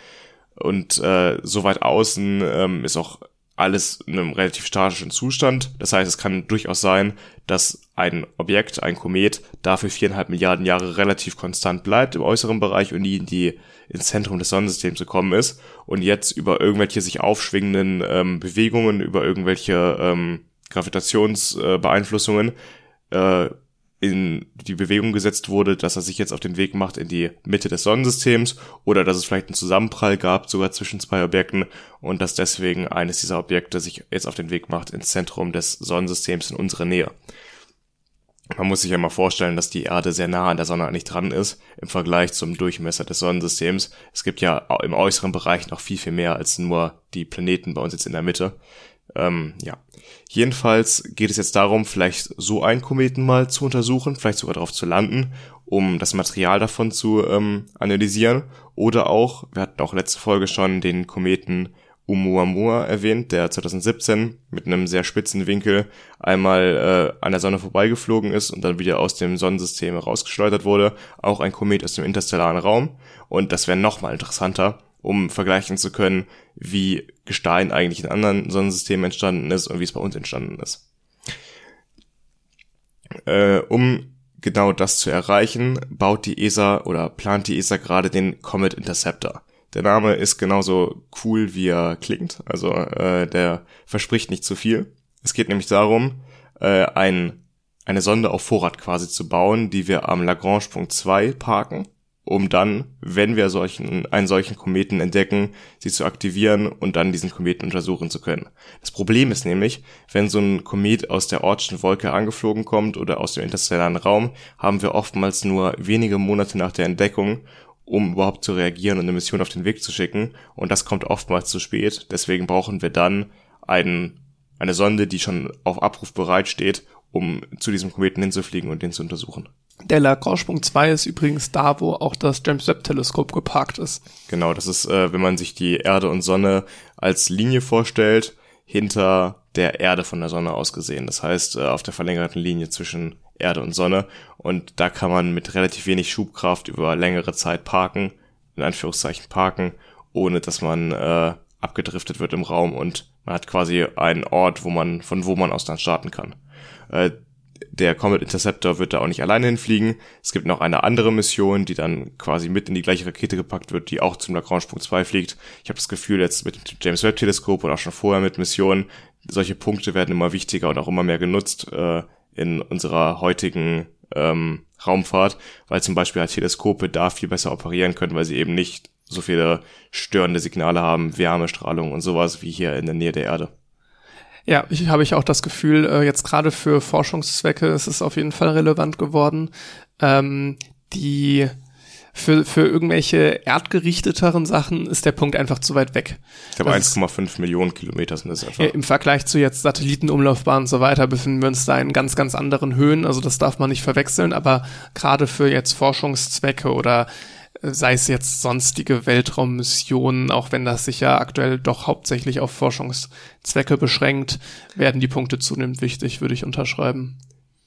Und äh, so weit außen ähm, ist auch alles in einem relativ statischen Zustand. Das heißt, es kann durchaus sein, dass ein Objekt, ein Komet, dafür viereinhalb Milliarden Jahre relativ konstant bleibt im äußeren Bereich und nie in die, ins Zentrum des Sonnensystems gekommen ist und jetzt über irgendwelche sich aufschwingenden ähm, Bewegungen, über irgendwelche ähm, Gravitationsbeeinflussungen äh, in die Bewegung gesetzt wurde, dass er sich jetzt auf den Weg macht in die Mitte des Sonnensystems oder dass es vielleicht einen Zusammenprall gab, sogar zwischen zwei Objekten und dass deswegen eines dieser Objekte sich jetzt auf den Weg macht ins Zentrum des Sonnensystems in unsere Nähe. Man muss sich ja mal vorstellen, dass die Erde sehr nah an der Sonne eigentlich dran ist im Vergleich zum Durchmesser des Sonnensystems. Es gibt ja im äußeren Bereich noch viel, viel mehr als nur die Planeten bei uns jetzt in der Mitte. Ähm, ja. Jedenfalls geht es jetzt darum, vielleicht so einen Kometen mal zu untersuchen, vielleicht sogar darauf zu landen, um das Material davon zu ähm, analysieren. Oder auch, wir hatten auch letzte Folge schon den Kometen Oumuamua erwähnt, der 2017 mit einem sehr spitzen Winkel einmal äh, an der Sonne vorbeigeflogen ist und dann wieder aus dem Sonnensystem rausgeschleudert wurde. Auch ein Komet aus dem interstellaren Raum. Und das wäre nochmal interessanter, um vergleichen zu können, wie Gestein eigentlich in anderen Sonnensystemen entstanden ist und wie es bei uns entstanden ist. Äh, um genau das zu erreichen, baut die ESA oder plant die ESA gerade den Comet Interceptor. Der Name ist genauso cool, wie er klingt. Also äh, der verspricht nicht zu viel. Es geht nämlich darum, äh, ein, eine Sonde auf Vorrat quasi zu bauen, die wir am Lagrange-Punkt 2 parken um dann, wenn wir solchen, einen solchen Kometen entdecken, sie zu aktivieren und dann diesen Kometen untersuchen zu können. Das Problem ist nämlich, wenn so ein Komet aus der Ortschen Wolke angeflogen kommt oder aus dem interstellaren Raum, haben wir oftmals nur wenige Monate nach der Entdeckung, um überhaupt zu reagieren und eine Mission auf den Weg zu schicken. Und das kommt oftmals zu spät. Deswegen brauchen wir dann einen, eine Sonde, die schon auf Abruf bereit steht, um zu diesem Kometen hinzufliegen und den zu untersuchen. Der Lagrange-Punkt 2 ist übrigens da, wo auch das James Webb-Teleskop geparkt ist. Genau, das ist, äh, wenn man sich die Erde und Sonne als Linie vorstellt, hinter der Erde von der Sonne aus gesehen. Das heißt, äh, auf der verlängerten Linie zwischen Erde und Sonne. Und da kann man mit relativ wenig Schubkraft über längere Zeit parken, in Anführungszeichen parken, ohne dass man äh, abgedriftet wird im Raum und man hat quasi einen Ort, wo man, von wo man aus dann starten kann. Äh, der Comet Interceptor wird da auch nicht alleine hinfliegen. Es gibt noch eine andere Mission, die dann quasi mit in die gleiche Rakete gepackt wird, die auch zum Lagrange Punkt 2 fliegt. Ich habe das Gefühl, jetzt mit dem James Webb Teleskop oder auch schon vorher mit Missionen, solche Punkte werden immer wichtiger und auch immer mehr genutzt äh, in unserer heutigen ähm, Raumfahrt, weil zum Beispiel halt Teleskope da viel besser operieren können, weil sie eben nicht so viele störende Signale haben, Wärmestrahlung und sowas wie hier in der Nähe der Erde. Ja, ich habe ich auch das Gefühl, äh, jetzt gerade für Forschungszwecke ist es auf jeden Fall relevant geworden. Ähm, die für, für irgendwelche erdgerichteteren Sachen ist der Punkt einfach zu weit weg. Ich glaube 1,5 Millionen Kilometer sind das einfach. Ja, Im Vergleich zu jetzt Satellitenumlaufbahnen und so weiter befinden wir uns da in ganz, ganz anderen Höhen. Also das darf man nicht verwechseln. Aber gerade für jetzt Forschungszwecke oder sei es jetzt sonstige Weltraummissionen, auch wenn das sich ja aktuell doch hauptsächlich auf Forschungszwecke beschränkt, werden die Punkte zunehmend wichtig, würde ich unterschreiben.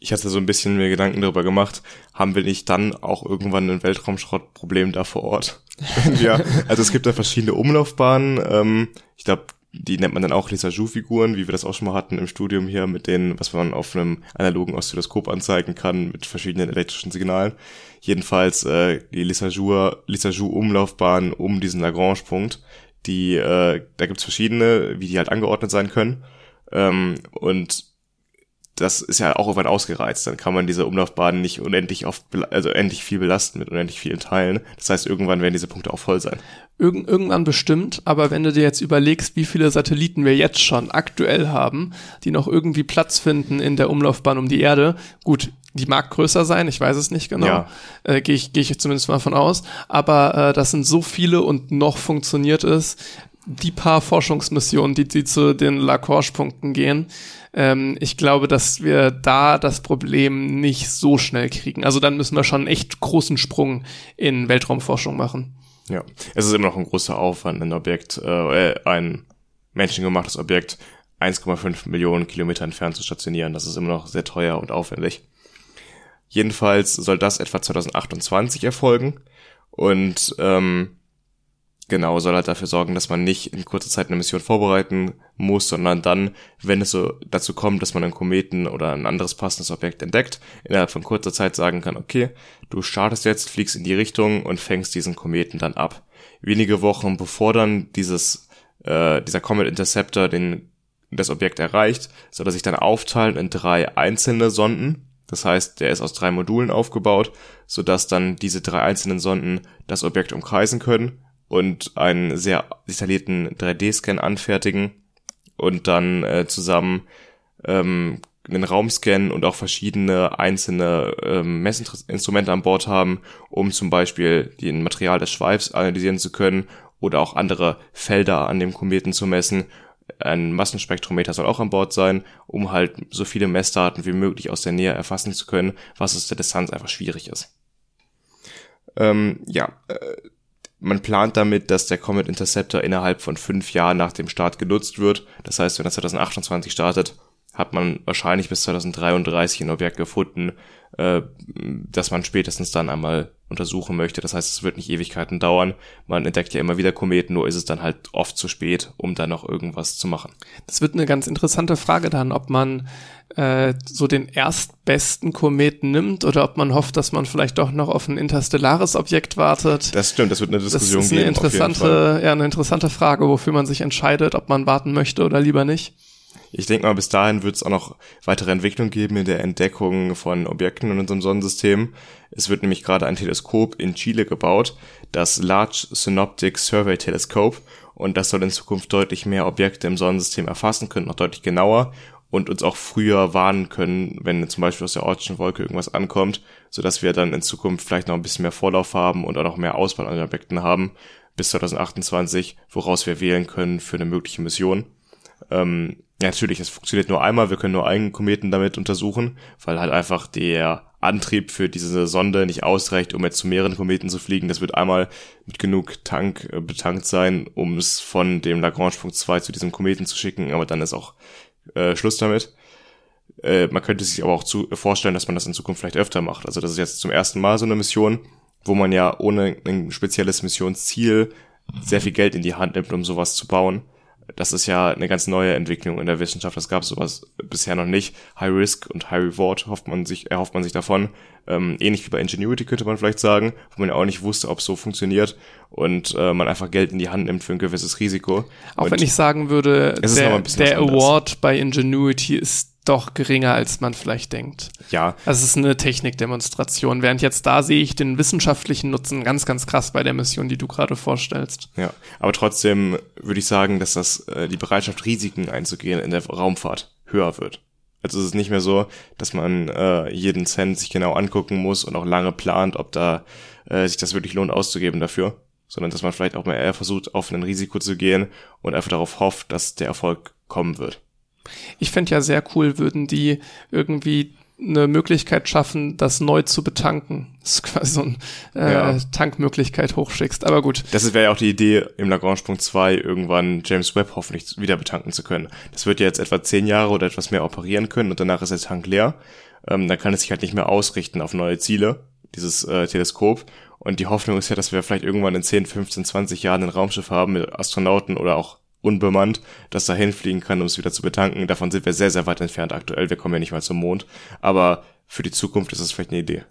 Ich hatte so ein bisschen mir Gedanken darüber gemacht, haben wir nicht dann auch irgendwann ein Weltraumschrottproblem da vor Ort? ja, also es gibt da verschiedene Umlaufbahnen. Ähm, ich glaube, die nennt man dann auch Lissajou-Figuren, wie wir das auch schon mal hatten im Studium hier mit denen, was man auf einem analogen Oszilloskop anzeigen kann mit verschiedenen elektrischen Signalen. Jedenfalls äh, die Lissajou-Umlaufbahn um diesen Lagrange-Punkt, die, äh, da gibt's verschiedene, wie die halt angeordnet sein können. Ähm, und das ist ja auch irgendwann ausgereizt. Dann kann man diese Umlaufbahnen nicht unendlich oft, also endlich viel belasten mit unendlich vielen Teilen. Das heißt, irgendwann werden diese Punkte auch voll sein. Irgend, irgendwann bestimmt, aber wenn du dir jetzt überlegst, wie viele Satelliten wir jetzt schon aktuell haben, die noch irgendwie Platz finden in der Umlaufbahn um die Erde, gut, die mag größer sein, ich weiß es nicht genau, ja. äh, gehe ich, geh ich zumindest mal von aus, aber äh, das sind so viele und noch funktioniert es, die paar Forschungsmissionen, die, die zu den Lagrange-Punkten gehen, ähm, ich glaube, dass wir da das Problem nicht so schnell kriegen. Also dann müssen wir schon einen echt großen Sprung in Weltraumforschung machen. Ja, es ist immer noch ein großer Aufwand, ein Objekt, äh, ein menschengemachtes Objekt 1,5 Millionen Kilometer entfernt zu stationieren. Das ist immer noch sehr teuer und aufwendig. Jedenfalls soll das etwa 2028 erfolgen. Und ähm, Genau, soll halt dafür sorgen, dass man nicht in kurzer Zeit eine Mission vorbereiten muss, sondern dann, wenn es so dazu kommt, dass man einen Kometen oder ein anderes passendes Objekt entdeckt, innerhalb von kurzer Zeit sagen kann, okay, du startest jetzt, fliegst in die Richtung und fängst diesen Kometen dann ab. Wenige Wochen bevor dann dieses, äh, dieser Comet Interceptor den, das Objekt erreicht, soll er sich dann aufteilen in drei einzelne Sonden. Das heißt, der ist aus drei Modulen aufgebaut, sodass dann diese drei einzelnen Sonden das Objekt umkreisen können und einen sehr detaillierten 3D-Scan anfertigen und dann äh, zusammen ähm, einen Raum scannen und auch verschiedene einzelne ähm, Messinstrumente an Bord haben, um zum Beispiel den Material des Schweifs analysieren zu können oder auch andere Felder an dem Kometen zu messen, ein Massenspektrometer soll auch an Bord sein, um halt so viele Messdaten wie möglich aus der Nähe erfassen zu können, was aus der Distanz einfach schwierig ist. Ähm, ja, äh, man plant damit, dass der Comet Interceptor innerhalb von fünf Jahren nach dem Start genutzt wird. Das heißt, wenn er 2028 startet, hat man wahrscheinlich bis 2033 ein Objekt gefunden, äh, dass man spätestens dann einmal untersuchen möchte. Das heißt, es wird nicht Ewigkeiten dauern. Man entdeckt ja immer wieder Kometen, nur ist es dann halt oft zu spät, um da noch irgendwas zu machen. Das wird eine ganz interessante Frage dann, ob man äh, so den erstbesten Kometen nimmt oder ob man hofft, dass man vielleicht doch noch auf ein interstellares Objekt wartet. Das stimmt, das wird eine Diskussion das ist eine geben. Interessante, ja, eine interessante Frage, wofür man sich entscheidet, ob man warten möchte oder lieber nicht. Ich denke mal, bis dahin wird es auch noch weitere Entwicklung geben in der Entdeckung von Objekten in unserem Sonnensystem. Es wird nämlich gerade ein Teleskop in Chile gebaut, das Large Synoptic Survey Telescope, und das soll in Zukunft deutlich mehr Objekte im Sonnensystem erfassen können, noch deutlich genauer und uns auch früher warnen können, wenn zum Beispiel aus der Ortschen Wolke irgendwas ankommt, so dass wir dann in Zukunft vielleicht noch ein bisschen mehr Vorlauf haben und auch noch mehr Auswahl an Objekten haben bis 2028, woraus wir wählen können für eine mögliche Mission. Ähm, ja, natürlich, es funktioniert nur einmal, wir können nur einen Kometen damit untersuchen, weil halt einfach der Antrieb für diese Sonde nicht ausreicht, um jetzt zu mehreren Kometen zu fliegen. Das wird einmal mit genug Tank äh, betankt sein, um es von dem Lagrange-Punkt 2 zu diesem Kometen zu schicken, aber dann ist auch äh, Schluss damit. Äh, man könnte sich aber auch zu, vorstellen, dass man das in Zukunft vielleicht öfter macht. Also das ist jetzt zum ersten Mal so eine Mission, wo man ja ohne ein spezielles Missionsziel sehr viel Geld in die Hand nimmt, um sowas zu bauen das ist ja eine ganz neue Entwicklung in der Wissenschaft. Das gab sowas bisher noch nicht. High Risk und High Reward hofft man sich, erhofft man sich davon. Ähm, ähnlich wie bei Ingenuity könnte man vielleicht sagen, wo man ja auch nicht wusste, ob es so funktioniert und äh, man einfach Geld in die Hand nimmt für ein gewisses Risiko. Auch und wenn ich sagen würde, der, der Award bei Ingenuity ist doch geringer, als man vielleicht denkt. Ja. Also es ist eine Technikdemonstration, während jetzt da sehe ich den wissenschaftlichen Nutzen ganz, ganz krass bei der Mission, die du gerade vorstellst. Ja, aber trotzdem würde ich sagen, dass das äh, die Bereitschaft, Risiken einzugehen in der Raumfahrt höher wird. Also es ist nicht mehr so, dass man äh, jeden Cent sich genau angucken muss und auch lange plant, ob da äh, sich das wirklich lohnt auszugeben dafür, sondern dass man vielleicht auch mal eher versucht, auf ein Risiko zu gehen und einfach darauf hofft, dass der Erfolg kommen wird. Ich fände ja sehr cool, würden die irgendwie eine Möglichkeit schaffen, das neu zu betanken. Das ist quasi so eine äh, ja. Tankmöglichkeit hochschickst. Aber gut. Das wäre ja auch die Idee, im Lagrange-Punkt 2 irgendwann James Webb hoffentlich wieder betanken zu können. Das wird ja jetzt etwa zehn Jahre oder etwas mehr operieren können und danach ist der Tank leer. Ähm, dann kann es sich halt nicht mehr ausrichten auf neue Ziele, dieses äh, Teleskop. Und die Hoffnung ist ja, dass wir vielleicht irgendwann in 10, 15, 20 Jahren ein Raumschiff haben mit Astronauten oder auch unbemannt, das da hinfliegen kann, um es wieder zu betanken. Davon sind wir sehr, sehr weit entfernt aktuell. Wir kommen ja nicht mal zum Mond. Aber für die Zukunft ist es vielleicht eine Idee.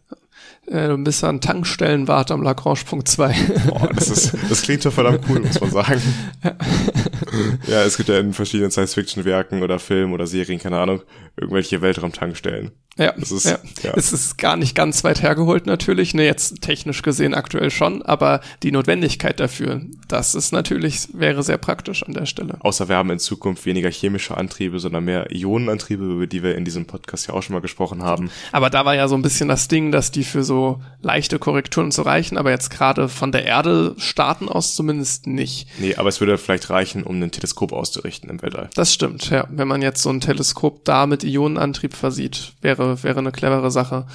Äh, du bist an Tankstellenwart am Lagrange-Punkt 2. Boah, das, ist, das klingt doch verdammt cool, muss man sagen. ja, es gibt ja in verschiedenen Science-Fiction-Werken oder Filmen oder Serien, keine Ahnung, irgendwelche Weltraumtankstellen. Ja, das ist, ja. ja. Es ist gar nicht ganz weit hergeholt natürlich, ne, jetzt technisch gesehen aktuell schon, aber die Notwendigkeit dafür, das ist natürlich, wäre sehr praktisch an der Stelle. Außer wir haben in Zukunft weniger chemische Antriebe, sondern mehr Ionenantriebe, über die wir in diesem Podcast ja auch schon mal gesprochen haben. Aber da war ja so ein bisschen das Ding, dass die für so leichte Korrekturen zu reichen, aber jetzt gerade von der Erde starten aus zumindest nicht. Nee, aber es würde vielleicht reichen, um ein Teleskop auszurichten im Weltall. Das stimmt, ja. Wenn man jetzt so ein Teleskop da mit Ionenantrieb versieht, wäre wäre, eine clevere Sache.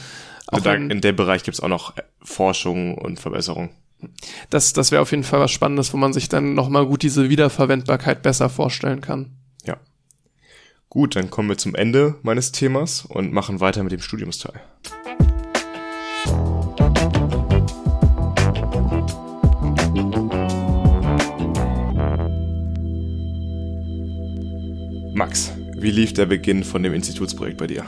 Auch da, wenn, in dem Bereich gibt's auch noch Forschung und Verbesserung. Das, das wäre auf jeden Fall was Spannendes, wo man sich dann nochmal gut diese Wiederverwendbarkeit besser vorstellen kann. Ja. Gut, dann kommen wir zum Ende meines Themas und machen weiter mit dem Studiumsteil. Wie lief der Beginn von dem Institutsprojekt bei dir?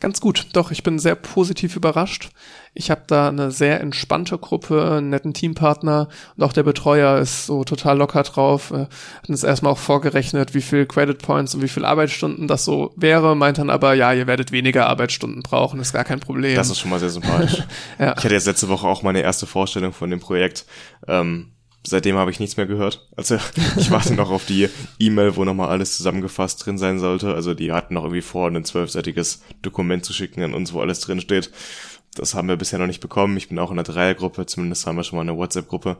Ganz gut, doch, ich bin sehr positiv überrascht. Ich habe da eine sehr entspannte Gruppe, einen netten Teampartner und auch der Betreuer ist so total locker drauf. Äh, hat uns erstmal auch vorgerechnet, wie viel Credit Points und wie viel Arbeitsstunden das so wäre, meint dann aber, ja, ihr werdet weniger Arbeitsstunden brauchen, ist gar kein Problem. Das ist schon mal sehr sympathisch. ja. Ich hatte jetzt letzte Woche auch meine erste Vorstellung von dem Projekt. Ähm seitdem habe ich nichts mehr gehört. Also ich warte noch auf die E-Mail, wo nochmal alles zusammengefasst drin sein sollte. Also die hatten noch irgendwie vor, ein zwölfseitiges Dokument zu schicken an uns, wo alles drin steht. Das haben wir bisher noch nicht bekommen. Ich bin auch in einer Dreiergruppe, zumindest haben wir schon mal eine WhatsApp-Gruppe.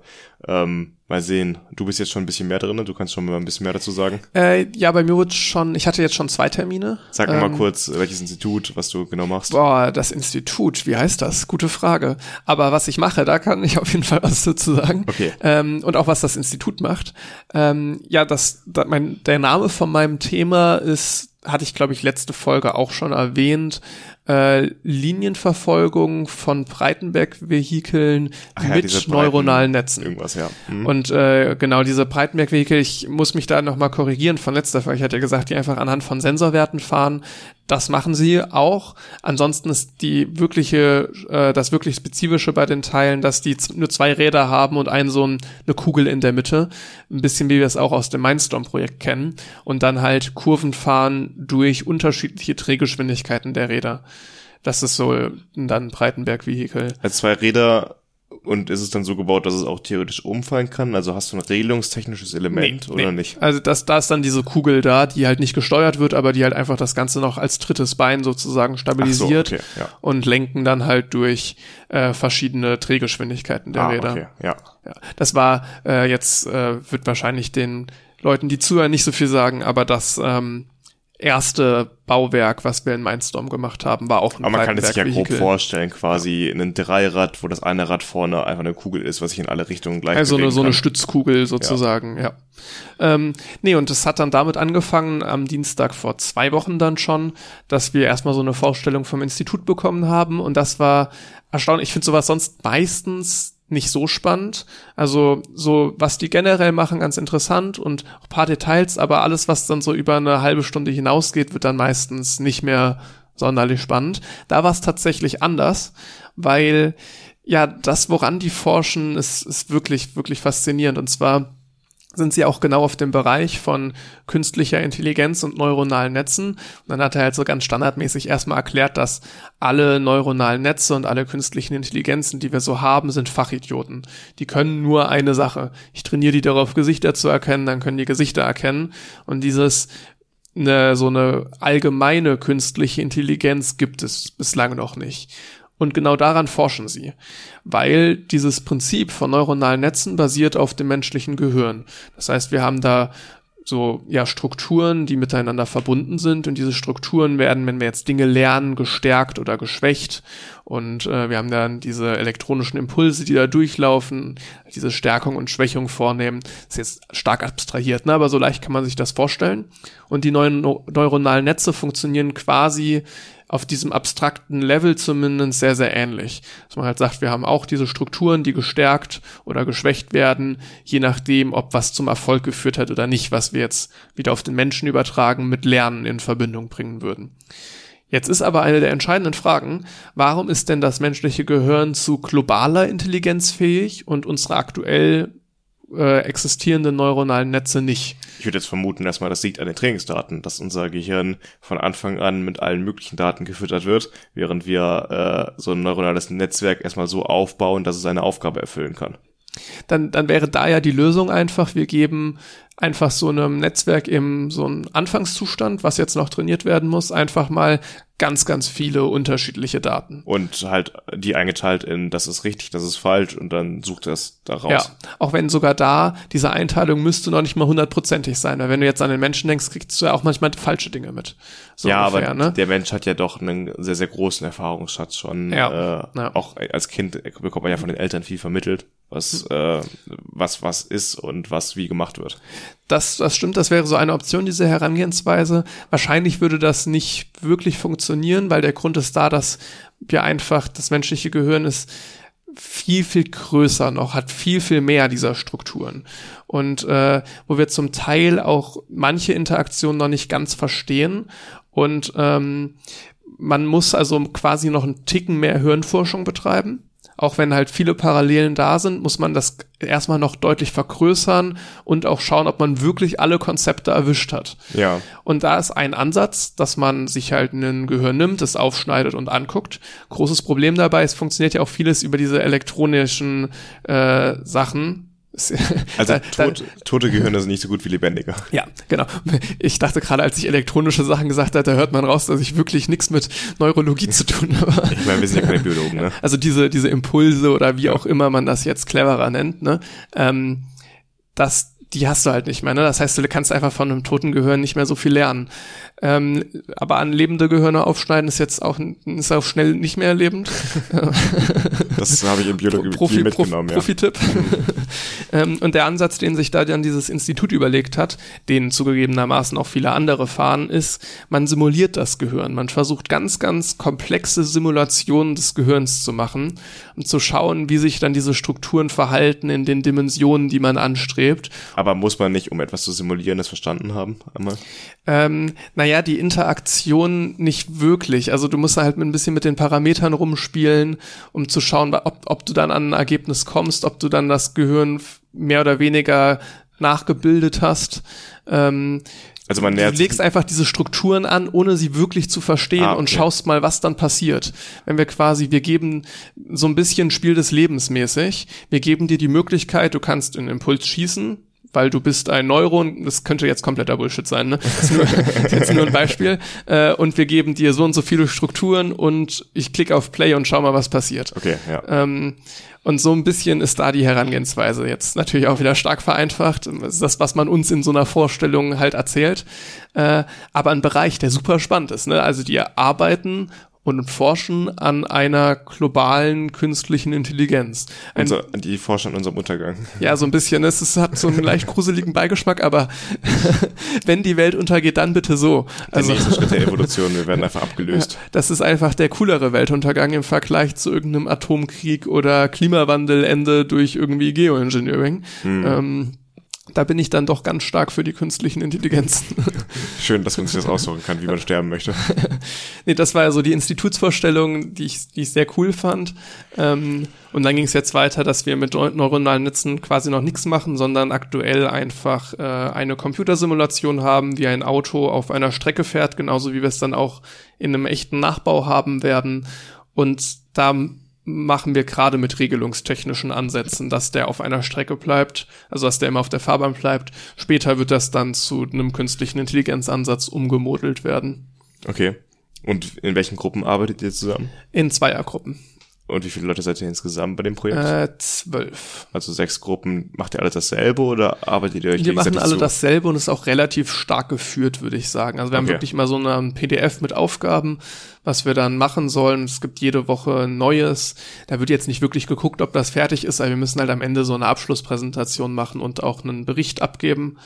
Ähm, mal sehen. Du bist jetzt schon ein bisschen mehr drin, du kannst schon mal ein bisschen mehr dazu sagen. Äh, ja, bei mir wird schon, ich hatte jetzt schon zwei Termine. Sag ähm, mal kurz, welches Institut, was du genau machst. Boah, das Institut, wie heißt das? Gute Frage. Aber was ich mache, da kann ich auf jeden Fall was dazu sagen. Okay. Ähm, und auch was das Institut macht. Ähm, ja, das, das mein, der Name von meinem Thema ist hatte ich, glaube ich, letzte Folge auch schon erwähnt, äh, Linienverfolgung von Breitenberg-Vehikeln ja, mit neuronalen Netzen. Irgendwas, ja. Mhm. Und äh, genau diese Breitenberg-Vehikel, ich muss mich da nochmal korrigieren von letzter Folge. Ich hatte ja gesagt, die einfach anhand von Sensorwerten fahren. Das machen sie auch. Ansonsten ist die wirkliche, äh, das wirklich spezifische bei den Teilen, dass die nur zwei Räder haben und einen so ein, eine Kugel in der Mitte. Ein bisschen wie wir es auch aus dem Mindstorm-Projekt kennen. Und dann halt Kurven fahren durch unterschiedliche Drehgeschwindigkeiten der Räder. Das ist so dann Breitenberg-Vehikel. Als zwei Räder und ist es dann so gebaut, dass es auch theoretisch umfallen kann? Also hast du ein regelungstechnisches Element nee, oder nee. nicht? Also das, da ist dann diese Kugel da, die halt nicht gesteuert wird, aber die halt einfach das Ganze noch als drittes Bein sozusagen stabilisiert so, okay, ja. und lenken dann halt durch äh, verschiedene Drehgeschwindigkeiten der ah, Räder. Okay, ja. ja. Das war äh, jetzt äh, wird wahrscheinlich den Leuten, die zuhören, nicht so viel sagen, aber das ähm, erste Bauwerk, was wir in Mindstorm gemacht haben, war auch ein Aber man kann es sich ja grob vorstellen, quasi ein Dreirad, wo das eine Rad vorne einfach eine Kugel ist, was sich in alle Richtungen gleich Also eine, so eine Stützkugel sozusagen, ja. ja. Ähm, nee, und es hat dann damit angefangen, am Dienstag vor zwei Wochen dann schon, dass wir erstmal so eine Vorstellung vom Institut bekommen haben und das war erstaunlich. Ich finde sowas sonst meistens nicht so spannend. Also so, was die generell machen, ganz interessant und auch paar Details, aber alles, was dann so über eine halbe Stunde hinausgeht, wird dann meistens nicht mehr sonderlich spannend. Da war es tatsächlich anders, weil ja, das, woran die forschen, ist, ist wirklich, wirklich faszinierend. Und zwar sind sie auch genau auf dem Bereich von künstlicher Intelligenz und neuronalen Netzen. Und dann hat er halt so ganz standardmäßig erstmal erklärt, dass alle neuronalen Netze und alle künstlichen Intelligenzen, die wir so haben, sind Fachidioten. Die können nur eine Sache. Ich trainiere die darauf, Gesichter zu erkennen, dann können die Gesichter erkennen. Und dieses eine, so eine allgemeine künstliche Intelligenz gibt es bislang noch nicht. Und genau daran forschen sie, weil dieses Prinzip von neuronalen Netzen basiert auf dem menschlichen Gehirn. Das heißt, wir haben da so ja Strukturen, die miteinander verbunden sind und diese Strukturen werden, wenn wir jetzt Dinge lernen, gestärkt oder geschwächt und äh, wir haben dann diese elektronischen Impulse, die da durchlaufen, diese Stärkung und Schwächung vornehmen. Ist jetzt stark abstrahiert, ne? aber so leicht kann man sich das vorstellen. Und die neuen neuronalen Netze funktionieren quasi auf diesem abstrakten Level zumindest sehr, sehr ähnlich. Dass man halt sagt, wir haben auch diese Strukturen, die gestärkt oder geschwächt werden, je nachdem, ob was zum Erfolg geführt hat oder nicht, was wir jetzt wieder auf den Menschen übertragen, mit Lernen in Verbindung bringen würden. Jetzt ist aber eine der entscheidenden Fragen, warum ist denn das menschliche Gehirn zu globaler Intelligenz fähig und unsere aktuell äh, existierenden neuronalen Netze nicht? Ich würde jetzt vermuten, erstmal, das liegt an den Trainingsdaten, dass unser Gehirn von Anfang an mit allen möglichen Daten gefüttert wird, während wir äh, so ein neuronales Netzwerk erstmal so aufbauen, dass es seine Aufgabe erfüllen kann. Dann, dann wäre da ja die Lösung einfach, wir geben einfach so einem Netzwerk im so einen Anfangszustand, was jetzt noch trainiert werden muss, einfach mal ganz, ganz viele unterschiedliche Daten. Und halt die eingeteilt in, das ist richtig, das ist falsch und dann sucht er es da raus. Ja, auch wenn sogar da diese Einteilung müsste noch nicht mal hundertprozentig sein, weil wenn du jetzt an den Menschen denkst, kriegst du ja auch manchmal falsche Dinge mit. So ja, ungefähr, aber ne? der Mensch hat ja doch einen sehr, sehr großen Erfahrungsschatz schon. Ja, äh, ja. Auch als Kind bekommt man ja von den Eltern viel vermittelt, was, hm. äh, was, was ist und was wie gemacht wird. Das, das stimmt, das wäre so eine Option, diese Herangehensweise. Wahrscheinlich würde das nicht wirklich funktionieren, weil der Grund ist da, dass wir einfach, das menschliche Gehirn ist viel, viel größer noch, hat viel, viel mehr dieser Strukturen. Und äh, wo wir zum Teil auch manche Interaktionen noch nicht ganz verstehen. Und ähm, man muss also quasi noch einen Ticken mehr Hirnforschung betreiben auch wenn halt viele Parallelen da sind, muss man das erstmal noch deutlich vergrößern und auch schauen, ob man wirklich alle Konzepte erwischt hat. Ja. Und da ist ein Ansatz, dass man sich halt ein Gehör nimmt, es aufschneidet und anguckt. Großes Problem dabei, es funktioniert ja auch vieles über diese elektronischen äh, Sachen, Also tot, tote Gehirne sind nicht so gut wie lebendige. Ja, genau. Ich dachte gerade, als ich elektronische Sachen gesagt da hört man raus, dass ich wirklich nichts mit Neurologie zu tun habe. Ich meine, wir sind ja keine Biologen, ne? Also diese, diese Impulse oder wie auch immer man das jetzt cleverer nennt, ne? Ähm, das, die hast du halt nicht mehr. Ne? Das heißt, du kannst einfach von einem toten Gehirn nicht mehr so viel lernen. Ähm, aber an lebende Gehirne aufschneiden ist jetzt auch, ist auch schnell nicht mehr lebend. das habe ich im Biologie Profi, mitgenommen, Profi, ja. Profi-Tipp. ähm, und der Ansatz, den sich da dann dieses Institut überlegt hat, den zugegebenermaßen auch viele andere fahren, ist, man simuliert das Gehirn. Man versucht ganz, ganz komplexe Simulationen des Gehirns zu machen, um zu schauen, wie sich dann diese Strukturen verhalten in den Dimensionen, die man anstrebt. Aber muss man nicht, um etwas zu simulieren, das verstanden haben? Einmal? Ähm, naja, die Interaktion nicht wirklich. Also du musst halt ein bisschen mit den Parametern rumspielen, um zu schauen, ob, ob du dann an ein Ergebnis kommst, ob du dann das Gehirn mehr oder weniger nachgebildet hast. Ähm, also man nähert du legst einfach diese Strukturen an, ohne sie wirklich zu verstehen ah, okay. und schaust mal, was dann passiert. Wenn wir quasi, wir geben so ein bisschen Spiel des Lebens mäßig. Wir geben dir die Möglichkeit, du kannst einen Impuls schießen, weil du bist ein Neuron, das könnte jetzt kompletter Bullshit sein, ne? Das ist, nur, das ist jetzt nur ein Beispiel. Äh, und wir geben dir so und so viele Strukturen und ich klicke auf Play und schau mal, was passiert. Okay, ja. Ähm, und so ein bisschen ist da die Herangehensweise jetzt natürlich auch wieder stark vereinfacht. Das ist das, was man uns in so einer Vorstellung halt erzählt. Äh, aber ein Bereich, der super spannend ist. Ne? Also die arbeiten und forschen an einer globalen künstlichen Intelligenz. Ein, Unser, die forschen an unserem Untergang. Ja, so ein bisschen. Es, es hat so einen leicht gruseligen Beigeschmack, aber wenn die Welt untergeht, dann bitte so. Also, der nächste Schritt der Evolution, wir werden einfach abgelöst. Das ist einfach der coolere Weltuntergang im Vergleich zu irgendeinem Atomkrieg oder Klimawandelende durch irgendwie Geoengineering. Hm. Ähm, da bin ich dann doch ganz stark für die künstlichen Intelligenzen. Schön, dass man sich das aussuchen kann, wie man sterben möchte. nee, das war ja so die Institutsvorstellung, die ich, die ich sehr cool fand. Ähm, und dann ging es jetzt weiter, dass wir mit neuronalen Netzen quasi noch nichts machen, sondern aktuell einfach äh, eine Computersimulation haben, wie ein Auto auf einer Strecke fährt, genauso wie wir es dann auch in einem echten Nachbau haben werden. Und da machen wir gerade mit regelungstechnischen Ansätzen, dass der auf einer Strecke bleibt, also dass der immer auf der Fahrbahn bleibt. Später wird das dann zu einem künstlichen Intelligenzansatz umgemodelt werden. Okay. Und in welchen Gruppen arbeitet ihr zusammen? In Zweiergruppen. Und wie viele Leute seid ihr insgesamt bei dem Projekt? Äh, zwölf. Also sechs Gruppen. Macht ihr alle dasselbe oder arbeitet ihr euch Wir machen alle zu? dasselbe und ist auch relativ stark geführt, würde ich sagen. Also wir okay. haben wirklich mal so ein PDF mit Aufgaben, was wir dann machen sollen. Es gibt jede Woche Neues. Da wird jetzt nicht wirklich geguckt, ob das fertig ist, aber wir müssen halt am Ende so eine Abschlusspräsentation machen und auch einen Bericht abgeben.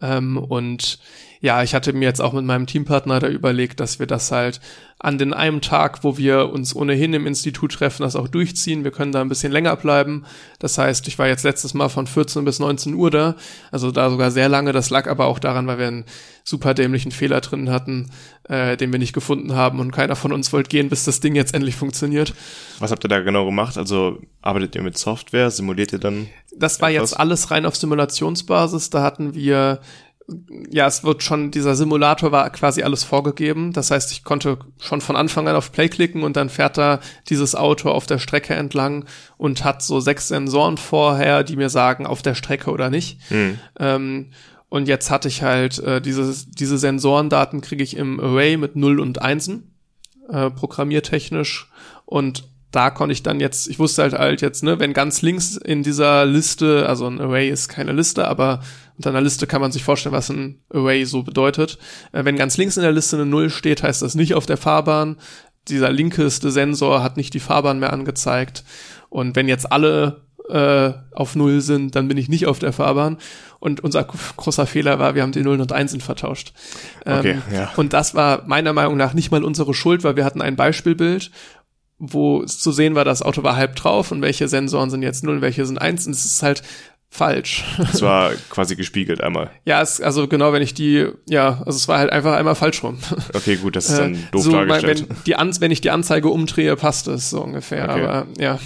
Ähm, und ja, ich hatte mir jetzt auch mit meinem Teampartner da überlegt, dass wir das halt an den einem Tag, wo wir uns ohnehin im Institut treffen, das auch durchziehen. Wir können da ein bisschen länger bleiben. Das heißt, ich war jetzt letztes Mal von 14 bis 19 Uhr da, also da sogar sehr lange. Das lag aber auch daran, weil wir einen super dämlichen Fehler drin hatten, äh, den wir nicht gefunden haben und keiner von uns wollte gehen, bis das Ding jetzt endlich funktioniert. Was habt ihr da genau gemacht? Also arbeitet ihr mit Software? Simuliert ihr dann? Das war etwas? jetzt alles rein auf Simulationsbasis. Da hatten wir ja, es wird schon, dieser Simulator war quasi alles vorgegeben. Das heißt, ich konnte schon von Anfang an auf Play klicken und dann fährt da dieses Auto auf der Strecke entlang und hat so sechs Sensoren vorher, die mir sagen, auf der Strecke oder nicht. Mhm. Ähm, und jetzt hatte ich halt äh, diese, diese Sensorendaten kriege ich im Array mit Null und Einsen, äh, programmiertechnisch. Und da konnte ich dann jetzt, ich wusste halt halt jetzt, ne, wenn ganz links in dieser Liste, also ein Array ist keine Liste, aber unter einer Liste kann man sich vorstellen, was ein Array so bedeutet. Äh, wenn ganz links in der Liste eine Null steht, heißt das nicht auf der Fahrbahn. Dieser linkeste Sensor hat nicht die Fahrbahn mehr angezeigt. Und wenn jetzt alle äh, auf Null sind, dann bin ich nicht auf der Fahrbahn. Und unser großer Fehler war, wir haben die Nullen und Einsen vertauscht. Okay, ähm, ja. Und das war meiner Meinung nach nicht mal unsere Schuld, weil wir hatten ein Beispielbild wo es zu sehen war, das Auto war halb drauf und welche Sensoren sind jetzt null und welche sind eins. Und es ist halt falsch. Es war quasi gespiegelt einmal. Ja, es, also genau, wenn ich die, ja, also es war halt einfach einmal falsch rum. Okay, gut, das ist dann äh, doof so, dargestellt. Wenn, die An wenn ich die Anzeige umdrehe, passt es so ungefähr. Okay. Aber ja,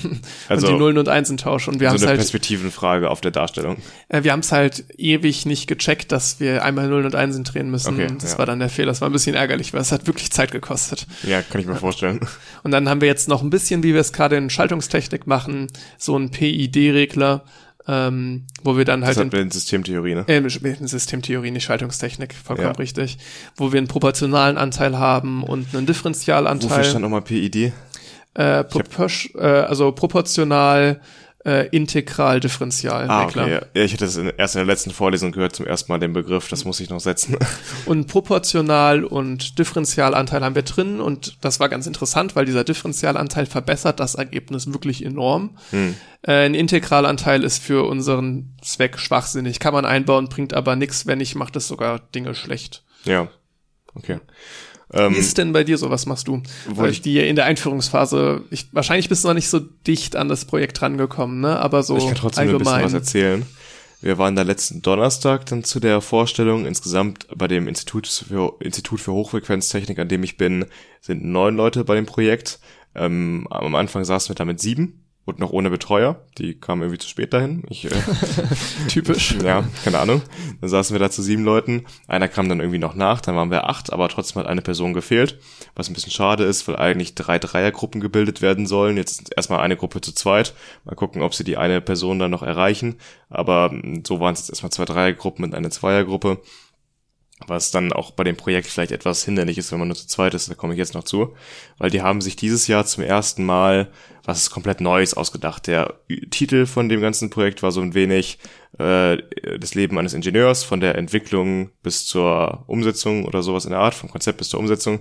also, und die Nullen und Einsen tauschen. Und wir so haben eine halt, Perspektivenfrage auf der Darstellung. Äh, wir haben es halt ewig nicht gecheckt, dass wir einmal Nullen und Einsen drehen müssen. Okay, das ja. war dann der Fehler. Das war ein bisschen ärgerlich, weil es hat wirklich Zeit gekostet. Ja, kann ich mir vorstellen. Und dann haben wir jetzt noch ein bisschen, wie wir es gerade in Schaltungstechnik machen, so ein PID-Regler, ähm, wo wir dann halt das in Systemtheorie, ne? Äh, in Systemtheorie, nicht Schaltungstechnik, vollkommen ja. richtig, wo wir einen proportionalen Anteil haben und einen Differentialanteil. Wofür stand nochmal PID? Äh, äh, also proportional äh, integral differential. Ah, okay. Ja, ich hatte das in, erst in der letzten Vorlesung gehört zum ersten Mal den Begriff, das muss ich noch setzen. Und proportional und Differentialanteil haben wir drin und das war ganz interessant, weil dieser Differentialanteil verbessert das Ergebnis wirklich enorm. Hm. Äh, ein Integralanteil ist für unseren Zweck schwachsinnig, kann man einbauen, bringt aber nichts, wenn nicht, macht es sogar Dinge schlecht. Ja, okay. Ähm, Wie ist denn bei dir so? Was machst du? Weil ich die in der Einführungsphase, ich, wahrscheinlich bist du noch nicht so dicht an das Projekt rangekommen, ne? Aber so ich kann trotzdem allgemein. ein bisschen was erzählen. Wir waren da letzten Donnerstag dann zu der Vorstellung. Insgesamt bei dem Institut für, Institut für Hochfrequenztechnik, an dem ich bin, sind neun Leute bei dem Projekt. Ähm, am Anfang saßen wir da mit sieben und noch ohne Betreuer. Die kamen irgendwie zu spät dahin. Ich, äh, Typisch. Ja, keine Ahnung. Dann saßen wir da zu sieben Leuten. Einer kam dann irgendwie noch nach, dann waren wir acht, aber trotzdem hat eine Person gefehlt. Was ein bisschen schade ist, weil eigentlich drei Dreiergruppen gebildet werden sollen. Jetzt erstmal eine Gruppe zu zweit. Mal gucken, ob sie die eine Person dann noch erreichen. Aber hm, so waren es jetzt erstmal zwei Dreiergruppen und eine Zweiergruppe was dann auch bei dem Projekt vielleicht etwas hinderlich ist, wenn man nur zu zweit ist, da komme ich jetzt noch zu, weil die haben sich dieses Jahr zum ersten Mal was komplett Neues ausgedacht. Der Titel von dem ganzen Projekt war so ein wenig äh, das Leben eines Ingenieurs, von der Entwicklung bis zur Umsetzung oder sowas in der Art, vom Konzept bis zur Umsetzung.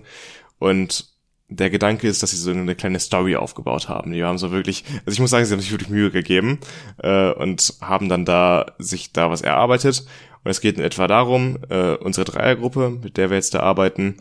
Und der Gedanke ist, dass sie so eine kleine Story aufgebaut haben. Die haben so wirklich, also ich muss sagen, sie haben sich wirklich Mühe gegeben äh, und haben dann da sich da was erarbeitet und es geht in etwa darum, äh, unsere Dreiergruppe, mit der wir jetzt da arbeiten,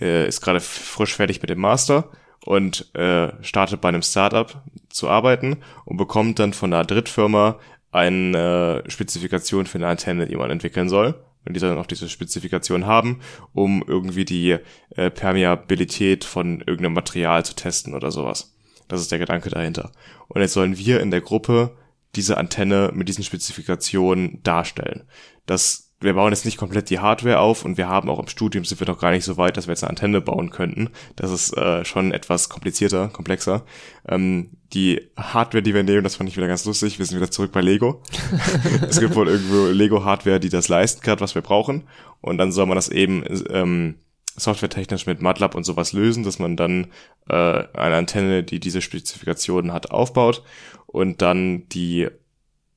äh, ist gerade frisch fertig mit dem Master und äh, startet bei einem Startup zu arbeiten und bekommt dann von einer Drittfirma eine äh, Spezifikation für eine Antenne, die man entwickeln soll. Und die dann auch diese Spezifikation haben, um irgendwie die äh, Permeabilität von irgendeinem Material zu testen oder sowas. Das ist der Gedanke dahinter. Und jetzt sollen wir in der Gruppe diese Antenne mit diesen Spezifikationen darstellen. Das, wir bauen jetzt nicht komplett die Hardware auf und wir haben auch im Studium sind wir noch gar nicht so weit, dass wir jetzt eine Antenne bauen könnten. Das ist äh, schon etwas komplizierter, komplexer. Ähm, die Hardware, die wir nehmen, das fand ich wieder ganz lustig. Wir sind wieder zurück bei Lego. es gibt wohl irgendwo Lego-Hardware, die das leisten kann, was wir brauchen. Und dann soll man das eben ähm, softwaretechnisch mit MATLAB und sowas lösen, dass man dann äh, eine Antenne, die diese Spezifikationen hat, aufbaut und dann die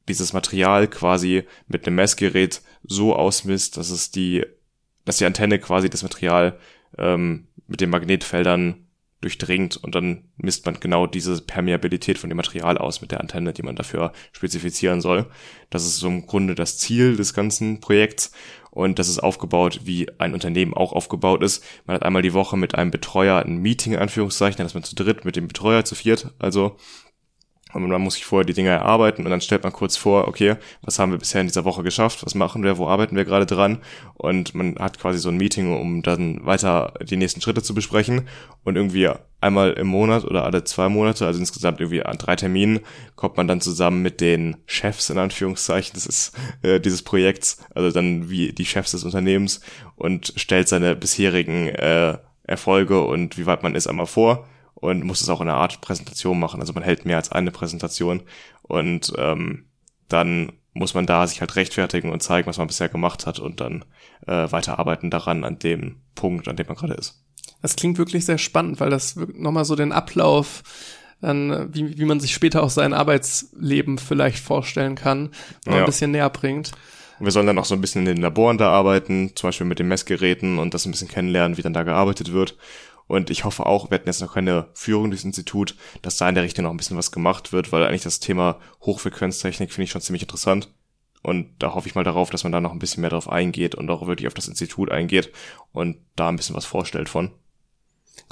dieses Material quasi mit einem Messgerät so ausmisst, dass es die, dass die Antenne quasi das Material ähm, mit den Magnetfeldern durchdringt und dann misst man genau diese Permeabilität von dem Material aus mit der Antenne, die man dafür spezifizieren soll. Das ist so im Grunde das Ziel des ganzen Projekts und das ist aufgebaut, wie ein Unternehmen auch aufgebaut ist. Man hat einmal die Woche mit einem Betreuer ein Meeting in Anführungszeichen, dass man zu dritt mit dem Betreuer zu viert, also und man muss sich vorher die Dinge erarbeiten und dann stellt man kurz vor, okay, was haben wir bisher in dieser Woche geschafft, was machen wir, wo arbeiten wir gerade dran? Und man hat quasi so ein Meeting, um dann weiter die nächsten Schritte zu besprechen. Und irgendwie einmal im Monat oder alle zwei Monate, also insgesamt irgendwie an drei Terminen, kommt man dann zusammen mit den Chefs in Anführungszeichen das ist äh, dieses Projekts, also dann wie die Chefs des Unternehmens und stellt seine bisherigen äh, Erfolge und wie weit man ist einmal vor und muss es auch in einer Art Präsentation machen. Also man hält mehr als eine Präsentation und ähm, dann muss man da sich halt rechtfertigen und zeigen, was man bisher gemacht hat und dann äh, weiterarbeiten daran an dem Punkt, an dem man gerade ist. Das klingt wirklich sehr spannend, weil das nochmal so den Ablauf dann, wie, wie man sich später auch sein Arbeitsleben vielleicht vorstellen kann, noch ja. ein bisschen näher bringt. wir sollen dann auch so ein bisschen in den Laboren da arbeiten, zum Beispiel mit den Messgeräten und das ein bisschen kennenlernen, wie dann da gearbeitet wird. Und ich hoffe auch, wir hatten jetzt noch keine Führung durchs Institut, dass da in der Richtung noch ein bisschen was gemacht wird, weil eigentlich das Thema Hochfrequenztechnik finde ich schon ziemlich interessant. Und da hoffe ich mal darauf, dass man da noch ein bisschen mehr drauf eingeht und auch wirklich auf das Institut eingeht und da ein bisschen was vorstellt von.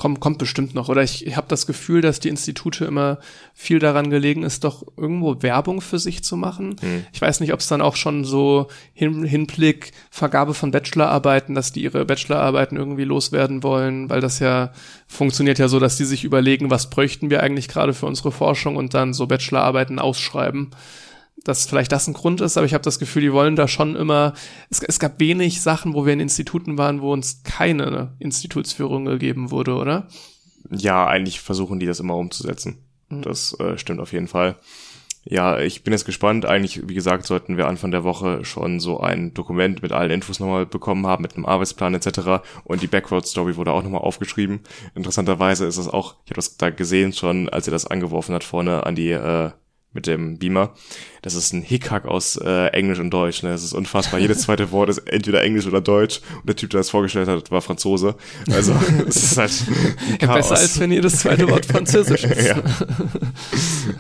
Kommt, kommt bestimmt noch. Oder ich, ich habe das Gefühl, dass die Institute immer viel daran gelegen ist, doch irgendwo Werbung für sich zu machen. Hm. Ich weiß nicht, ob es dann auch schon so hin, Hinblick Vergabe von Bachelorarbeiten, dass die ihre Bachelorarbeiten irgendwie loswerden wollen, weil das ja funktioniert ja so, dass die sich überlegen, was bräuchten wir eigentlich gerade für unsere Forschung und dann so Bachelorarbeiten ausschreiben dass vielleicht das ein Grund ist, aber ich habe das Gefühl, die wollen da schon immer, es, es, gab wenig Sachen, wo wir in Instituten waren, wo uns keine Institutsführung gegeben wurde, oder? Ja, eigentlich versuchen die das immer umzusetzen. Mhm. Das äh, stimmt auf jeden Fall. Ja, ich bin jetzt gespannt. Eigentlich, wie gesagt, sollten wir Anfang der Woche schon so ein Dokument mit allen Infos nochmal bekommen haben, mit einem Arbeitsplan etc. Und die Backroad-Story wurde auch nochmal aufgeschrieben. Interessanterweise ist es auch, ich habe das da gesehen schon, als er das angeworfen hat vorne an die äh, mit dem Beamer. Das ist ein Hickhack aus äh, Englisch und Deutsch. Ne? Das ist unfassbar. Jedes zweite Wort ist entweder Englisch oder Deutsch. Und der Typ, der das vorgestellt hat, war Franzose. Also es ist halt Chaos. Besser als wenn jedes zweite Wort Französisch ist. ja.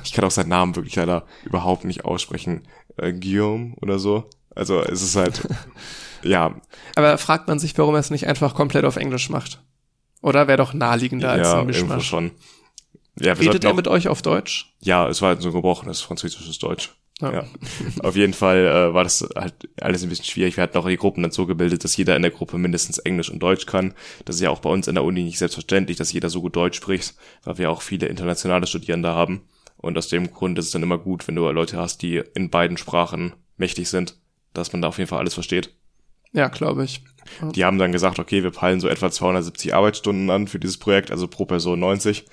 Ich kann auch seinen Namen wirklich leider überhaupt nicht aussprechen. Äh, Guillaume oder so. Also es ist halt, ja. Aber fragt man sich, warum er es nicht einfach komplett auf Englisch macht? Oder wäre doch naheliegender als ja, ein Mischmasch? Irgendwo schon. Ja, Redet er mit euch auf Deutsch? Ja, es war halt so gebrochenes französisches Deutsch. Ja. ja. Auf jeden Fall äh, war das halt alles ein bisschen schwierig. Wir hatten auch die Gruppen dann so gebildet, dass jeder in der Gruppe mindestens Englisch und Deutsch kann. Das ist ja auch bei uns in der Uni nicht selbstverständlich, dass jeder so gut Deutsch spricht, weil wir auch viele internationale Studierende haben. Und aus dem Grund ist es dann immer gut, wenn du Leute hast, die in beiden Sprachen mächtig sind, dass man da auf jeden Fall alles versteht. Ja, glaube ich. Die haben dann gesagt, okay, wir peilen so etwa 270 Arbeitsstunden an für dieses Projekt, also pro Person 90.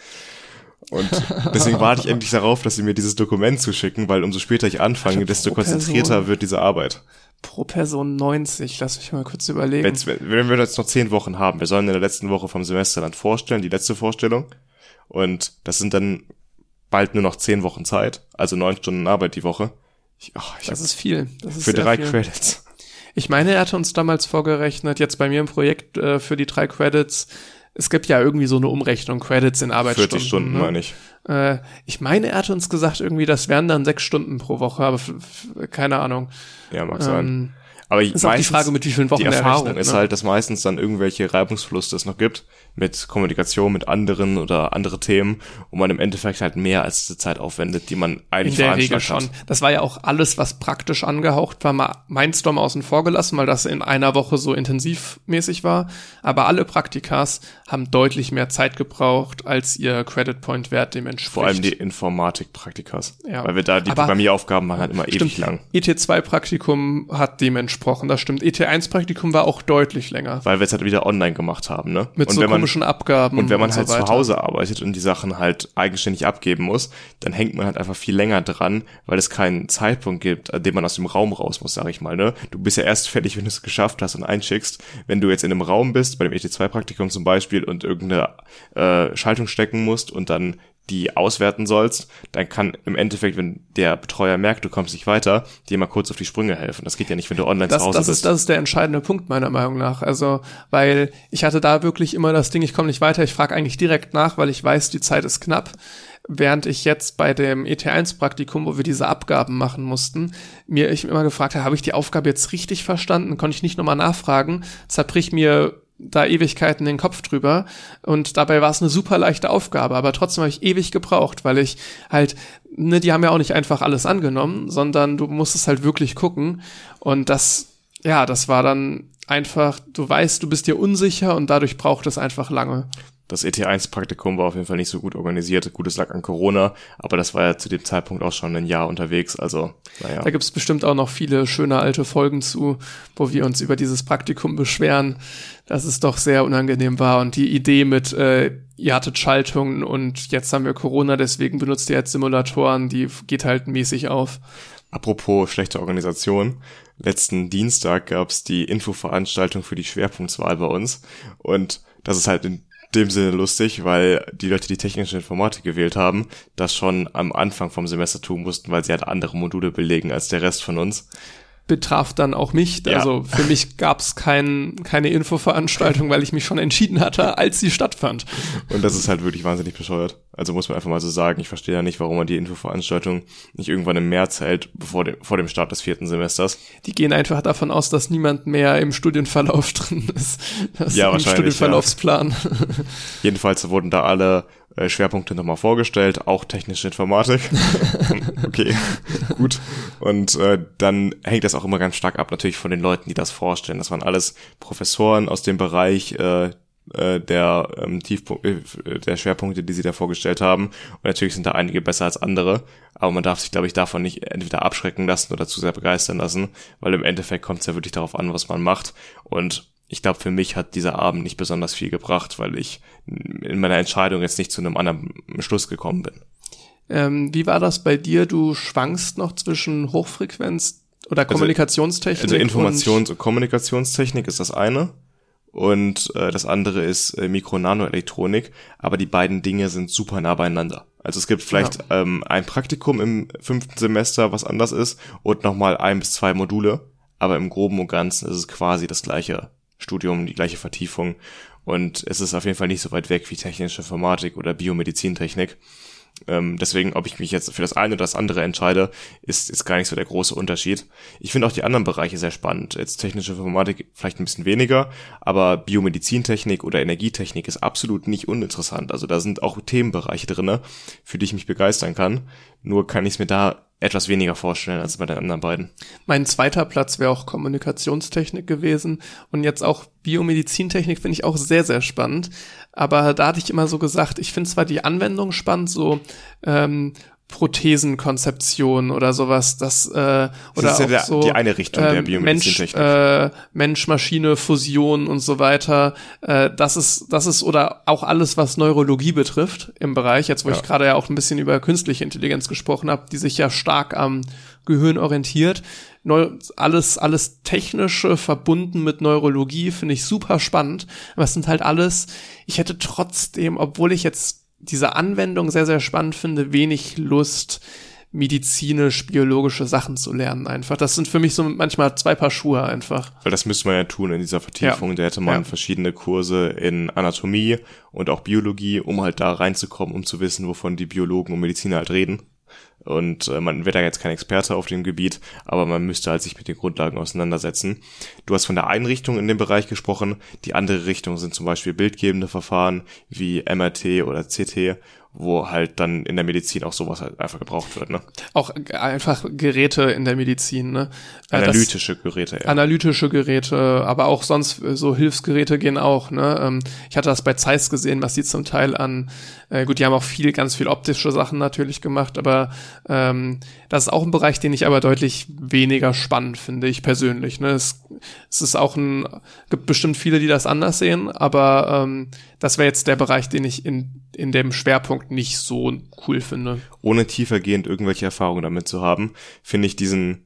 Und deswegen warte ich endlich darauf, dass sie mir dieses Dokument zuschicken, weil umso später ich anfange, desto konzentrierter Person, wird diese Arbeit. Pro Person 90, lass mich mal kurz überlegen. Wenn's, wenn wir jetzt noch zehn Wochen haben, wir sollen in der letzten Woche vom Semester dann vorstellen, die letzte Vorstellung. Und das sind dann bald nur noch zehn Wochen Zeit, also neun Stunden Arbeit die Woche. Ich, oh, ich das ist viel. Das ist für drei viel. Credits. Ich meine, er hatte uns damals vorgerechnet, jetzt bei mir im Projekt äh, für die drei Credits, es gibt ja irgendwie so eine Umrechnung, Credits in Arbeitsstunden. 40 Stunden, ne? meine ich. Äh, ich meine, er hat uns gesagt, irgendwie, das wären dann sechs Stunden pro Woche, aber keine Ahnung. Ja, mag sein. Aber ist auch die Frage, mit wie vielen Wochen Die Erfahrung rechnet, ist ne? halt, dass meistens dann irgendwelche Reibungsverluste es noch gibt mit Kommunikation mit anderen oder andere Themen, wo man im Endeffekt halt mehr als diese Zeit aufwendet, die man eigentlich In der Regel schon. Hat. Das war ja auch alles, was praktisch angehaucht war, mal Mindstorm außen vor gelassen, weil das in einer Woche so intensivmäßig war. Aber alle Praktikas haben deutlich mehr Zeit gebraucht, als ihr Credit Point Wert dem entspricht. Vor allem die Informatik-Praktikas. Ja. Weil wir da, die Programmieraufgaben waren halt immer stimmt, ewig lang. ET2-Praktikum hat dem entsprochen gesprochen, das stimmt. ET1-Praktikum war auch deutlich länger. Weil wir es halt wieder online gemacht haben, ne? Mit und so komischen man, Abgaben. Und wenn man und halt so zu Hause arbeitet und die Sachen halt eigenständig abgeben muss, dann hängt man halt einfach viel länger dran, weil es keinen Zeitpunkt gibt, an dem man aus dem Raum raus muss, sag ich mal, ne? Du bist ja erst fertig, wenn du es geschafft hast und einschickst. Wenn du jetzt in einem Raum bist, bei dem ET2-Praktikum zum Beispiel, und irgendeine äh, Schaltung stecken musst und dann die auswerten sollst, dann kann im Endeffekt, wenn der Betreuer merkt, du kommst nicht weiter, dir mal kurz auf die Sprünge helfen. Das geht ja nicht, wenn du online das, zu Hause das bist. Ist, das ist der entscheidende Punkt meiner Meinung nach. Also, weil ich hatte da wirklich immer das Ding, ich komme nicht weiter, ich frage eigentlich direkt nach, weil ich weiß, die Zeit ist knapp. Während ich jetzt bei dem ET1-Praktikum, wo wir diese Abgaben machen mussten, mir ich immer gefragt habe, habe ich die Aufgabe jetzt richtig verstanden? Konnte ich nicht nochmal nachfragen? Zerbrich mir da Ewigkeiten den Kopf drüber und dabei war es eine super leichte Aufgabe, aber trotzdem habe ich ewig gebraucht, weil ich halt, ne, die haben ja auch nicht einfach alles angenommen, sondern du musstest halt wirklich gucken und das, ja, das war dann einfach, du weißt, du bist dir unsicher und dadurch braucht es einfach lange das ET1-Praktikum war auf jeden Fall nicht so gut organisiert. Gut, es lag an Corona, aber das war ja zu dem Zeitpunkt auch schon ein Jahr unterwegs. Also, naja. Da gibt's bestimmt auch noch viele schöne alte Folgen zu, wo wir uns über dieses Praktikum beschweren, dass es doch sehr unangenehm war. Und die Idee mit, äh, ihr hattet Schaltungen und jetzt haben wir Corona, deswegen benutzt ihr jetzt Simulatoren, die geht halt mäßig auf. Apropos schlechte Organisation. Letzten Dienstag gab's die Infoveranstaltung für die Schwerpunktswahl bei uns. Und das ist halt in dem Sinne lustig, weil die Leute, die technische Informatik gewählt haben, das schon am Anfang vom Semester tun mussten, weil sie halt andere Module belegen als der Rest von uns betraf dann auch mich. Ja. Also für mich gab es kein, keine Infoveranstaltung, weil ich mich schon entschieden hatte, als sie stattfand. Und das ist halt wirklich wahnsinnig bescheuert. Also muss man einfach mal so sagen, ich verstehe ja nicht, warum man die Infoveranstaltung nicht irgendwann im März hält, bevor dem, vor dem Start des vierten Semesters. Die gehen einfach davon aus, dass niemand mehr im Studienverlauf drin ist. Das ja, wahrscheinlich. Studienverlaufsplan. Ja. Jedenfalls wurden da alle äh, Schwerpunkte nochmal vorgestellt, auch technische Informatik. okay, gut. Und äh, dann hängt das auch immer ganz stark ab natürlich von den Leuten, die das vorstellen. Das waren alles Professoren aus dem Bereich äh, äh der ähm, Tiefpunkt, äh, der Schwerpunkte, die sie da vorgestellt haben. Und natürlich sind da einige besser als andere, aber man darf sich, glaube ich, davon nicht entweder abschrecken lassen oder zu sehr begeistern lassen, weil im Endeffekt kommt es ja wirklich darauf an, was man macht. Und ich glaube, für mich hat dieser Abend nicht besonders viel gebracht, weil ich in meiner Entscheidung jetzt nicht zu einem anderen Schluss gekommen bin. Ähm, wie war das bei dir? Du schwankst noch zwischen Hochfrequenz oder Also- Kommunikationstechnik. Also Informations- und, und Kommunikationstechnik ist das eine und äh, das andere ist äh, Mikro-Nano-Elektronik, aber die beiden Dinge sind super nah beieinander. Also es gibt vielleicht ähm, ein Praktikum im fünften Semester, was anders ist und nochmal ein bis zwei Module, aber im Groben und Ganzen ist es quasi das gleiche Studium, die gleiche Vertiefung und es ist auf jeden Fall nicht so weit weg wie technische Informatik oder Biomedizintechnik. Ähm, deswegen, ob ich mich jetzt für das eine oder das andere entscheide, ist, ist gar nicht so der große Unterschied. Ich finde auch die anderen Bereiche sehr spannend. Jetzt technische Informatik vielleicht ein bisschen weniger, aber Biomedizintechnik oder Energietechnik ist absolut nicht uninteressant. Also da sind auch Themenbereiche drinne, für die ich mich begeistern kann. Nur kann ich es mir da etwas weniger vorstellen als bei den anderen beiden. Mein zweiter Platz wäre auch Kommunikationstechnik gewesen und jetzt auch Biomedizintechnik finde ich auch sehr, sehr spannend. Aber da hatte ich immer so gesagt, ich finde zwar die Anwendung spannend, so ähm, Prothesenkonzeption oder sowas, das äh, oder ist ja auch der- so die eine Richtung der ähm, Biomedizintechnik. Mensch, äh, Mensch-Maschine, Fusion und so weiter. Äh, das ist das ist oder auch alles, was Neurologie betrifft im Bereich. Jetzt, wo Ja. ich gerade ja auch ein bisschen über künstliche Intelligenz gesprochen habe, die sich ja stark am Gehirn orientiert. Neu alles, alles Technische verbunden mit Neurologie finde ich super spannend. Aber es sind halt alles, ich hätte trotzdem, obwohl ich jetzt diese Anwendung sehr, sehr spannend finde, wenig Lust, medizinisch-biologische Sachen zu lernen einfach. Das sind für mich so manchmal zwei Paar Schuhe einfach. Weil das müsste man ja tun in dieser Vertiefung. Da hätte man Ja. verschiedene Kurse in Anatomie und auch Biologie, um halt da reinzukommen, um zu wissen, wovon die Biologen und Mediziner halt reden. Und äh, man wird da jetzt kein Experte auf dem Gebiet, aber man müsste halt sich mit den Grundlagen auseinandersetzen. Du hast von der Einrichtung in dem Bereich gesprochen. Die andere Richtung sind zum Beispiel bildgebende Verfahren wie MRT oder CT, wo halt dann in der Medizin auch sowas halt einfach gebraucht wird. Ne? Auch einfach Geräte in der Medizin, ne? Äh, das- Analytische Geräte, ja. analytische Geräte, aber auch sonst äh, so Hilfsgeräte gehen auch. Ne? Ähm, ich hatte das bei Zeiss gesehen, was die zum Teil an, äh, gut, die haben auch viel, ganz viel optische Sachen natürlich gemacht, aber ähm, das ist auch ein Bereich, den ich aber deutlich weniger spannend finde, ich persönlich. Ne? Es, es ist auch ein, gibt bestimmt viele, die das anders sehen, aber ähm, das wäre jetzt der Bereich, den ich in, in dem Schwerpunkt nicht so cool finde. ohne tiefergehend irgendwelche Erfahrungen damit zu haben, finde ich diesen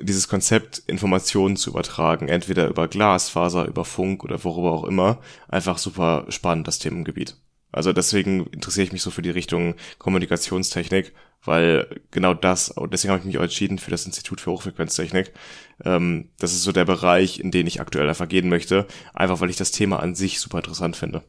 dieses Konzept, Informationen zu übertragen, entweder über Glasfaser, über Funk oder worüber auch immer, einfach super spannend, das Themengebiet. Also deswegen interessiere ich mich so für die Richtung Kommunikationstechnik, weil genau das, und deswegen habe ich mich auch entschieden für das Institut für Hochfrequenztechnik. Ähm, das ist so der Bereich, in den ich aktuell einfach gehen möchte, einfach weil ich das Thema an sich super interessant finde.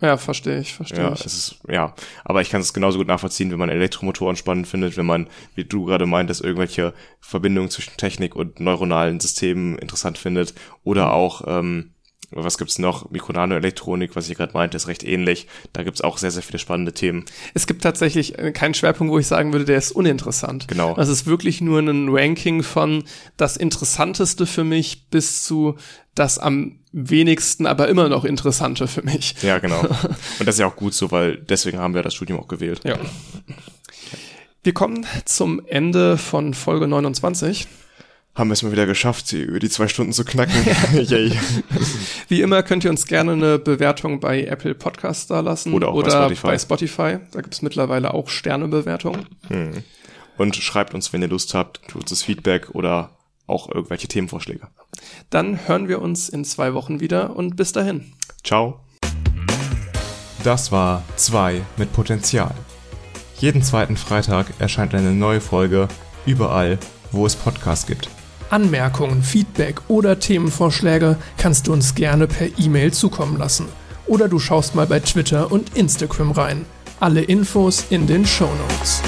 Ja, verstehe ich, verstehe Ja, ich. es ist, ja, aber ich kann es genauso gut nachvollziehen, wenn man Elektromotoren spannend findet, wenn man, wie du gerade meintest, irgendwelche Verbindungen zwischen Technik und neuronalen Systemen interessant findet oder auch, ähm, was gibt's noch? Mikronanoelektronik, was ich gerade meinte, ist recht ähnlich. Da gibt's auch sehr, sehr viele spannende Themen. Es gibt tatsächlich äh, keinen Schwerpunkt, wo ich sagen würde, der ist uninteressant. Genau. Das ist wirklich nur ein Ranking von das Interessanteste für mich bis zu das am wenigsten, aber immer noch Interessante für mich. Ja, genau. Und das ist ja auch gut so, weil deswegen haben wir das Studium auch gewählt. Ja. Wir kommen zum Ende von Folge 29. Haben wir es mal wieder geschafft, die, über die zwei Stunden zu knacken. Yay. Wie immer könnt ihr uns gerne eine Bewertung bei Apple Podcasts da lassen Oder auch bei oder Spotify. bei Spotify. Da gibt es mittlerweile auch Sternebewertungen. Und schreibt uns, wenn ihr Lust habt, kurzes Feedback oder auch irgendwelche Themenvorschläge. Dann hören wir uns in zwei Wochen wieder und bis dahin. Ciao. Das war 2 mit Potenzial. Jeden zweiten Freitag erscheint eine neue Folge überall, wo es Podcasts gibt. Anmerkungen, Feedback oder Themenvorschläge kannst du uns gerne per E-Mail zukommen lassen. Oder du schaust mal bei Twitter und Instagram rein. Alle Infos in den Show Notes.